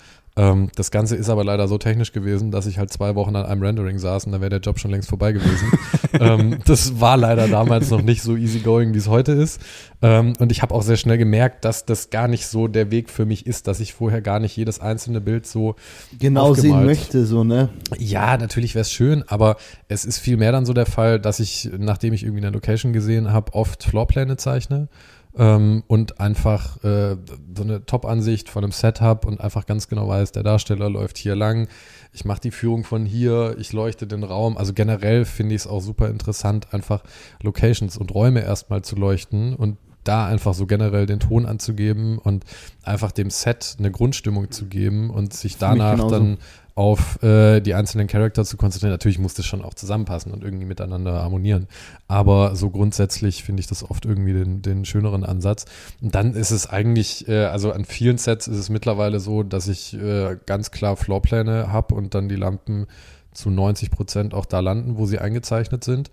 Speaker 2: Ähm, das Ganze ist aber leider so technisch gewesen, dass ich halt zwei Wochen an einem Rendering saß und dann wäre der Job schon längst vorbei gewesen. ähm, das war leider damals noch nicht so easygoing, wie es heute ist. Ähm, und ich habe auch sehr schnell gemerkt, dass das gar nicht so der Weg für mich ist, dass ich vorher gar nicht jedes einzelne Bild so
Speaker 1: genau sehen möchte, so, ne?
Speaker 2: Ja, natürlich wäre es schön, aber es ist viel mehr dann so der Fall, dass ich, nachdem ich irgendwie eine Location gesehen habe, oft Floorpläne zeichne ähm, und einfach äh, so eine Top-Ansicht von einem Setup und einfach ganz genau weiß, der Darsteller läuft hier lang, ich mache die Führung von hier, ich leuchte den Raum. Also generell finde ich es auch super interessant, einfach Locations und Räume erstmal zu leuchten und da einfach so generell den Ton anzugeben und einfach dem Set eine Grundstimmung zu geben und sich danach dann auf äh, die einzelnen Charakter zu konzentrieren. Natürlich muss das schon auch zusammenpassen und irgendwie miteinander harmonieren. Aber so grundsätzlich finde ich das oft irgendwie den, den schöneren Ansatz. Und dann ist es eigentlich, äh, also an vielen Sets ist es mittlerweile so, dass ich äh, ganz klar Floorpläne habe und dann die Lampen zu 90 Prozent auch da landen, wo sie eingezeichnet sind.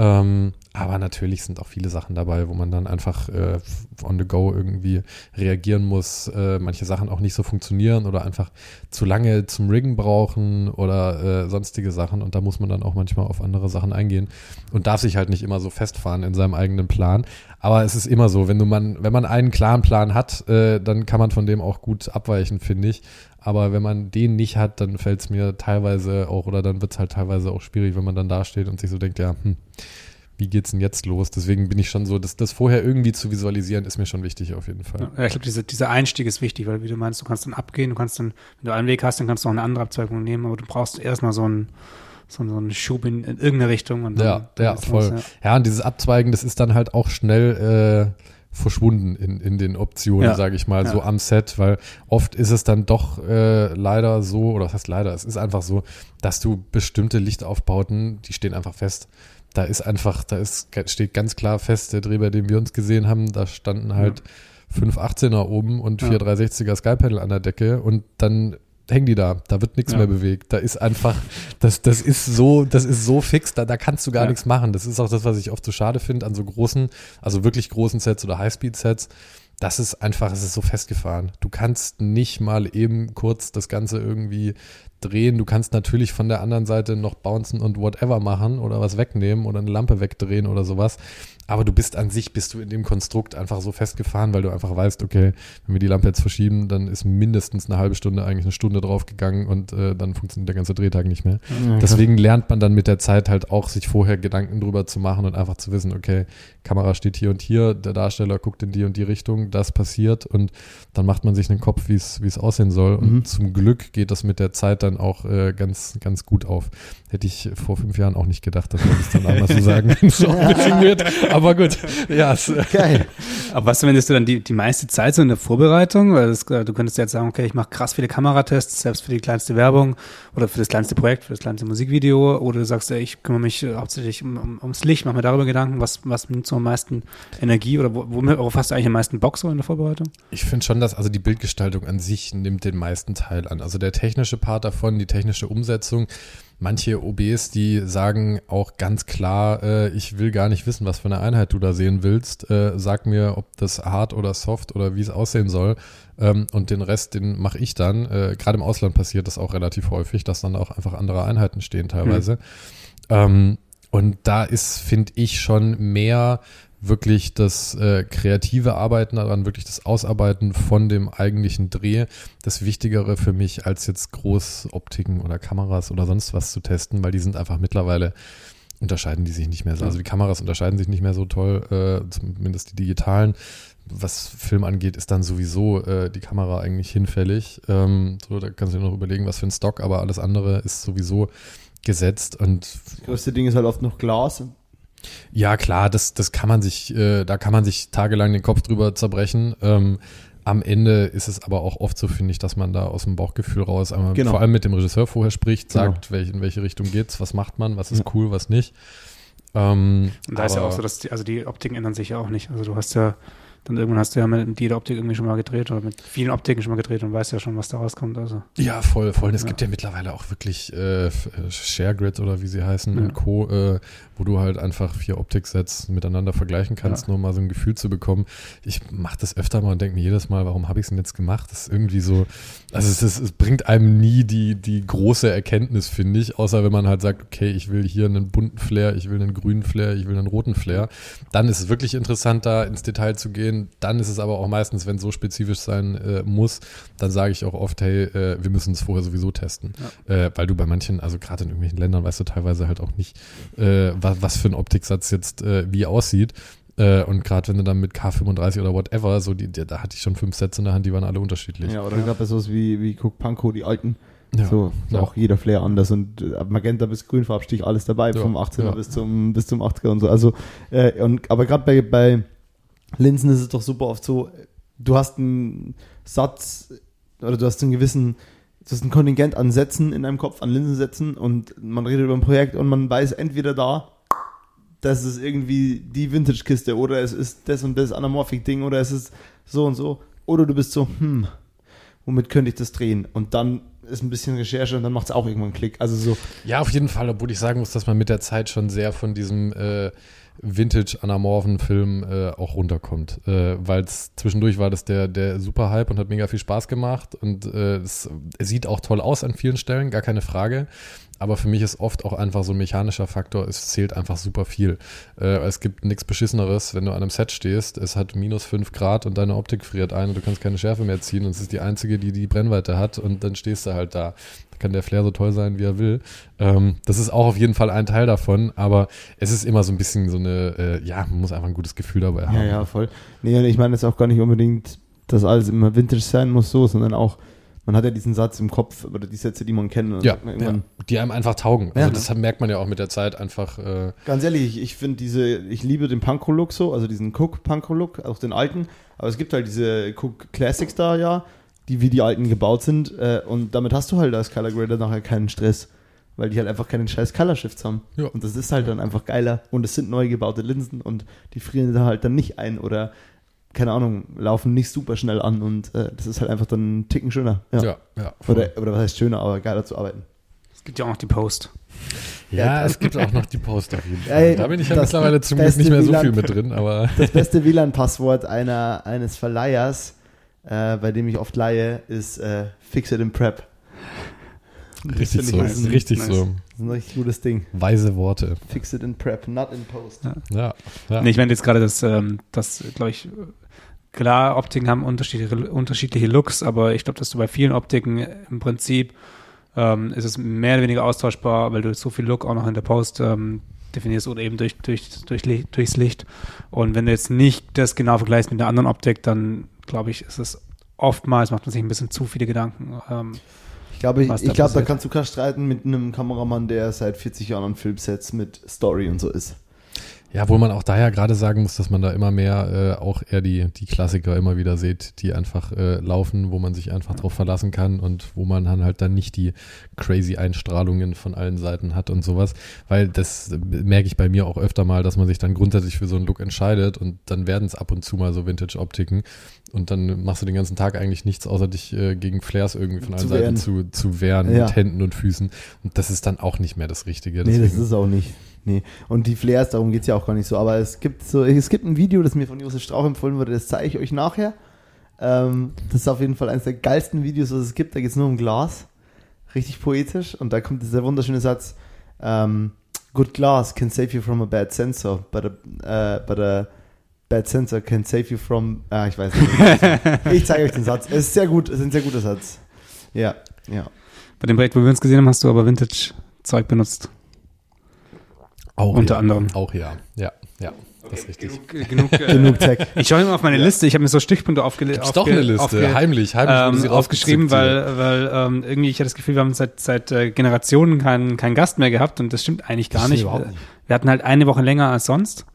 Speaker 2: Ähm, aber natürlich sind auch viele Sachen dabei, wo man dann einfach äh, on the go irgendwie reagieren muss. Äh, manche Sachen auch nicht so funktionieren oder einfach zu lange zum Riggen brauchen oder äh, sonstige Sachen. Und da muss man dann auch manchmal auf andere Sachen eingehen und darf sich halt nicht immer so festfahren in seinem eigenen Plan. Aber es ist immer so, wenn du man, wenn man einen klaren Plan hat, äh, dann kann man von dem auch gut abweichen, finde ich. Aber wenn man den nicht hat, dann fällt es mir teilweise auch, oder dann wird es halt teilweise auch schwierig, wenn man dann dasteht und sich so denkt, ja, hm, wie geht's denn jetzt los? Deswegen bin ich schon so, das, das vorher irgendwie zu visualisieren, ist mir schon wichtig auf jeden Fall.
Speaker 3: Ja, ich glaube, diese, dieser Einstieg ist wichtig, weil wie du meinst, du kannst dann abgehen, du kannst dann, wenn du einen Weg hast, dann kannst du auch eine andere Abzweigung nehmen, aber du brauchst erstmal so einen, so, so einen Schub in, in irgendeine Richtung. Und dann,
Speaker 2: Ja,
Speaker 3: dann
Speaker 2: ja, voll.
Speaker 3: los,
Speaker 2: Ja, und dieses Abzweigen, das ist dann halt auch schnell äh, verschwunden in, in den Optionen,
Speaker 3: Ja.
Speaker 2: sage ich mal,
Speaker 3: Ja.
Speaker 2: so am Set, weil oft ist es dann doch äh, leider so, oder was heißt leider, es ist einfach so, dass du bestimmte Lichtaufbauten, die stehen einfach fest. Da ist einfach, da ist, steht ganz klar fest, der Dreh, bei dem wir uns gesehen haben, da standen halt fünf 18er oben und
Speaker 3: Ja.
Speaker 2: vier 360er Skypanel an der Decke und dann hängen die da, da wird nichts
Speaker 3: Ja.
Speaker 2: mehr bewegt. Da ist einfach, das, das ist so, das ist so fix, da, da kannst du gar
Speaker 3: Ja.
Speaker 2: nichts machen. Das ist auch das, was ich oft so schade finde an so großen, also wirklich großen Sets oder Highspeed-Sets. Das ist einfach, es ist so festgefahren. Du kannst nicht mal eben kurz das Ganze irgendwie drehen. Du kannst natürlich von der anderen Seite noch bouncen und whatever machen oder was wegnehmen oder eine Lampe wegdrehen oder sowas. Aber du bist an sich, bist du in dem Konstrukt einfach so festgefahren, weil du einfach weißt, okay, wenn wir die Lampe jetzt verschieben, dann ist mindestens eine halbe Stunde, eigentlich eine Stunde draufgegangen und äh, dann funktioniert der ganze Drehtag nicht mehr. Deswegen lernt man dann mit der Zeit halt auch, sich vorher Gedanken drüber zu machen und einfach zu wissen, okay, Kamera steht hier und hier, der Darsteller guckt in die und die Richtung, das passiert und dann macht man sich einen Kopf, wie es wie es aussehen soll. Und
Speaker 1: Mhm.
Speaker 2: zum Glück geht das mit der Zeit dann auch äh, ganz, ganz gut auf. Hätte ich vor fünf Jahren auch nicht gedacht, dass wir das dann anders so sagen, wird. Aber gut, ja, es, äh,
Speaker 1: Geil.
Speaker 3: Aber was verwendest du dann die, die meiste Zeit so in der Vorbereitung? Weil das, äh, du könntest jetzt sagen, okay, ich mache krass viele Kameratests, selbst für die kleinste Werbung oder für das kleinste Projekt, für das kleinste Musikvideo. Oder du sagst, ey, ich kümmere mich äh, hauptsächlich um, um, ums Licht, mache mir darüber Gedanken, was, was nimmt so am meisten Energie oder worauf hast du eigentlich am meisten Bock so in der Vorbereitung?
Speaker 2: Ich finde schon, dass also die Bildgestaltung an sich nimmt den meisten Teil an. Also der technische Part davon, die technische Umsetzung. Manche OBs, die sagen auch ganz klar, äh, ich will gar nicht wissen, was für eine Einheit du da sehen willst. Äh, sag mir, ob das hart oder soft oder wie es aussehen soll. Ähm, und den Rest, den mache ich dann. Äh, Gerade im Ausland passiert das auch relativ häufig, dass dann auch einfach andere Einheiten stehen teilweise. Ähm, und da ist, finde ich, schon mehr wirklich das äh, kreative Arbeiten daran, wirklich das Ausarbeiten von dem eigentlichen Dreh, das Wichtigere für mich, als jetzt Großoptiken oder Kameras oder sonst was zu testen, weil die sind einfach mittlerweile unterscheiden die sich nicht mehr so. Also die Kameras unterscheiden sich nicht mehr so toll, äh, zumindest die digitalen. Was Film angeht, ist dann sowieso äh, die Kamera eigentlich hinfällig. Ähm, so, da kannst du dir noch überlegen, was für ein Stock, aber alles andere ist sowieso gesetzt und
Speaker 1: Das größte Ding ist halt oft noch Glas.
Speaker 2: Ja, klar, das, das kann man sich, äh, da kann man sich tagelang den Kopf drüber zerbrechen. Ähm, am Ende ist es aber auch oft so, finde ich, dass man da aus dem Bauchgefühl raus einmal
Speaker 1: Genau.
Speaker 2: vor allem mit dem Regisseur vorher spricht,
Speaker 1: Genau.
Speaker 2: sagt, welch, in welche Richtung geht's, was macht man, was ist cool, was nicht. Ähm,
Speaker 3: Und da ist ja auch so, dass die, also die Optiken ändern sich ja auch nicht. Also du hast ja, dann irgendwann hast du ja mit jeder Optik irgendwie schon mal gedreht oder mit vielen Optiken schon mal gedreht und weißt ja schon, was da rauskommt. Also
Speaker 2: Ja, voll, voll. Und es
Speaker 3: Ja.
Speaker 2: gibt ja mittlerweile auch wirklich äh, äh, ShareGrid oder wie sie heißen
Speaker 3: Ja.
Speaker 2: und Co., äh, wo du halt einfach vier Optiksets miteinander vergleichen kannst,
Speaker 3: Ja.
Speaker 2: nur um mal so ein Gefühl zu bekommen. Ich mache das öfter mal und denke mir jedes Mal, warum habe ich es denn jetzt gemacht? Das ist irgendwie so, also es, ist, es bringt einem nie die, die große Erkenntnis, finde ich, außer wenn man halt sagt, okay, ich will hier einen bunten Flair, ich will einen grünen Flair, ich will einen roten Flair. Dann ist es wirklich interessant, da ins Detail zu gehen. Dann ist es aber auch meistens, wenn es so spezifisch sein äh, muss, dann sage ich auch oft, hey, äh, wir müssen es vorher sowieso testen. Äh, weil du bei manchen, also gerade in irgendwelchen Ländern, weißt du teilweise halt auch nicht, äh, was, was für ein Optiksatz jetzt äh, wie aussieht. Äh, und gerade wenn du dann mit K35 oder whatever, so die, die, da hatte ich schon fünf Sets in der Hand, die waren alle unterschiedlich.
Speaker 1: Ja, oder gab es sowas wie, wie Cook Panko, die alten.
Speaker 2: Ja.
Speaker 1: So,
Speaker 2: Ja.
Speaker 1: auch jeder Flair anders und Magenta bis Grünfarbstich alles dabei,
Speaker 2: Ja,
Speaker 1: vom 18er
Speaker 2: ja.
Speaker 1: bis zum bis zum 80er und so. Also äh, und aber gerade bei, bei Linsen ist es doch super oft so, du hast einen Satz oder du hast einen gewissen du hast ein Kontingent an Sätzen in deinem Kopf, an Linsensätzen und man redet über ein Projekt und man weiß entweder da, das ist irgendwie die Vintage-Kiste oder es ist das und das Anamorphic-Ding oder es ist so und so oder du bist so, hm, womit könnte ich das drehen? Und dann ist ein bisschen Recherche und dann macht es auch irgendwann einen Klick. Also so,
Speaker 2: Ja, auf jeden Fall, obwohl ich sagen muss, dass man mit der Zeit schon sehr von diesem äh, vintage-anamorphen Film äh, auch runterkommt. Äh, Weil es zwischendurch war das der, der super Hype und hat mega viel Spaß gemacht und äh, es, sieht auch toll aus an vielen Stellen, gar keine Frage. aber für mich ist oft auch einfach so ein mechanischer Faktor, es zählt einfach super viel. Äh, es gibt nichts Beschisseneres, wenn du an einem Set stehst, es hat minus 5 Grad und deine Optik friert ein und du kannst keine Schärfe mehr ziehen und es ist die einzige, die die Brennweite hat und dann stehst du halt da. Kann der Flair so toll sein, wie er will. Ähm, das ist auch auf jeden Fall ein Teil davon, aber es ist immer so ein bisschen so eine, äh, ja, man muss einfach ein gutes Gefühl dabei haben.
Speaker 1: Ja, ja, voll. Nee, und ich meine jetzt auch gar nicht unbedingt, dass alles immer Vintage sein muss, so, sondern auch, man hat ja diesen Satz im Kopf oder die Sätze, die man kennt. Und
Speaker 2: Ja,
Speaker 1: man
Speaker 2: ja, die einem einfach taugen.
Speaker 1: Ja.
Speaker 2: Also das hat- merkt man ja auch mit der Zeit einfach. Äh,
Speaker 1: Ganz ehrlich, ich, ich finde diese, ich liebe den Panko-Look so, also diesen Cook-Panko-Look, auch den alten, aber es gibt halt diese Cook Classics da ja, die wie die alten gebaut sind äh, und damit hast du halt als Color Grader nachher keinen Stress, weil die halt einfach keinen scheiß Color Shifts haben.
Speaker 2: Ja.
Speaker 1: Und das ist halt dann einfach geiler und es sind neu gebaute Linsen und die frieren da halt dann nicht ein oder keine Ahnung, laufen nicht super schnell an und äh, das ist halt einfach dann einen Ticken schöner. Ja.
Speaker 2: ja, ja.
Speaker 1: Oder, oder was heißt schöner, aber geiler zu arbeiten.
Speaker 3: Es gibt ja auch noch die Post.
Speaker 2: Ja, es gibt auch noch die Post auf jeden Fall.
Speaker 1: Ey,
Speaker 2: da bin ich ja mittlerweile zum Glück nicht mehr so viel mit drin, aber
Speaker 1: Das beste WLAN-Passwort einer, eines Verleihers, äh, bei dem ich oft leihe, ist äh, Fix it in Prep. Das
Speaker 2: richtig so.
Speaker 1: ein,
Speaker 2: richtig
Speaker 3: nice.
Speaker 2: so.
Speaker 1: ist ein richtig gutes Ding.
Speaker 2: Weise Worte.
Speaker 1: Fix it in Prep, not in Post.
Speaker 2: Ja, ja.
Speaker 3: Nee, ich meine jetzt gerade, dass, ähm, dass glaube ich, klar, Optiken haben unterschiedliche, unterschiedliche Looks, aber ich glaube, dass du bei vielen Optiken im Prinzip ähm, ist es mehr oder weniger austauschbar, weil du so viel Look auch noch in der Post ähm, definierst oder eben durch, durch, durch, durchs Licht. Und wenn du jetzt nicht das genau vergleichst mit einer anderen Optik, dann glaube ich, ist es oftmals, macht man sich ein bisschen zu viele Gedanken. Ähm,
Speaker 1: Ich glaube, ich,
Speaker 3: Was
Speaker 1: ich
Speaker 3: da
Speaker 1: glaube, da kannst du keinen streiten mit einem Kameramann, der seit 40 Jahren an Filmsets mit Story und so ist.
Speaker 2: Ja, wo man auch daher gerade sagen muss, dass man da immer mehr äh, auch eher die, die Klassiker immer wieder sieht, die einfach äh, laufen, wo man sich einfach drauf verlassen kann und wo man dann halt dann nicht die crazy Einstrahlungen von allen Seiten hat und sowas. Weil das äh, merke ich bei mir auch öfter mal, dass man sich dann grundsätzlich für so einen Look entscheidet und dann werden es ab und zu mal so Vintage-Optiken und dann machst du den ganzen Tag eigentlich nichts, außer dich äh, gegen Flares irgendwie von allen
Speaker 1: Zu
Speaker 2: Seiten zu, zu wehren
Speaker 1: Ja.
Speaker 2: mit Händen und Füßen. Und das ist dann auch nicht mehr das Richtige.
Speaker 1: Nee, das
Speaker 2: Deswegen-
Speaker 1: ist auch nicht. Nee. Und die Flares, darum geht es ja auch gar nicht so. Aber es gibt so, es gibt ein Video, das mir von Josef Strauch empfohlen wurde, das zeige ich euch nachher. Ähm, das ist auf jeden Fall eines der geilsten Videos, was es gibt. Da geht es nur um Glas. Richtig poetisch. Und da kommt dieser wunderschöne Satz: ähm, Good glass can save you from a bad sensor, but a, äh, but a bad sensor can save you from. Ah, ich weiß nicht. ich zeige euch den Satz. Es ist sehr gut, es ist ein sehr guter Satz. Ja, ja.
Speaker 3: bei dem Projekt, wo wir uns gesehen haben, hast du aber Vintage-Zeug benutzt.
Speaker 2: Auch
Speaker 3: Unter
Speaker 2: ja.
Speaker 3: anderem.
Speaker 2: Auch ja. Ja, ja. Das ist richtig.
Speaker 3: Genug, genug, äh,
Speaker 1: Genug Tech.
Speaker 3: Ich schaue immer auf meine Liste. Ich habe mir so Stichpunkte aufgelegt.
Speaker 2: Gibt's doch eine Liste. heimlich, heimlich.
Speaker 3: ähm,
Speaker 2: sie
Speaker 3: aufgeschrieben, weil, weil ähm, irgendwie, ich hatte das Gefühl, wir haben seit, seit äh, Generationen keinen keinen Gast mehr gehabt und das stimmt eigentlich gar nicht.
Speaker 1: überhaupt
Speaker 3: Wir, wir hatten halt eine Woche länger als sonst,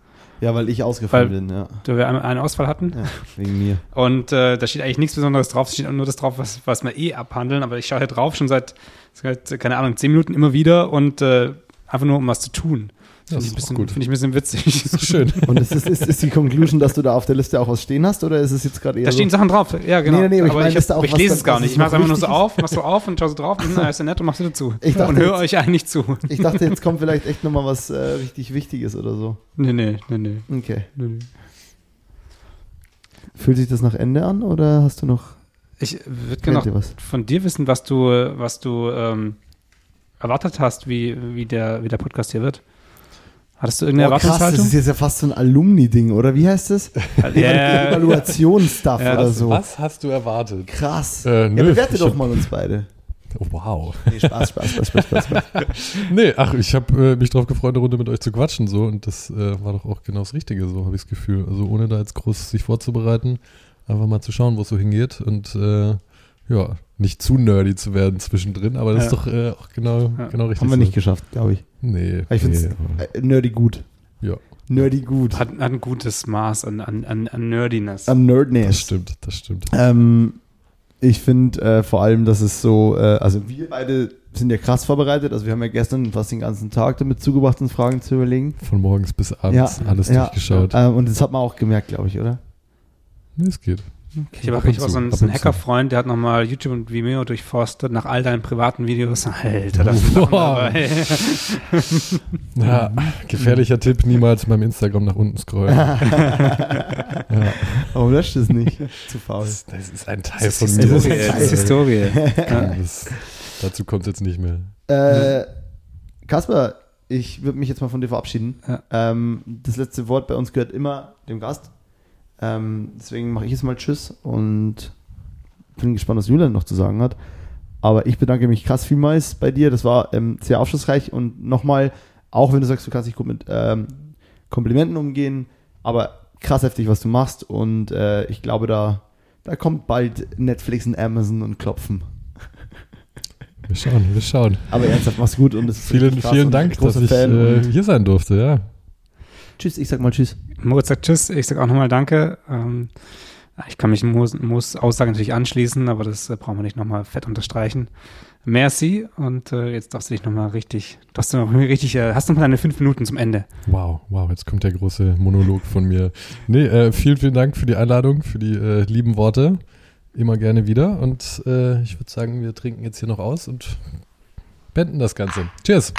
Speaker 1: Ja, weil ich ausgefallen
Speaker 3: Weil-
Speaker 1: bin, ja.
Speaker 3: da wir einen, einen Ausfall hatten.
Speaker 1: ja. Wegen mir.
Speaker 3: Und äh, da steht eigentlich nichts Besonderes drauf, es steht nur das drauf, was, was wir eh abhandeln. Aber ich schaue hier drauf schon seit, seit, keine Ahnung, zehn Minuten immer wieder und äh, einfach nur, um was zu tun.
Speaker 2: Ja,
Speaker 3: Finde ich,
Speaker 2: das
Speaker 3: ein bisschen-
Speaker 2: auch gut.
Speaker 3: finde ich ein bisschen witzig.
Speaker 2: Das ist schön.
Speaker 1: Und ist, ist, ist, ist die Conclusion, dass du da auf der Liste auch was stehen hast oder ist es jetzt gerade eher
Speaker 3: Da stehen
Speaker 1: so?
Speaker 3: Sachen drauf, ja genau.
Speaker 1: Nee, nee, aber ich meine,
Speaker 3: ich,
Speaker 1: da auch
Speaker 3: ich lese es gar nicht. Ich mache es einfach nur so auf, mach so auf und schau so drauf, hm, ist ja nett und machst wieder zu.
Speaker 1: Ich dachte
Speaker 3: und höre euch eigentlich zu.
Speaker 1: Ich dachte, jetzt kommt vielleicht echt nochmal was äh, richtig Wichtiges oder so.
Speaker 3: Nee, nee, nee, nee.
Speaker 1: Okay.
Speaker 3: nee, nee.
Speaker 1: Fühlt sich das nach Ende an oder hast du noch
Speaker 3: Ich würde gerne von dir wissen, was du, was du ähm, erwartet hast, wie, wie, der, wie der Podcast hier wird. Hattest du irgendeine
Speaker 1: Oh, krass, das ist jetzt ja fast so ein Alumni-Ding, oder wie heißt das?
Speaker 3: Ja,
Speaker 1: Evaluationsstuff
Speaker 3: Ja,
Speaker 1: oder so.
Speaker 2: was hast du erwartet?
Speaker 1: Krass.
Speaker 2: Äh,
Speaker 1: ja,
Speaker 2: nö,
Speaker 1: bewerte
Speaker 2: ich
Speaker 1: doch mal uns beide.
Speaker 2: Oh, wow.
Speaker 1: Nee, Spaß, Spaß, Spaß, Spaß, Spaß. Spaß.
Speaker 2: Nee, ach, ich habe äh, mich drauf gefreut, eine Runde mit euch zu quatschen so und das äh, war doch auch genau das Richtige, so habe ich das Gefühl. Also ohne da jetzt groß sich vorzubereiten, einfach mal zu schauen, wo es so hingeht und äh, ja, nicht zu nerdy zu werden zwischendrin, aber das
Speaker 3: Ja.
Speaker 2: ist doch äh, auch genau,
Speaker 3: Ja.
Speaker 2: genau richtig.
Speaker 1: Haben wir
Speaker 2: so.
Speaker 1: nicht geschafft, glaube ich.
Speaker 2: Nee.
Speaker 1: Ich finde
Speaker 2: nee,
Speaker 1: es äh, nerdy gut.
Speaker 2: Ja.
Speaker 1: Nerdy gut.
Speaker 3: hat, hat ein gutes Maß an, an, an, an Nerdiness.
Speaker 1: An Nerdness.
Speaker 2: das stimmt, das stimmt.
Speaker 1: Ähm, ich finde äh, vor allem, dass es so, äh, also wir beide sind ja krass vorbereitet. Also wir haben ja gestern fast den ganzen Tag damit zugebracht, uns Fragen zu überlegen.
Speaker 2: Von morgens bis abends
Speaker 1: Ja,
Speaker 2: alles
Speaker 1: ja.
Speaker 2: durchgeschaut.
Speaker 1: Ähm, und das hat man auch gemerkt, glaube ich, oder?
Speaker 2: Nee, es geht.
Speaker 3: Ich habe auch, so einen, so einen. Hackerfreund, der hat nochmal YouTube und Vimeo durchforstet nach all deinen privaten Videos. Alter, das ist
Speaker 2: Wow.
Speaker 3: dabei.
Speaker 2: Ja, gefährlicher Tipp, niemals beim Instagram nach unten scrollen. ja,
Speaker 1: Warum löscht es nicht? Zu faul.
Speaker 2: das, das ist ein Teil
Speaker 3: Das
Speaker 2: von
Speaker 3: ist
Speaker 2: mir.
Speaker 3: Historie. Das ist Historie.
Speaker 2: Das, dazu kommt es jetzt nicht mehr.
Speaker 1: Äh, Kasper, ich würde mich jetzt mal von dir verabschieden.
Speaker 3: Ja.
Speaker 1: Ähm, das letzte Wort bei uns gehört immer dem Gast. Ähm, deswegen mache ich jetzt mal Tschüss und bin gespannt, was Julian noch zu sagen hat. Aber ich bedanke mich krass vielmals bei dir. Das war ähm, sehr aufschlussreich und nochmal, auch wenn du sagst, du kannst nicht gut mit ähm, Komplimenten umgehen, aber krass heftig, was du machst. Und äh, ich glaube, da, da kommt bald Netflix und Amazon und klopfen.
Speaker 2: Wir schauen, wir schauen.
Speaker 1: Aber ernsthaft, mach's gut und es ist
Speaker 2: Vielen, vielen Dank, dass ich äh, hier sein durfte, ja.
Speaker 1: Tschüss, ich sag mal Tschüss.
Speaker 3: Moritz sagt Tschüss, ich sag auch nochmal Danke. Ähm, ich kann mich Moos, Moos Aussage natürlich anschließen, aber das äh, brauchen wir nicht nochmal fett unterstreichen. Merci und äh, jetzt darfst du dich nochmal richtig, darfst du noch richtig, äh, hast noch mal deine fünf Minuten zum Ende.
Speaker 2: Wow, wow, jetzt kommt der große Monolog von mir. Nee, äh, vielen, vielen Dank für die Einladung, für die äh, lieben Worte. Immer gerne wieder. Und äh, ich würde sagen, wir trinken jetzt hier noch aus und beenden das Ganze. Cheers!